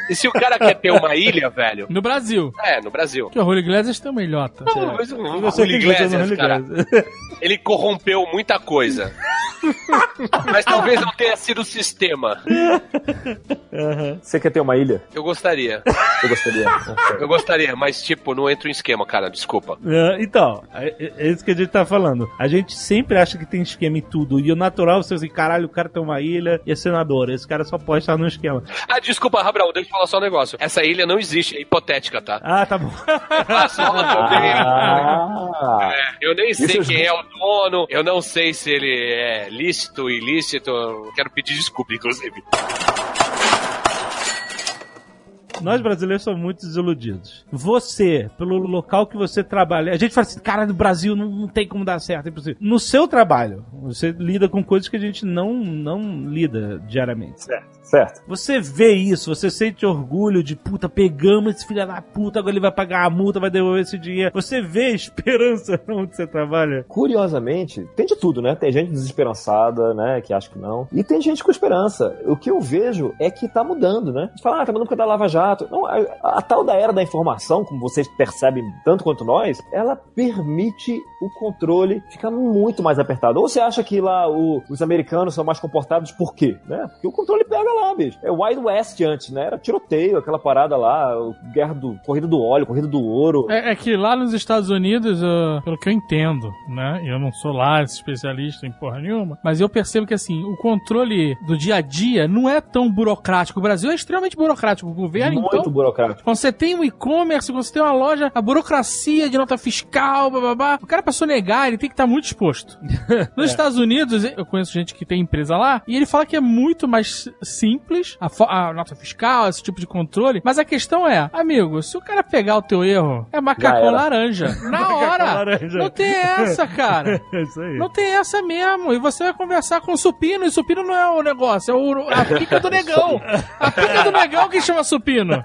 Speaker 4: E se o cara quer ter uma ilha, velho,
Speaker 5: No Brasil.
Speaker 4: é, no Brasil.
Speaker 5: Que o Julio Iglesias tem uma ilhota.
Speaker 4: Não, mas o Julio Iglesias, cara, ele corrompeu muita coisa. Mas talvez não tenha sido o sistema.
Speaker 3: Você quer ter uma ilha?
Speaker 4: Eu gostaria.
Speaker 3: Eu gostaria.
Speaker 4: Eu gostaria, mas tipo, não entra em esquema, cara, desculpa.
Speaker 2: É, Então, é, é isso que a gente tá falando. A gente sempre acha que tem esquema em tudo. E o natural, você assim, caralho, o cara tem uma ilha e é senador. Esse cara só pode estar no esquema.
Speaker 4: Ah, desculpa, Rabrão, deixa eu falar só um negócio. Essa ilha não existe, é hipotética, tá?
Speaker 2: Ah, tá bom.
Speaker 4: Ah, também.
Speaker 3: Ah,
Speaker 4: Eu nem sei quem é o dono, eu não sei se ele é lícito, ilícito. Quero pedir desculpa, inclusive.
Speaker 2: Nós brasileiros somos muito desiludidos. Você, pelo local que você trabalha, a gente fala assim, cara, no Brasil não, não tem como dar certo, é impossível. No seu trabalho, você lida com coisas que a gente não, não lida diariamente.
Speaker 3: certo.
Speaker 2: Você vê isso, você sente orgulho de puta, pegamos esse filho da puta, agora ele vai pagar a multa, vai devolver esse dinheiro. Você vê esperança onde você trabalha?
Speaker 3: Curiosamente, tem de tudo, né? Tem gente desesperançada, né? Que acha que não. E tem gente com esperança. O que eu vejo é que tá mudando, né? A gente fala, ah, tá mudando porque da Lava Jato. Não, a, a tal da era da informação, como vocês percebem tanto quanto nós, ela permite o controle ficar muito mais apertado. Ou você acha que lá o- os americanos são mais comportados por quê? Né? Porque o controle pega lá, bicho. É Wild West antes, né? Era tiroteio, aquela parada lá, guerra do corrida do óleo, corrida do ouro.
Speaker 5: É, é que lá nos Estados Unidos, uh, pelo que eu entendo, né? Eu não sou lá especialista em porra nenhuma, mas eu percebo que assim, o controle do dia a dia não é tão burocrático. O Brasil é extremamente burocrático. O governo,
Speaker 3: muito
Speaker 5: então.
Speaker 3: burocrático.
Speaker 5: Quando você tem um e-commerce, quando você tem uma loja, a burocracia de nota fiscal, babá, o cara sonegar, ele tem que estar muito exposto. Nos Estados Unidos, eu conheço gente que tem empresa lá, e ele fala que é muito mais simples a, a nota fiscal, esse tipo de controle. Mas a questão é, amigo, se o cara pegar o teu erro, é macacão
Speaker 3: era.
Speaker 5: laranja. Na hora!
Speaker 2: laranja.
Speaker 5: Não tem essa, cara.
Speaker 2: É isso aí.
Speaker 5: Não tem essa mesmo. E você vai conversar com o supino, e supino não é o negócio, é o, a pica do negão. A pica do negão que chama supino.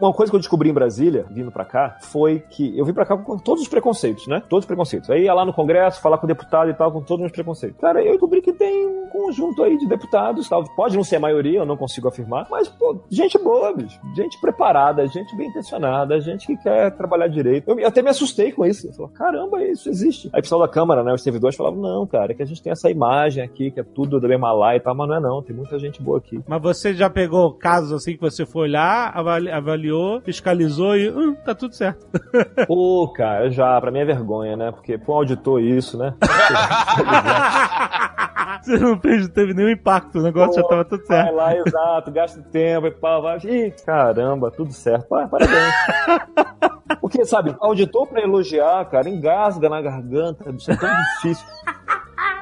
Speaker 3: Uma coisa que eu descobri em Brasília, vindo pra cá, foi que eu vim pra cá com todos os preconceitos, né? Todos os preconceitos. Aí ia lá no Congresso, falar com o deputado e tal, com todos os meus preconceitos. Cara, eu descobri que tem um conjunto aí de deputados, tal. Pode não ser a maioria, eu não consigo afirmar, mas, pô, gente boa, bicho. Gente preparada, gente bem intencionada, gente que quer trabalhar direito. Eu até me assustei com isso. Eu falei, caramba, isso existe. Aí o pessoal da Câmara, né, os servidores falavam, não, cara, é que a gente tem essa imagem aqui, que é tudo da lá e tal, mas não é não, tem muita gente boa aqui.
Speaker 2: Mas você já pegou casos assim que você foi olhar, avali- avaliou, fiscalizou e hum, tá tudo certo.
Speaker 3: Pô, cara, já, pra mim é vergonha, né? Porque, pô, auditor isso, né?
Speaker 2: você não fez, teve nenhum impacto, o negócio já tava tudo
Speaker 3: Vai
Speaker 2: certo.
Speaker 3: lá, exato, gasta tempo e pau, vai. Ih, caramba, tudo certo. Pá, parabéns. Porque, sabe, auditor pra elogiar, cara, engasga na garganta, isso é tão difícil.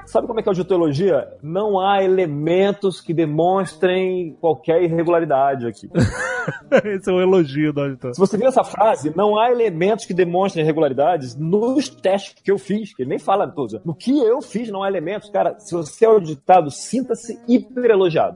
Speaker 3: Sabe como é que o auditor elogia? Não há elementos que demonstrem qualquer irregularidade aqui.
Speaker 2: Esse é um elogio do auditor.
Speaker 3: Se você viu essa frase, não há elementos que demonstrem irregularidades nos testes que eu fiz, que ele nem fala todos. No que eu fiz, não há elementos. Cara, se você é auditado, sinta-se hiper elogiado.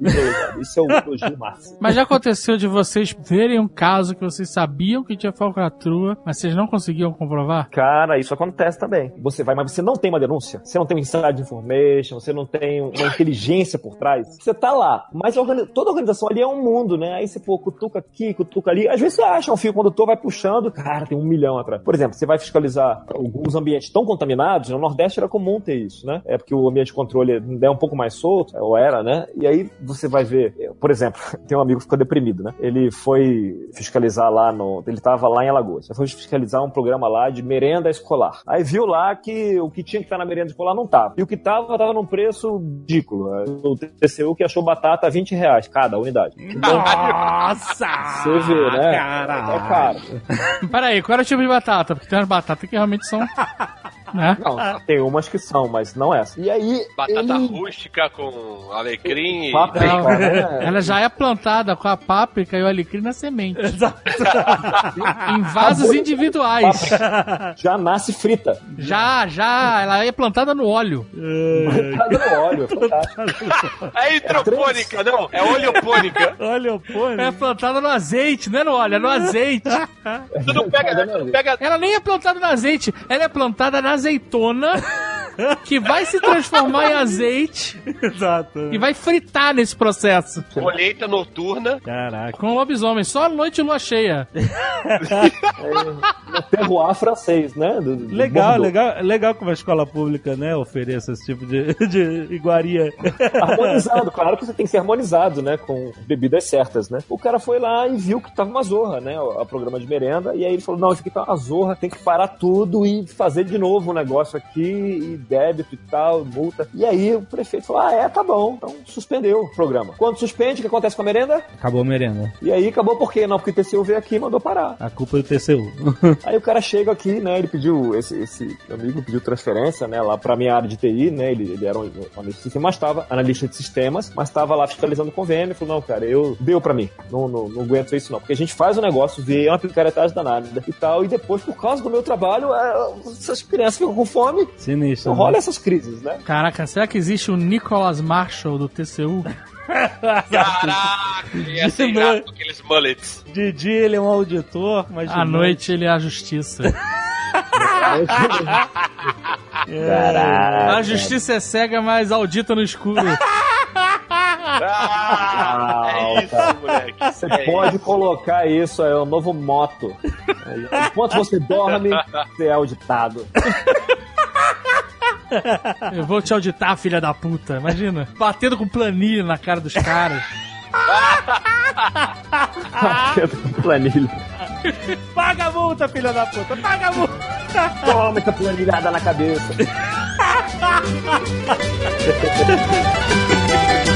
Speaker 3: Isso é o elogio máximo.
Speaker 5: Mas já aconteceu de vocês verem um caso que vocês sabiam que tinha falcatrua, mas vocês não conseguiam comprovar?
Speaker 3: Cara, isso acontece também. Você vai, mas você não tem uma denúncia, você não tem um inside information, você não tem uma inteligência por trás. Você tá lá, mas a organi- toda organização ali é um mundo, né? Aí você, pô, cutuca aqui, cutuca ali. Às vezes você acha um fio condutor, vai puxando, cara, tem um milhão atrás. Por exemplo, você vai fiscalizar alguns ambientes tão contaminados, no Nordeste era comum ter isso, né? É porque o ambiente de controle é um pouco mais solto, ou era, né? E aí você vai ver, por exemplo, tem um amigo que ficou deprimido, né? Ele foi fiscalizar lá no. Ele tava lá em Alagoas. Ele foi fiscalizar um programa lá de merenda escolar. Aí viu lá que o que tinha que estar na merenda escolar não tava. E o que tava, tava num preço ridículo. O TCU que achou batata a 20 reais cada unidade. Então,
Speaker 2: Nossa!
Speaker 3: você vê, né?
Speaker 2: Caralho.
Speaker 3: É caro.
Speaker 5: Peraí, qual era o tipo de batata? Porque tem umas batatas que realmente são. né?
Speaker 3: Não, tem umas que são, mas não essa. E aí.
Speaker 4: Batata
Speaker 3: ele...
Speaker 4: rústica com alecrim e...
Speaker 3: Páprica,
Speaker 5: Não,
Speaker 3: né?
Speaker 5: ela já é plantada com a páprica e o alecrim na semente. em vasos individuais.
Speaker 3: Já nasce frita.
Speaker 5: Já, já, ela é plantada no óleo.
Speaker 3: Tá no óleo, é fantástico.
Speaker 4: É hidropônica, não. É oleopônica.
Speaker 2: Olha o pônei.
Speaker 5: É plantada no azeite, não é no óleo, é no azeite.
Speaker 4: Tu não pega, tu não pega
Speaker 5: Ela nem é plantada no azeite, ela é plantada na azeitona, que vai se transformar em azeite
Speaker 2: Exato.
Speaker 5: e vai fritar nesse processo.
Speaker 4: colheita noturna.
Speaker 2: Caraca.
Speaker 5: Com lobisomem, só noite e lua cheia.
Speaker 3: No terroir francês, né? Do- do
Speaker 2: Legal,
Speaker 3: Bordeaux.
Speaker 2: legal, legal que uma escola pública, né, ofereça esse tipo de, de iguaria.
Speaker 3: Harmonizado, claro que você tem que ser harmonizado, né? Com bebidas certas, né? O cara foi lá e viu que tava uma zorra, né? A programa de merenda. E aí ele falou: não, isso aqui tá uma zorra, tem que parar tudo e fazer de novo o negócio aqui, e débito e tal, multa. E aí o prefeito falou: ah, é, tá bom. Então suspendeu o programa. Quando suspende, o que acontece com a merenda?
Speaker 2: Acabou a merenda.
Speaker 3: E aí acabou por quê? Não, porque o TCU veio aqui e mandou parar.
Speaker 2: A culpa é do TCU.
Speaker 3: Aí o cara chega aqui, né? Ele pediu, esse, esse amigo pediu transferência, né? Lá pra minha área de TI, né? Ele, ele era um analista de sistemas, mas estava analista de sistemas, mas estava lá fiscalizando o convênio. Falou, não, cara, eu deu pra mim. Não, não, não aguento isso, não. Porque a gente faz o negócio, vê é uma picaretagem danada e tal, e depois, por causa do meu trabalho, é, essas crianças ficam com fome.
Speaker 2: Sinistro.
Speaker 3: Rola essas crises, né?
Speaker 5: Caraca, será que existe o Nicholas Marshall do TCU?
Speaker 4: Caraca, ia ser irado com aqueles mullets.
Speaker 2: Didi, ele é um auditor, mas.
Speaker 5: À noite ele é a justiça.
Speaker 3: Caraca.
Speaker 5: A justiça é cega, mas audita no escuro.
Speaker 4: Ah, é isso, moleque.
Speaker 3: Você pode colocar isso, é o novo moto. Enquanto você dorme, você é auditado.
Speaker 5: Eu vou te auditar, filha da puta. Imagina. Batendo com planilha na cara dos caras.
Speaker 3: planilha.
Speaker 2: Paga a multa, filha da puta! Paga a multa!
Speaker 3: Toma essa planilhada na cabeça.